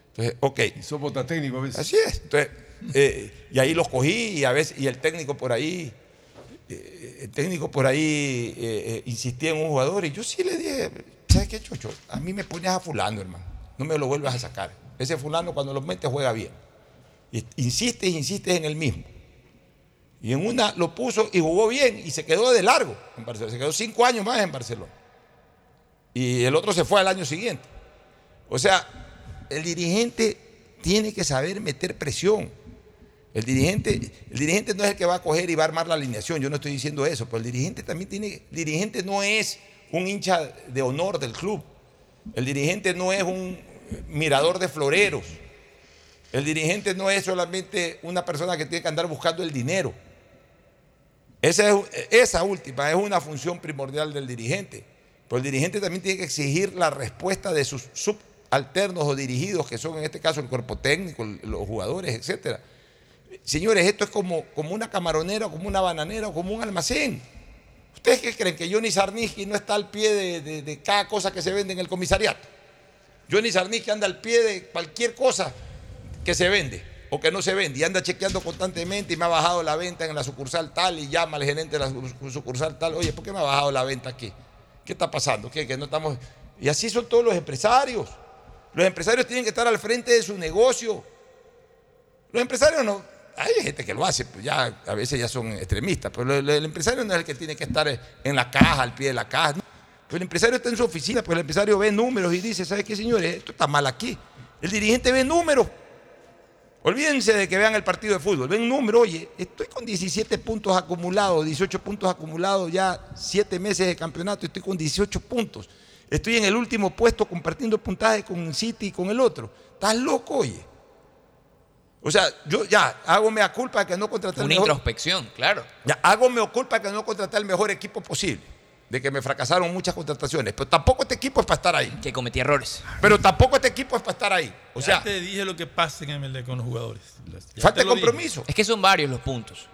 Entonces, ok. Y somos tan técnicos a veces. Así es. Entonces, eh, y ahí los cogí y a veces, y el técnico por ahí, eh, el técnico por ahí eh, insistía en un jugador y yo sí le dije, ¿sabes qué, Chocho? A mí me pones a fulano, hermano. No me lo vuelvas a sacar. Ese fulano cuando lo mete juega bien. Insistes, insistes en el mismo. Y en una lo puso y jugó bien y se quedó de largo en Barcelona. Se quedó cinco años más en Barcelona. Y el otro se fue al año siguiente. O sea, el dirigente tiene que saber meter presión. El dirigente, el dirigente no es el que va a coger y va a armar la alineación. Yo no estoy diciendo eso, pero el dirigente también tiene. El dirigente no es un hincha de honor del club. El dirigente no es un mirador de floreros. El dirigente no es solamente una persona que tiene que andar buscando el dinero. Esa, es- última es una función primordial del dirigente. Pero el dirigente también tiene que exigir la respuesta de sus subalternos o dirigidos, que son en este caso el cuerpo técnico, los jugadores, etcétera. Señores, esto es como, como una camaronera, como una bananera como un almacén. ¿Ustedes qué creen? Que Johnny Sarnitsky no está al pie de, de- cada cosa que se vende en el comisariato. Johnny Sarnitsky anda al pie de cualquier cosa que se vende o que no se vende y anda chequeando constantemente y me ha bajado la venta en la sucursal tal y llama al gerente de la su- sucursal tal, oye, ¿por qué me ha bajado la venta aquí? ¿Qué está pasando? ¿Qué? Que no estamos... Y así son todos los empresarios. Los empresarios tienen que estar al frente de su negocio. Los empresarios no... Hay gente que lo hace, pues ya a veces ya son extremistas, pero el, empresario no es el que tiene que estar en la caja, al pie de la caja. Pues el empresario está en su oficina, pues el empresario ve números y dice, ¿sabes qué, señores? Esto está mal aquí. El dirigente ve números. Olvídense de que vean el partido de fútbol, ven números, oye, estoy con 17 puntos acumulados, 18 puntos acumulados, ya 7 meses de campeonato, estoy con 18 puntos. Estoy en el último puesto compartiendo puntaje con un City y con el otro. ¿Estás loco, oye? O sea, yo ya hago mea culpa de que no contraté el Una mejor. introspección, claro. Ya, hago mea culpa de que no contraté el mejor equipo posible. De que me fracasaron muchas contrataciones. Pero tampoco este equipo es para estar ahí. Que cometí errores. Pero tampoco este equipo es para estar ahí. O sea, ya te dije lo que pasa en MLD con los jugadores. Ya falta de dije. compromiso. Es que son varios los puntos.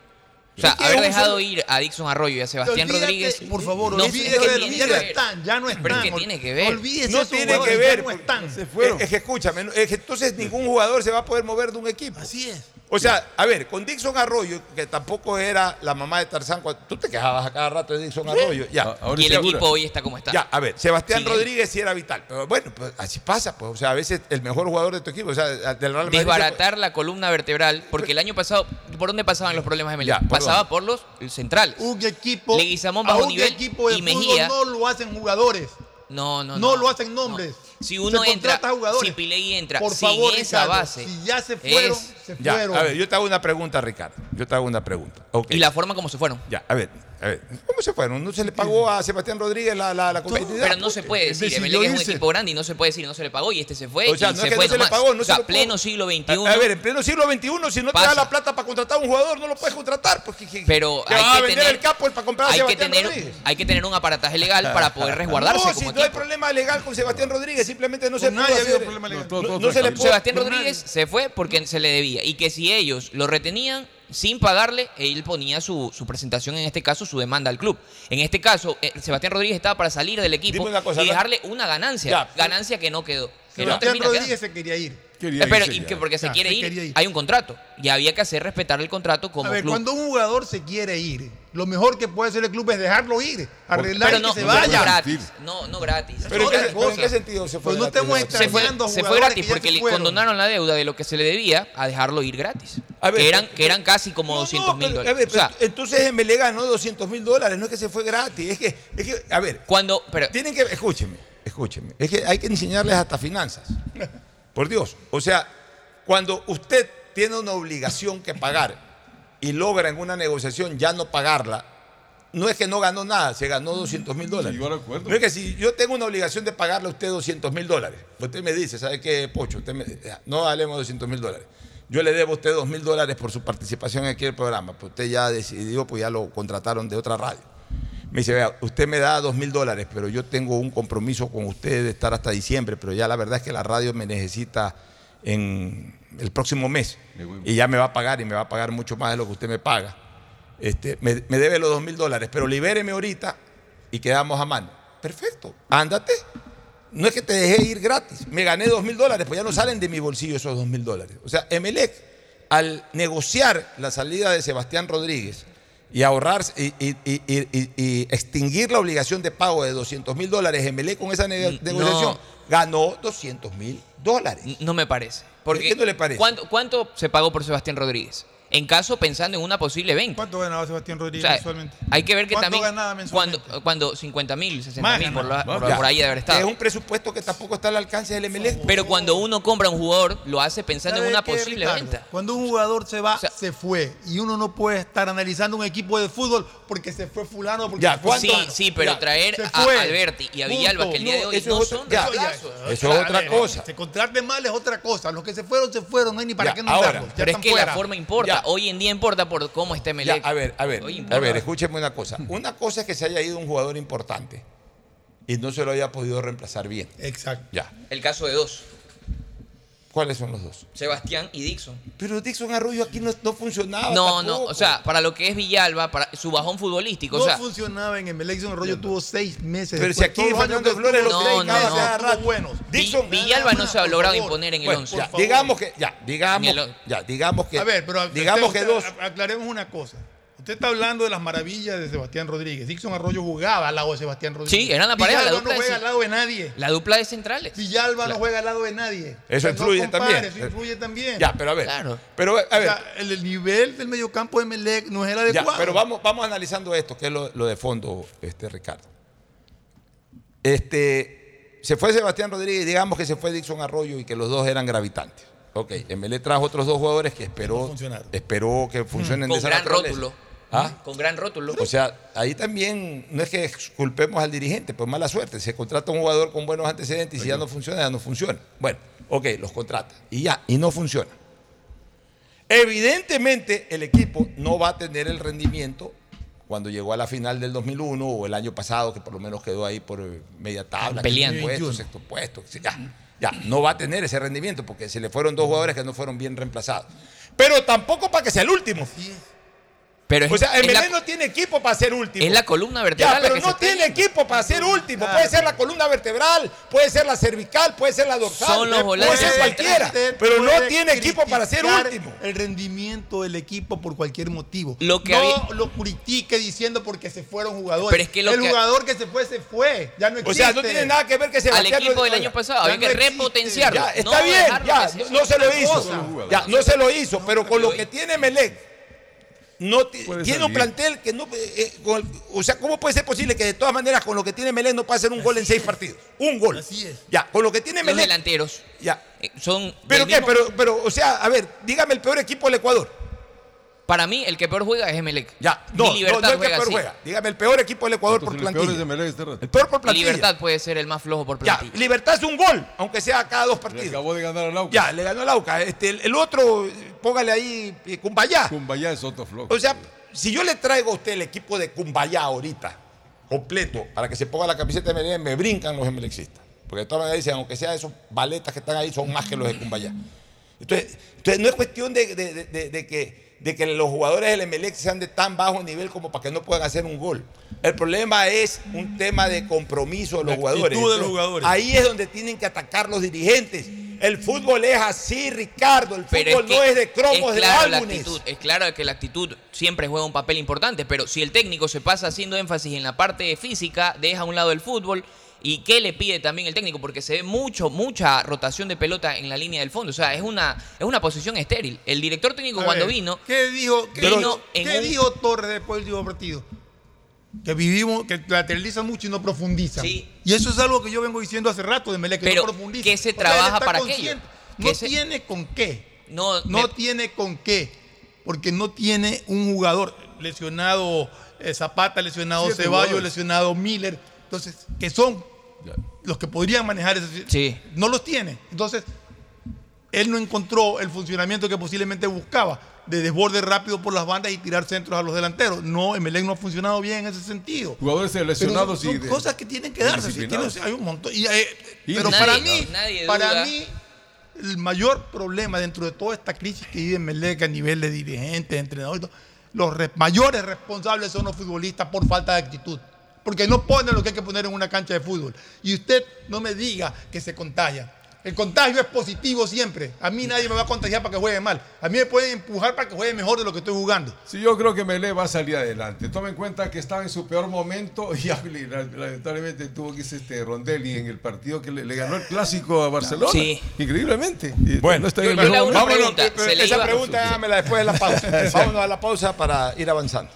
O sea, haber dejado ir a Dixon Arroyo y a Sebastián Olvídate, Rodríguez. Por favor, no, olvídese es que de- tiene ya que no ver. están, ya no están. Pero es que Ol- tiene que ver. Olvídese no tiene que ver. ya no porque- están. Es, es que escúchame, es que entonces ningún jugador se va a poder mover de un equipo. Así es. O sea, a ver, con Dixon Arroyo, que tampoco era la mamá de Tarzán, cuando- tú te quejabas a cada rato de Dixon Arroyo. Ya. Y el equipo hoy está como está. Ya, a ver, Sebastián. Rodríguez sí era vital. Pero bueno, pues así pasa, pues. O sea, a veces el mejor jugador de tu equipo, o sea, del Real Madrid. Desbaratar la columna vertebral, porque el año pasado, ¿por dónde pasaban los problemas de ¿por Pasaba por los centrales. Un equipo, Leguizamón a bajo un nivel equipo de y fútbol Mejía. no lo hacen jugadores. No, no, No, lo hacen nombres. Si uno Se entra, contrata jugadores. si Piley entra Por sin favor, esa Ricardo, base, Si ya se fueron, es- se Ya, fueron. a ver, yo te hago una pregunta, Ricardo. Yo te hago una pregunta. Ok. y la forma como se fueron. Ya, a ver. ¿Cómo se fueron? ¿No se le pagó a Sebastián Rodríguez la, la, la competitividad? Pero no se puede decir, Decidió Emelec es un equipo grande y no se puede decir no se le pagó y este se fue O sea, y no se es que fue no se le pagó, no o sea, se lo pleno pagó. siglo XXI. A, a ver, en pleno siglo XXI, si no te da la plata para contratar a un jugador, no lo puedes contratar. Porque, que- pero que hay a que vender tener, el capo para comprar a hay que Sebastián tener, Rodríguez. hay que tener un aparataje legal para poder resguardarse No, como si no hay problema legal con Sebastián Rodríguez, simplemente no se Con pudo nadie ha habido hacer- problema legal. No, no se le Sebastián Rodríguez se fue porque se le debía y que si ellos lo retenían sin pagarle, él ponía su, su presentación, en este caso su demanda al club. En este caso, eh, Sebastián Rodríguez estaba para salir del equipo cosa, y dejarle una ganancia, Ya. ganancia que no quedó. Que no Sebastián quedando. Rodríguez se quería ir. Quería Eh, pero irse y ya. que porque se Ya, quiere se ir, quería ir. hay un contrato y había que hacer respetar el contrato como A ver, club. cuando un jugador se quiere ir, lo mejor que puede hacer el club es dejarlo ir, arreglar pero y no, que se no vaya. gratis, no, no gratis. Pero, ¿en qué, pero ¿en cosa. qué sentido se fue? Pues no gratis, estemos se fue, extrañando se fue jugadores gratis ya porque se le fueron. condonaron la deuda de lo que se le debía a dejarlo ir gratis. A ver, que, eran, pero- que eran casi como No, 200 mil pero, dólares. A ver, o sea, pero entonces MLE ganó 200 mil dólares, no es que se fue gratis. Es que, es que a ver, cuando, pero, tienen que, escúcheme, escúcheme, es que hay que enseñarles hasta finanzas. Por Dios. O sea, cuando usted tiene una obligación que pagar y logra en una negociación ya no pagarla, no es que no ganó nada, se ganó 200 mil dólares. Llegó al acuerdo. No es que si yo tengo una obligación de pagarle a usted 200 mil dólares, usted me dice, ¿sabe qué, Pocho? Usted me- no hablemos de 200 mil dólares. Yo le debo a usted 2 mil dólares por su participación aquí en el programa. Pues usted ya decidió, pues ya lo contrataron de otra radio. Me dice, vea, usted me da 2 mil dólares, pero yo tengo un compromiso con usted de estar hasta diciembre, pero ya la verdad es que la radio me necesita en el próximo mes y ya me va a pagar y me va a pagar mucho más de lo que usted me paga. Este, me, me debe los 2 mil dólares, pero libéreme ahorita y quedamos a mano. Perfecto, ándate. No es que te dejé ir gratis, me gané 2 mil dólares, pues ya no salen de mi bolsillo esos 2 mil dólares. O sea, Emelec, al negociar la salida de Sebastián Rodríguez, y ahorrar y, y- y- y- y- y extinguir la obligación de pago de 200 mil dólares, Emelec con esa ne- negociación ganó 200 mil dólares. No me parece. Porque ¿Qué no le parece? ¿cuánto, cuánto se pagó por Sebastián Rodríguez? En caso pensando en una posible venta. ¿Cuánto ganaba Sebastián O Rodríguez sea, mensualmente? hay que ver que ¿Cuánto también ganaba mensualmente? cuando, cuando 50 mil, 60 Más mil por, la- por- por ahí de haber estado. Es un presupuesto que tampoco está al alcance del Emelec. Pero cuando uno compra un jugador, lo hace pensando en ¿Sabe una qué, posible Ricardo? venta. Cuando un jugador se va, se fue. Y uno no puede estar analizando un equipo de fútbol porque se fue fulano. Porque Ya, se fue Sí, fulano. sí, pero Ya, traer a. Alberti y a Punto. Villalba, que el día de hoy eso no es otra- son ya, ya, Eso es otra cosa. Se contrate mal es otra cosa. Los que se fueron, se fueron. No hay ni para Ya, qué ahora, nombrarlos. Pero es que la forma importa. Hoy en día importa por cómo está Ya, Emelec. a ver, a ver, a ver, escúcheme una cosa. Una cosa es que se haya ido un jugador importante y no se lo haya podido reemplazar bien. Exacto. Ya. El caso de dos, ¿Cuáles son los dos? Sebastián y Dixon. Pero Dixon Arroyo aquí no, no funcionaba. No, no, o sea, para lo que es Villalba, para su bajón futbolístico, No o sea, funcionaba en Emelec. Dixon Arroyo tuvo seis meses. Pero si aquí los Fernando Flores estuvo, lo No, no, cada no. buenos. Dixon, Villalba no se ha logrado favor. imponer en el Bueno, 11. ya, favor. digamos que, ya, digamos, el- ya, digamos que, A ver, pero digamos usted- que usted- dos, aclaremos una cosa. Usted está hablando de las maravillas de Sebastián Rodríguez. Dixon Arroyo jugaba al lado de Sebastián Rodríguez. Sí, eran la pareja, la Villalba dupla no de juega al lado de nadie. La dupla de centrales. Villalba Claro. no juega al lado de nadie. Eso influye compare, también. Eso influye también. ya, pero a ver, Claro. pero a O ver, sea, el, el nivel del mediocampo de Melec no es el ya, adecuado. pero vamos, vamos analizando esto, que es lo, lo de fondo, este Ricardo. Este, se fue Sebastián Rodríguez, digamos que se fue Dixon Arroyo y que los dos eran gravitantes. Ok, Emelé trajo otros dos jugadores que esperó, esperó que funcionen de Con esa gran naturaleza. rótulo. ¿Ah? Con gran rótulo. O sea, ahí también no es que culpemos al dirigente, pues mala suerte. Se contrata un jugador con buenos antecedentes y si ya no funciona, ya no funciona. Bueno, ok, los contrata y ya, y no funciona. Evidentemente el equipo no va a tener el rendimiento cuando llegó a la final del 2001 o el año pasado, que por lo menos quedó ahí por eh, media tabla, Peleando. puesto, sexto puesto, ya, ya, no va a tener ese rendimiento porque se le fueron dos jugadores que no fueron bien reemplazados. Pero tampoco para que sea el último. Pero es, O sea, Emelec la, no tiene equipo para ser último. es la columna vertebral. Ya, la pero que no se tiene equipo para ser último. Puede ser la columna vertebral, puede ser la cervical, puede ser la dorsal, Son los puede volantes ser cualquiera. Pero no puede tiene equipo para ser último. El rendimiento del equipo por cualquier motivo. Lo que no había- lo critique diciendo porque se fueron jugadores. Pero es que lo el que- jugador que se fue, se fue. Ya no O existe. sea, no tiene nada que ver que Al Sebastián equipo del año pasado había que no repotenciarlo. Ya, está no bien, ya, se- no, se lo hizo. Ya, no se lo hizo, pero con lo que tiene Melec, no tiene ser un plantel que no. eh, eh, con el- o sea, ¿cómo puede ser posible que de todas maneras con lo que tiene Melec no pueda hacer un gol en seis partidos? Un gol. Así es. Ya, con lo que tiene Los Melec. delanteros Ya. eh, son. ¿Pero qué? mismo- Pero, pero, o sea, a ver, dígame el peor equipo del Ecuador. Para mí, el que peor juega es Emelec. Ya, no, no, Libertad no el que juega peor así. juega. Dígame el peor equipo del Ecuador por Entonces, el peor es de plantilla. Melec este rato. El peor por plantilla. Libertad puede ser el más flojo por Ya, plantilla. Libertad es un gol, aunque sea cada dos Le partidos. acabó de ganar al Aucas. Ya, le ganó el Auca. Este, el, el otro, póngale ahí eh, Cumbayá. Cumbayá es otro flojo. O sea, si yo le traigo a usted el equipo de Cumbayá ahorita, completo, para que se ponga la camiseta de Melec, me brincan los emelexistas. Porque de todas maneras dicen, aunque sea esos baletas que están ahí, son más que los de Cumbayá. Entonces, entonces no es cuestión de, de- de- de- de que, de que los jugadores del Emelec sean de tan bajo nivel como para que no puedan hacer un gol. El problema es un tema de compromiso de los jugadores. de los jugadores. Ahí es donde tienen que atacar los dirigentes. El fútbol es así, Ricardo. El Pero fútbol es que no es de cromos es de claro la álbumes. actitud, es claro que la actitud siempre juega un papel importante, pero si el técnico se pasa haciendo énfasis en la parte física, deja a un lado el fútbol. ¿Y qué le pide también el técnico? Porque se ve mucho, mucha rotación de pelota en la línea del fondo. O sea, es una, es una posición estéril. El director técnico A cuando ver, vino, ¿Qué dijo, qué en qué un- dijo Torres después del último partido? Que vivimos, que lateraliza mucho y no profundiza. Sí. Y eso es algo que yo vengo diciendo hace rato de Melec, que Pero, no profundiza. ¿qué se O sea, él trabaja para aquello? No ¿Qué se- tiene con qué. no, No me- tiene con qué. Porque no tiene un jugador lesionado eh, Zapata, lesionado Ceballos, lesionado Miller. Entonces, que son los que podrían manejar ese. Sí. No los tiene. Entonces, él no encontró el funcionamiento que posiblemente buscaba de desborde rápido por las bandas y tirar centros a los delanteros. No, Emelec no ha funcionado bien en ese sentido. Jugadores Pero lesionados son, y son de- cosas que tienen que darse. tienen- hay un montón. Y, eh, Y pero nadie- para mí, nadie para mí, el mayor problema dentro de toda esta crisis que vive Emelec a nivel de dirigentes, entrenadores, los re- mayores responsables son los futbolistas por falta de actitud. Porque no ponen lo que hay que poner en una cancha de fútbol. Y usted no me diga que se contagia. El contagio es positivo siempre. A mí nadie me va a contagiar para que juegue mal. A mí me pueden empujar para que juegue mejor de lo que estoy jugando. Sí, yo creo que Melé va a salir adelante. Toma en cuenta que estaba en su peor momento y lamentablemente tuvo que irse este Rondelli en el partido que le, le ganó el clásico a Barcelona. Sí. Increíblemente. Bueno, no está en el momento. pregunta. Esa pregunta hágamela después de la pausa. Vámonos a la pausa para ir avanzando.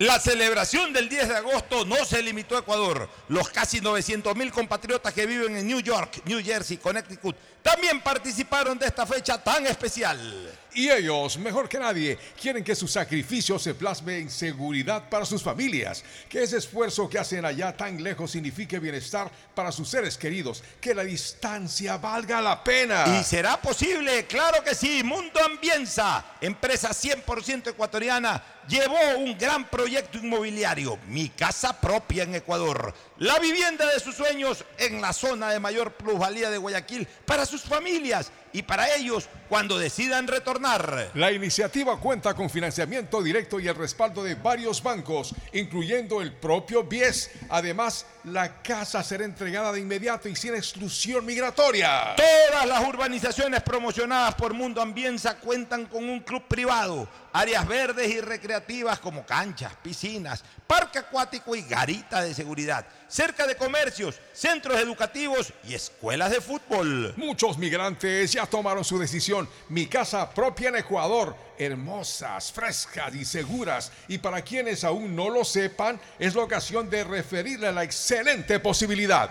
La celebración del 10 de agosto no se limitó a Ecuador. Los casi 900 mil compatriotas que viven en New York, New Jersey, Connecticut, también participaron de esta fecha tan especial. Y ellos, mejor que nadie, quieren que su sacrificio se plasme en seguridad para sus familias, que ese esfuerzo que hacen allá tan lejos signifique bienestar para sus seres queridos, que la distancia valga la pena. ¿Y será posible? Claro que sí. Mundo Ambienza, empresa 100% ecuatoriana, llevó un gran proyecto inmobiliario, mi casa propia en Ecuador. La vivienda de sus sueños en la zona de mayor plusvalía de Guayaquil para sus familias y para ellos cuando decidan retornar. La iniciativa cuenta con financiamiento directo y el respaldo de varios bancos, incluyendo el propio BIES. Además, la casa será entregada de inmediato y sin exclusión migratoria. Todas las urbanizaciones promocionadas por Mundo Ambienza cuentan con un club privado, áreas verdes y recreativas como canchas, piscinas, parque acuático y garita de seguridad, cerca de comercios, centros educativos y escuelas de fútbol. Muchos migrantes ya tomaron su decisión. Mi casa propia en Ecuador, hermosas, frescas y seguras. Y para quienes aún no lo sepan, es la ocasión de referirle a la excelente posibilidad.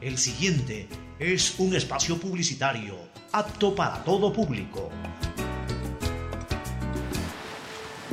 El siguiente es un espacio publicitario apto para todo público.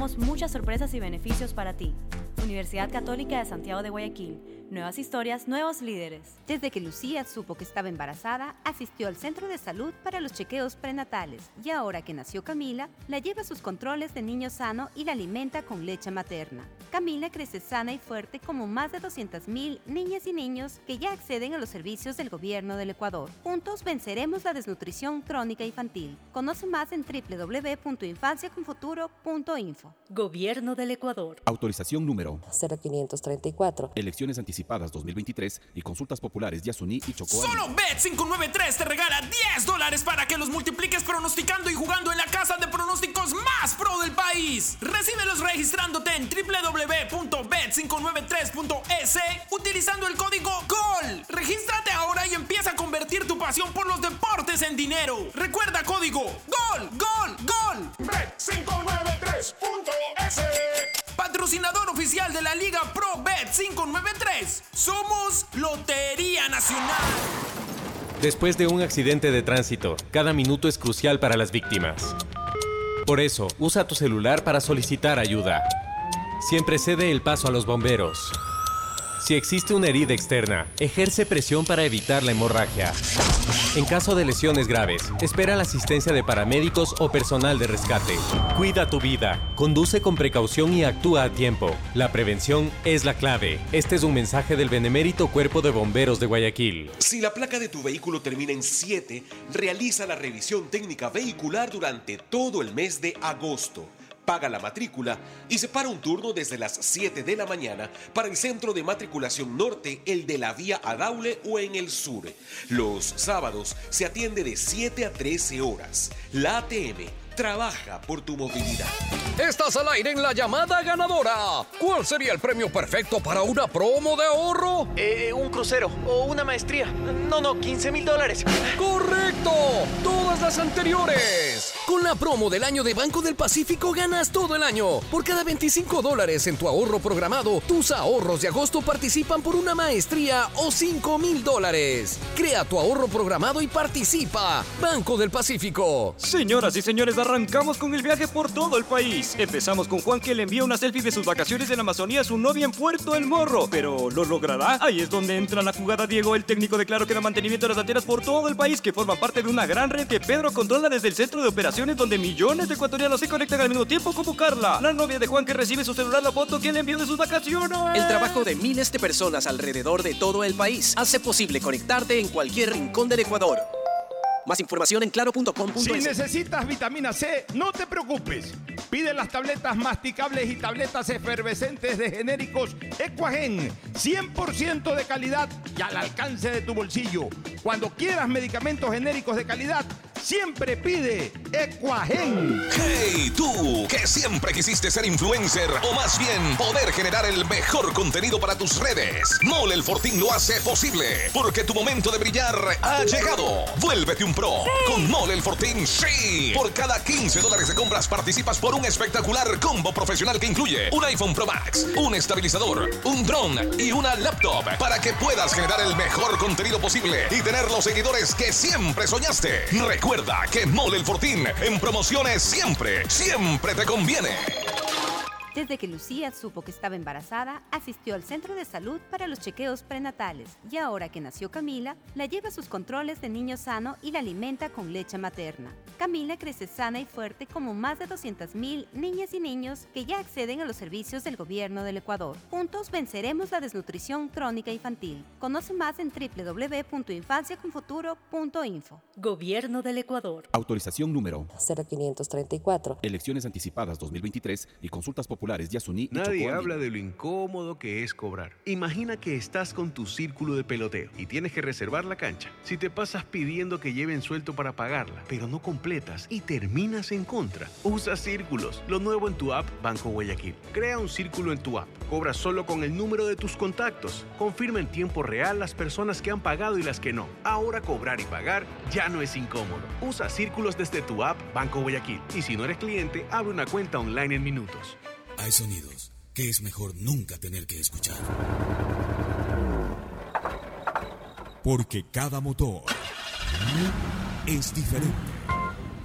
muchas sorpresas y beneficios para ti. Universidad Católica de Santiago de Guayaquil. Nuevas historias, nuevos líderes. Desde que Lucía supo que estaba embarazada, asistió al centro de salud para los chequeos prenatales y ahora que nació Camila, la lleva a sus controles de niño sano y la alimenta con leche materna. Camila crece sana y fuerte como más de 200.000 niñas y niños que ya acceden a los servicios del gobierno del Ecuador. Juntos venceremos la desnutrición crónica infantil. Conoce más en www.infanciaconfuturo.info. Gobierno del Ecuador. Autorización número 0534. Elecciones anticipadas 2023 y consultas populares Yasuní y Chocó. Solo Bet593 te regala 10 dólares para que los multipliques pronosticando y jugando en la casa de pronósticos más pro del país. Recíbelos registrándote en www.bet593.es utilizando el código GOL. Regístrate ahora y empieza a convertir tu pasión por los deportes en dinero. Recuerda código GOL, GOL, GOL. Bet593.es Patrocinador oficial de la Liga Pro Bet 593. Somos Lotería Nacional. Después de un accidente de tránsito, cada minuto es crucial para las víctimas. Por eso, usa tu celular para solicitar ayuda. Siempre cede el paso a los bomberos. Si existe una herida externa, ejerce presión para evitar la hemorragia. En caso de lesiones graves, espera la asistencia de paramédicos o personal de rescate. Cuida tu vida, conduce con precaución y actúa a tiempo. La prevención es la clave. Este es un mensaje del Benemérito Cuerpo de Bomberos de Guayaquil. Si la placa de tu vehículo termina en 7, realiza la revisión técnica vehicular durante todo el mes de agosto. Paga la matrícula y separa un turno desde las 7 de la mañana para el centro de matriculación norte, el de la vía Adaule o en el sur. Los sábados se atiende de 7 a 13 horas. La ATM trabaja por tu movilidad. Estás al aire en la llamada ganadora. ¿Cuál sería el premio perfecto para una promo de ahorro? Eh, un crucero o una maestría. No, no, 15 mil dólares. ¡Correcto! Todas las anteriores. Con la promo del año de Banco del Pacífico ganas todo el año. Por cada 25 dólares en tu ahorro programado, tus ahorros de agosto participan por una maestría o 5 mil dólares. Crea tu ahorro programado y participa. Banco del Pacífico. Señoras y señores, arrancamos con el viaje por todo el país. Empezamos con Juan que le envía una selfie de sus vacaciones en Amazonía a su novia en Puerto El Morro. Pero ¿lo logrará? Ahí es donde entra la jugada Diego, el técnico de Claro que da mantenimiento de las antenas por todo el país, que forman parte de una gran red que Pedro controla desde el centro de operaciones donde millones de ecuatorianos se conectan al mismo tiempo como Carla, la novia de Juan que recibe su celular la foto que le envió de sus vacaciones. El trabajo de miles de personas alrededor de todo el país hace posible conectarte en cualquier rincón del Ecuador. Más información en claro.com.es. Si necesitas vitamina C, no te preocupes. Pide las tabletas masticables y tabletas efervescentes de genéricos Equagen, 100% de calidad y al alcance de tu bolsillo. Cuando quieras medicamentos genéricos de calidad, siempre pide Equagen. ¡Hey, tú! Que siempre quisiste ser influencer o más bien poder generar el mejor contenido para tus redes. Mole el Fortín lo hace posible porque tu momento de brillar ha llegado. Vuélvete un con Mole el Fortín. ¡Sí! Por cada 15 dólares de compras participas por un espectacular combo profesional que incluye un iPhone Pro Max, un estabilizador, un drone y una laptop para que puedas generar el mejor contenido posible y tener los seguidores que siempre soñaste. Recuerda que Mole el Fortín en promociones siempre, siempre te conviene. Desde que Lucía supo que estaba embarazada, asistió al centro de salud para los chequeos prenatales y ahora que nació Camila, la lleva a sus controles de niño sano y la alimenta con leche materna. Camila crece sana y fuerte como más de 200.000 niñas y niños que ya acceden a los servicios del gobierno del Ecuador. Juntos venceremos la desnutrición crónica infantil. Conoce más en www.infanciaconfuturo.info. Gobierno del Ecuador. Autorización número 0534. Elecciones anticipadas 2023 y consultas populares Yasuní y Nadie Chocó habla de lo incómodo que es cobrar. Imagina que estás con tu círculo de peloteo y tienes que reservar la cancha. Si te pasas pidiendo que lleven suelto para pagarla, pero no completas y terminas en contra, usa círculos, lo nuevo en tu app Banco Guayaquil. Crea un círculo en tu app, cobra solo con el número de tus contactos, confirma en tiempo real las personas que han pagado y las que no. Ahora cobrar y pagar ya no es incómodo. Usa círculos desde tu app Banco Guayaquil y si no eres cliente, abre una cuenta online en minutos. Hay sonidos que es mejor nunca tener que escuchar. Porque cada motor es diferente.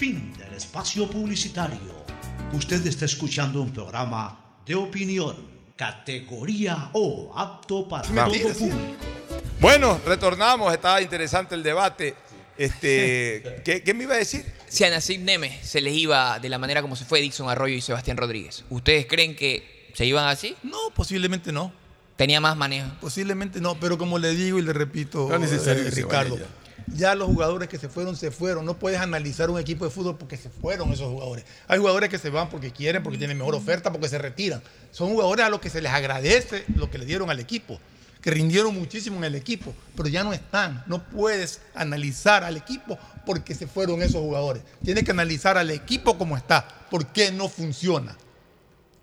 Fin del espacio publicitario. Usted está escuchando un programa de opinión, categoría O, apto para todo público. Bueno, retornamos, estaba interesante el debate. Este, ¿qué, qué me iba a decir? Si a Nasib Neme se les iba de la manera como se fue Dixon Arroyo y Sebastián Rodríguez, ¿ustedes creen que se iban así? No, posiblemente no. Tenía más manejo. Posiblemente no, pero como le digo y le repito, No es necesario eh, Ricardo, Ya los jugadores que se fueron, se fueron. No puedes analizar un equipo de fútbol porque se fueron esos jugadores. Hay jugadores que se van porque quieren, porque tienen mejor oferta, porque se retiran. Son jugadores a los que se les agradece lo que le dieron al equipo, que rindieron muchísimo en el equipo, pero ya no están. No puedes analizar al equipo porque se fueron esos jugadores. Tienes que analizar al equipo como está, por qué no funciona.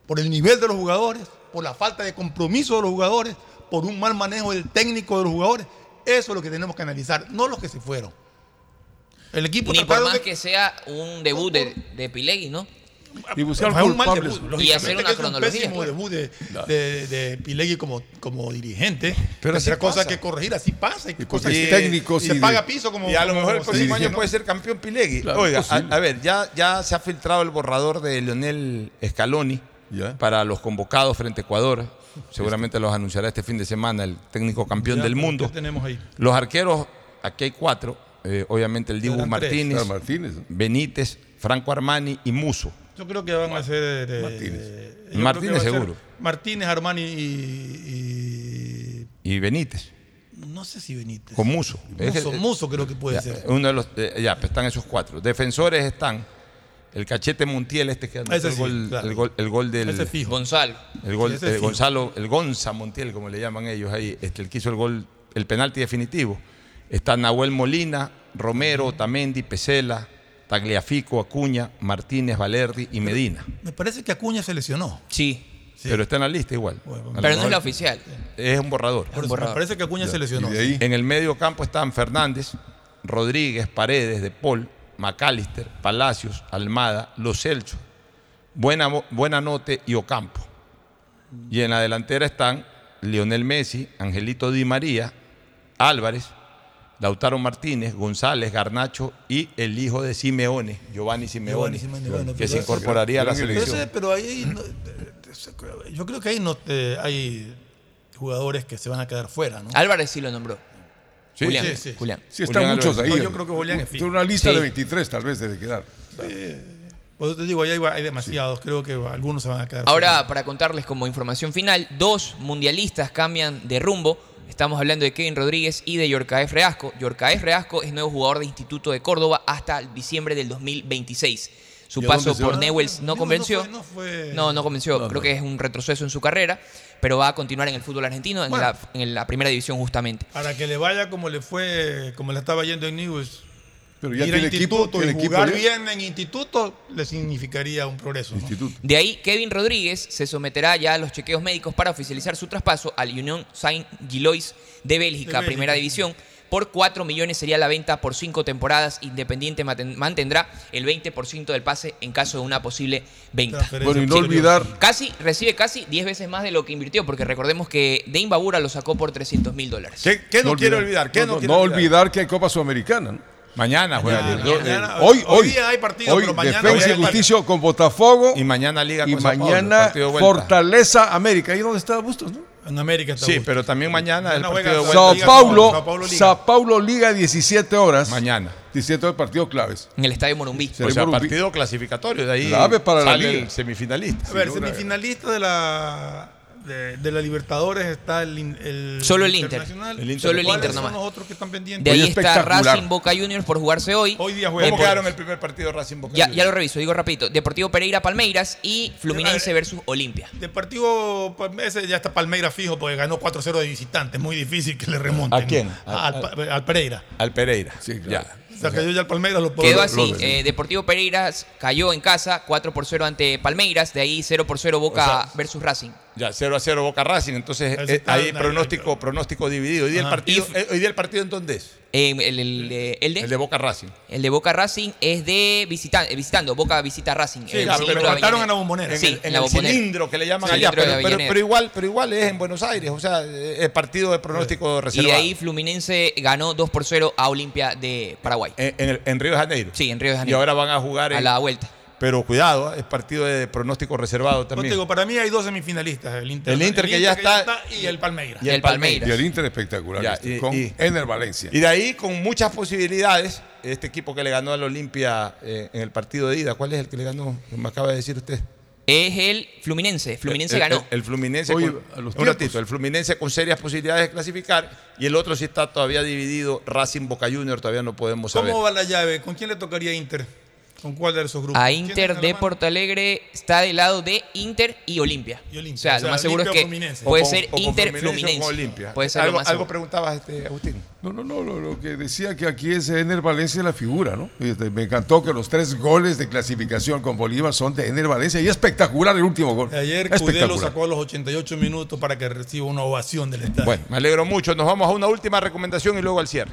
Por el nivel de los jugadores, por la falta de compromiso de los jugadores, por un mal manejo del técnico de los jugadores. Eso es lo que tenemos que analizar, no los que se fueron. El equipo Ni por más de- que sea un debut de, de Pilegui, ¿no? Y buscar Fue un mal culpables. debut, Y hacer una que es un cronología. pésimo debut de, de, de Pilegui como, como dirigente. Pero así cosas que corregir, así pasa. Y, Y cosas porque que- técnicos y y se de- paga piso como. Y a lo mejor el próximo año puede ser campeón Pilegui. Claro, Oiga, a, ver, ya, ya se ha filtrado el borrador de Leonel Scaloni Ya. para los convocados frente a Ecuador. Seguramente los anunciará este fin de semana el técnico campeón Ya, del ¿qué mundo. tenemos ahí? Los arqueros, aquí hay cuatro. eh, obviamente el Dibu. Martínez, Claro, Martínez. Benítez, Franco Armani y Muso. Yo creo que van a ser. eh, Martínez. que Martínez seguro. Martínez, Armani y, Y Benítez, No sé si Benítez. con Muso. Es Muso, que- Muso creo que puede ya, ser. Uno de los, eh, ya, pues están esos cuatro. Defensores están el cachete Montiel, este que anotó el, sí, gol, claro. el, gol, el gol del. Ese fijo. Gonzalo. El gol, Sí, eh. Gonzalo, el Gonza Montiel, como le llaman ellos ahí, este, el que hizo el gol, el penalti definitivo. Está Nahuel Molina, Romero, Tamendi, Pesela, Tagliafico, Acuña, Martínez, Valerdi y Medina. Me parece que Acuña se lesionó. Sí, Pero está en la lista igual. Pero no es la oficial. Es un borrador. Me parece que Acuña se lesionó. Y de ahí, En el medio campo están Fernández, Rodríguez, Paredes, De Paul, Macalister, Palacios, Almada, Los Celso, Buena, Buenanote y Ocampo. Y en la delantera están Lionel Messi, Angelito Di María, Álvarez, Lautaro Martínez, González, Garnacho y el hijo de Simeone, Giovanni Simeone, Giovanni Simeone, bueno, que se incorporaría a la Pero, selección. ese- pero ahí no- yo creo que ahí no eh, hay jugadores que se van a quedar fuera, ¿no? Álvarez sí lo nombró. Sí, Julián. sí, sí. Julián. sí están Julián muchos Álvarez. ahí. No, yo creo que Julián es. Tiene una lista Sí. de 23 tal vez debe quedar. Por eso te digo, ahí hay, demasiados. Creo que algunos se van a quedar Ahora, fuera. para contarles como información final, dos mundialistas cambian de rumbo. Estamos hablando de Kevin Rodríguez y de Yorcaef Reasco. Yorcaef Reasco es nuevo jugador de Instituto de Córdoba hasta diciembre del 2026. Su ¿Y a paso por va? Newells no No, convenció. no fue- no fue- No, no convenció. No, Creo no. que es un retroceso en su carrera, pero va a continuar en el fútbol argentino, en, Bueno. la, en la primera división justamente. Para que le vaya como le fue, como le estaba yendo en News. Pero ya ir tiene equipo, instituto tiene y equipo jugar bien en instituto le significaría un progreso. De ahí, Kevin Rodríguez se someterá ya a los chequeos médicos para oficializar su traspaso al Union de Bélgica, De Bélgica. primera división. Por 4 millones sería la venta por 5 temporadas. Independiente mantendrá el 20% del pase en caso de una posible venta. Bueno, y no olvidar, Casi, recibe casi 10 veces más de lo que invirtió, porque recordemos que Dane Babura lo sacó por 300 mil dólares. ¿Qué, qué no, olvidar? ¿Qué no, no, no- quiere no olvidar? olvidar que hay Copa Sudamericana. ¿no? Mañana juega. Mañana, Yo- mañana. eh, Hoy, Hoy hoy, día hay partido, hoy pero mañana Defensa y Justicia con Botafogo y mañana Liga y con Sao Paulo, mañana. Fortaleza América. Ahí donde está Bustos, ¿no? En América está Sí, Bustos. pero también mañana el partido de. Sao Paulo, Sao Paulo Liga. Sao Paulo Liga 17 horas. Mañana. 17 horas partido claves. En el estadio Morumbí. O sea, Morumbí. partido clasificatorio. De ahí Clave para la sale liga. el semifinalista. A ver, semifinalista de la de, de la Libertadores está el, el Solo el Inter. Internacional. El Inter. Solo el ¿Cuáles Inter son nomás. los otros que están pendientes? De ahí está. Racing Boca Juniors por jugarse hoy. Hoy día juega. ¿Cómo quedaron el primer partido Racing Boca Ya, Juniors? ya lo reviso, digo rapidito. Deportivo Pereira Palmeiras y Fluminense versus Olimpia. De partido, ese ya está Palmeiras fijo porque ganó 4-0 de visitante. Muy difícil que le remonten. ¿A quién? Al, Pa- al Pereira. Al Pereira. Sí, claro. Ya. O sea, yo ya al Palmeiras lo puedo Quedó así, lo- eh, Deportivo Pereiras cayó en casa 4 por 0 ante Palmeiras, de ahí 0 por 0 Boca O sea, versus Racing. Ya, 0 a 0 Boca Racing. Entonces, eh, está ahí en- pronóstico, pronóstico dividido. Hoy día, el Ajá. partido, Y- eh, hoy día el partido en dónde es? Eh, el, el de- el de, El de Boca Racing. el de Boca Racing es de visita- eh, visitando, Boca visita Racing. Sí, el claro, cilindro pero de mataron Avellaneda. en la bombonera. En Sí, el, en en la el bombonera. cilindro que le llaman Sí, allá. cilindro de Pero, pero- Avellaneda. pero igual, pero igual es en Buenos Aires. O sea, eh, es partido de pronóstico Y reservado. de ahí Fluminense ganó 2 por 0 a Olimpia de Paraguay. en, en el- en Río de Janeiro. Sí, en Río de Y Janeiro. ahora van a jugar a en- la vuelta. Pero cuidado, es partido de pronóstico reservado también. digo, para mí hay dos semifinalistas. El Inter, El Inter que ya está- y el Palmeiras. Y el Palmeiras. Y el Inter espectacular. Ya, este, y- con y- Ener Valencia. Y de ahí, con muchas posibilidades, este equipo que le ganó al Olimpia eh, en el partido de ida, ¿cuál es el que le ganó? Me acaba de decir usted. es el Fluminense. Fluminense El- ganó. El, el Fluminense. Oye, con- a los un ratito, el Fluminense con serias posibilidades de clasificar y el otro sí está todavía dividido. Racing Boca Junior todavía no podemos saber. ¿Cómo va la llave? ¿Con quién le tocaría Inter? ¿Con cuál de esos grupos? A ¿Quién Inter de? Porto Alegre está del lado de Inter y Olimpia. Olimpia. O sea, O sea, lo más seguro es que Fluminense. puede O ser o Inter Fluminense Olimpia. Puede ser lo algo, algo preguntabas, este, Agustín. No, no, no, lo, lo que decía que aquí es Ener Valencia la figura, ¿no? Este, me encantó que los tres goles de clasificación con Bolívar son de Ener Valencia y espectacular el último gol. Ayer Cudelo espectacular. sacó a los 88 minutos para que reciba una ovación del estadio. Bueno, me alegro mucho. Nos vamos a una última recomendación y luego al cierre.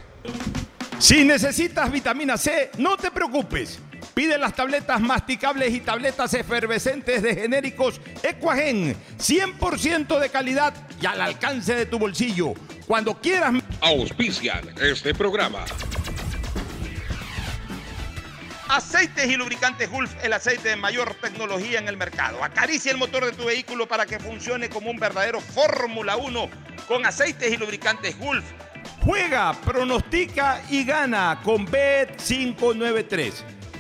Si necesitas vitamina C, no te preocupes. Pide las tabletas masticables y tabletas efervescentes de genéricos Equagen, 100% de calidad y al alcance de tu bolsillo. Cuando quieras. Auspician este programa. Aceites y lubricantes Gulf, el aceite de mayor tecnología en el mercado. Acaricia el motor de tu vehículo para que funcione como un verdadero Fórmula 1 con aceites y lubricantes Gulf. Juega, pronostica y gana con Bet593,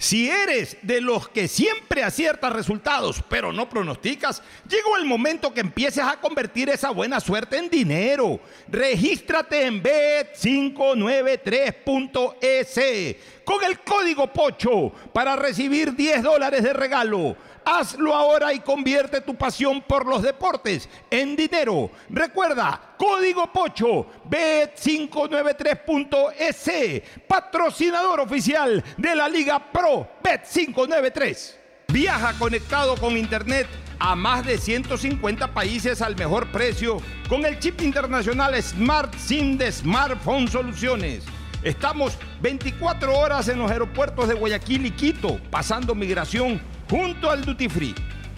Si eres de los que siempre aciertas resultados, pero no pronosticas, llegó el momento que empieces a convertir esa buena suerte en dinero. Regístrate en bet593.es con el código POCHO para recibir 10 dólares de regalo. Hazlo ahora y convierte tu pasión por los deportes en dinero. Recuerda, código POCHO, bet593.es, patrocinador oficial de la Liga Pro Bet593. Viaja conectado con Internet a más de 150 países al mejor precio con el chip internacional Smart SIM de Smartphone Soluciones. Estamos 24 horas en los aeropuertos de Guayaquil y Quito, pasando migración junto al Duty Free.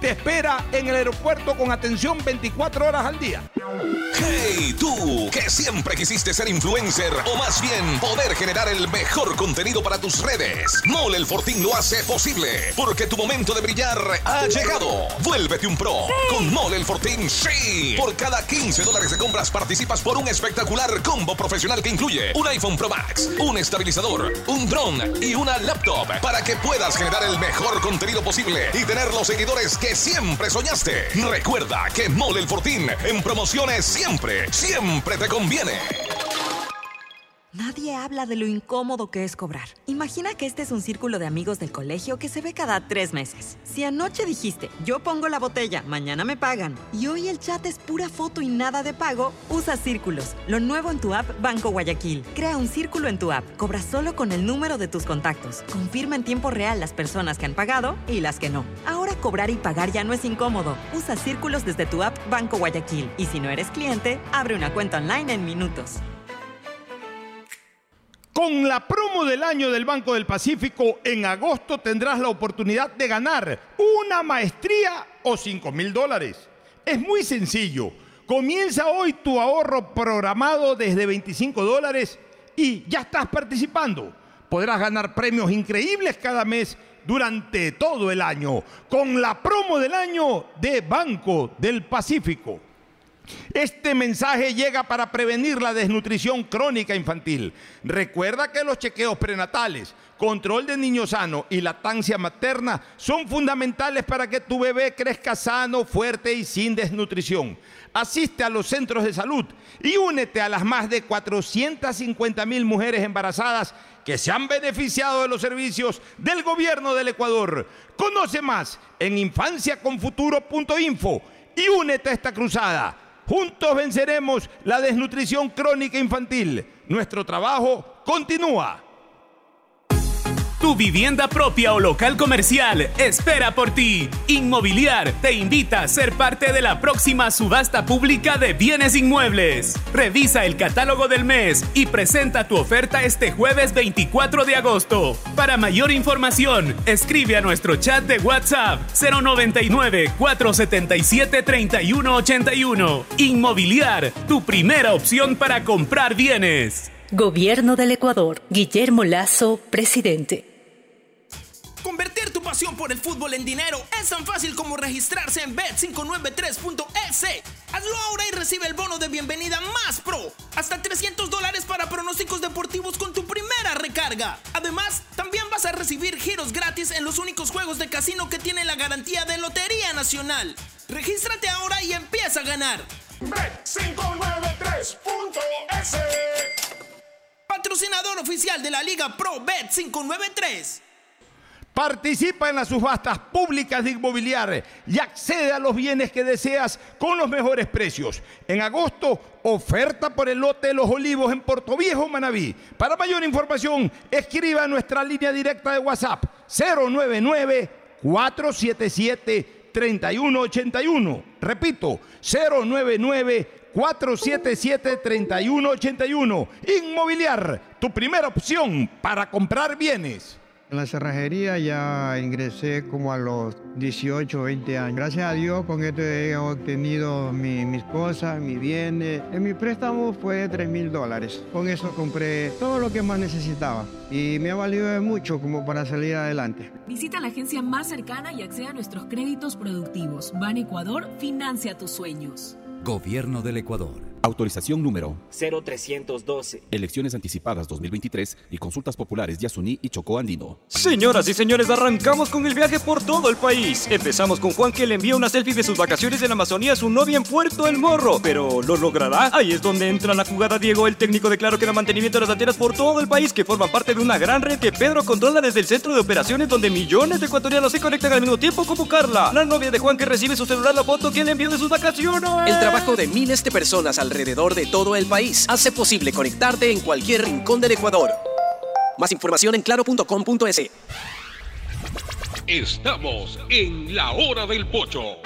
te espera en el aeropuerto con atención 24 horas al día. Hey, tú, que siempre quisiste ser influencer o más bien poder generar el mejor contenido para tus redes. Mole el Fortín lo hace posible porque tu momento de brillar ha llegado. Vuélvete un pro con Mole el Fortín, sí. Por cada 15 dólares de compras participas por un espectacular combo profesional que incluye un iPhone Pro Max, un estabilizador, un dron y una laptop para que puedas generar el mejor contenido posible y tener los seguidores que siempre soñaste. Recuerda que Mole el Fortín en promociones siempre, siempre te conviene. Nadie habla de lo incómodo que es cobrar. Imagina que este es un círculo de amigos del colegio que se ve cada tres meses. Si anoche dijiste, yo pongo la botella, mañana me pagan, y hoy el chat es pura foto y nada de pago, usa Círculos, lo nuevo en tu app Banco Guayaquil. Crea un círculo en tu app, cobra solo con el número de tus contactos. Confirma en tiempo real las personas que han pagado y las que no. Ahora cobrar y pagar ya no es incómodo. Usa Círculos desde tu app Banco Guayaquil. Y si no eres cliente, abre una cuenta online en minutos. Con la promo del año del Banco del Pacífico, en agosto tendrás la oportunidad de ganar una maestría o 5 mil dólares. Es muy sencillo. Comienza hoy tu ahorro programado desde 25 dólares y ya estás participando. Podrás ganar premios increíbles cada mes durante todo el año con la promo del año de Banco del Pacífico. Este mensaje llega para prevenir la desnutrición crónica infantil. Recuerda que los chequeos prenatales, control de niño sano y lactancia materna son fundamentales para que tu bebé crezca sano, fuerte y sin desnutrición. Asiste a los centros de salud y únete a las más de 450 mil mujeres embarazadas que se han beneficiado de los servicios del gobierno del Ecuador. Conoce más en infanciaconfuturo.info y únete a esta cruzada. Juntos venceremos la desnutrición crónica infantil. Nuestro trabajo continúa. Tu vivienda propia o local comercial espera por ti. Inmobiliar te invita a ser parte de la próxima subasta pública de bienes inmuebles. Revisa el catálogo del mes y presenta tu oferta este jueves 24 de agosto. Para mayor información, escribe a nuestro chat de WhatsApp 099 477 3181. Inmobiliar, tu primera opción para comprar bienes. Gobierno del Ecuador. Guillermo Lazo, presidente. Convertir tu pasión por el fútbol en dinero es tan fácil como registrarse en bet593.es. Hazlo ahora y recibe el bono de bienvenida más pro. Hasta 300 dólares para pronósticos deportivos con tu primera recarga. Además, también vas a recibir giros gratis en los únicos juegos de casino que tienen la garantía de Lotería Nacional. Regístrate ahora y empieza a ganar. Bet593.es Patrocinador oficial de la Liga Pro Bet593. Participa en las subastas públicas de inmobiliaria y accede a los bienes que deseas con los mejores precios. En agosto, oferta por el lote de los olivos en Puerto Viejo, Manabí. Para mayor información, escriba a nuestra línea directa de WhatsApp 099 477 3181. Repito, 099 477 3181. Inmobiliar, tu primera opción para comprar bienes. En la cerrajería ya ingresé como a los 18, 20 años. Gracias a Dios con esto he obtenido mi- mis cosas, mis bienes. En mi préstamo fue de 3 mil dólares. Con eso compré todo lo que más necesitaba y me ha valido de mucho como para salir adelante. Visita la agencia más cercana y accede a nuestros créditos productivos. Ban Ecuador financia tus sueños. Gobierno del Ecuador. Autorización número 0312. Elecciones anticipadas 2023 y consultas populares Yasuní y Chocó Andino. Señoras y señores, arrancamos con el viaje por todo el país. Empezamos con Juan que le envía una selfie de sus vacaciones en la Amazonía a su novia en Puerto El Morro. Pero ¿lo logrará? Ahí es donde entra la jugada Diego, el técnico de Claro que da mantenimiento de las antenas por todo el país que forman parte de una gran red que Pedro controla desde el centro de operaciones donde millones de ecuatorianos se conectan al mismo tiempo como Carla, la novia de Juan que recibe su celular la foto que le envió de sus vacaciones. El trabajo de miles de personas alrededor de todo el país hace posible conectarte en cualquier rincón del Ecuador. Más información en claro.com.es. Estamos en la hora del pocho.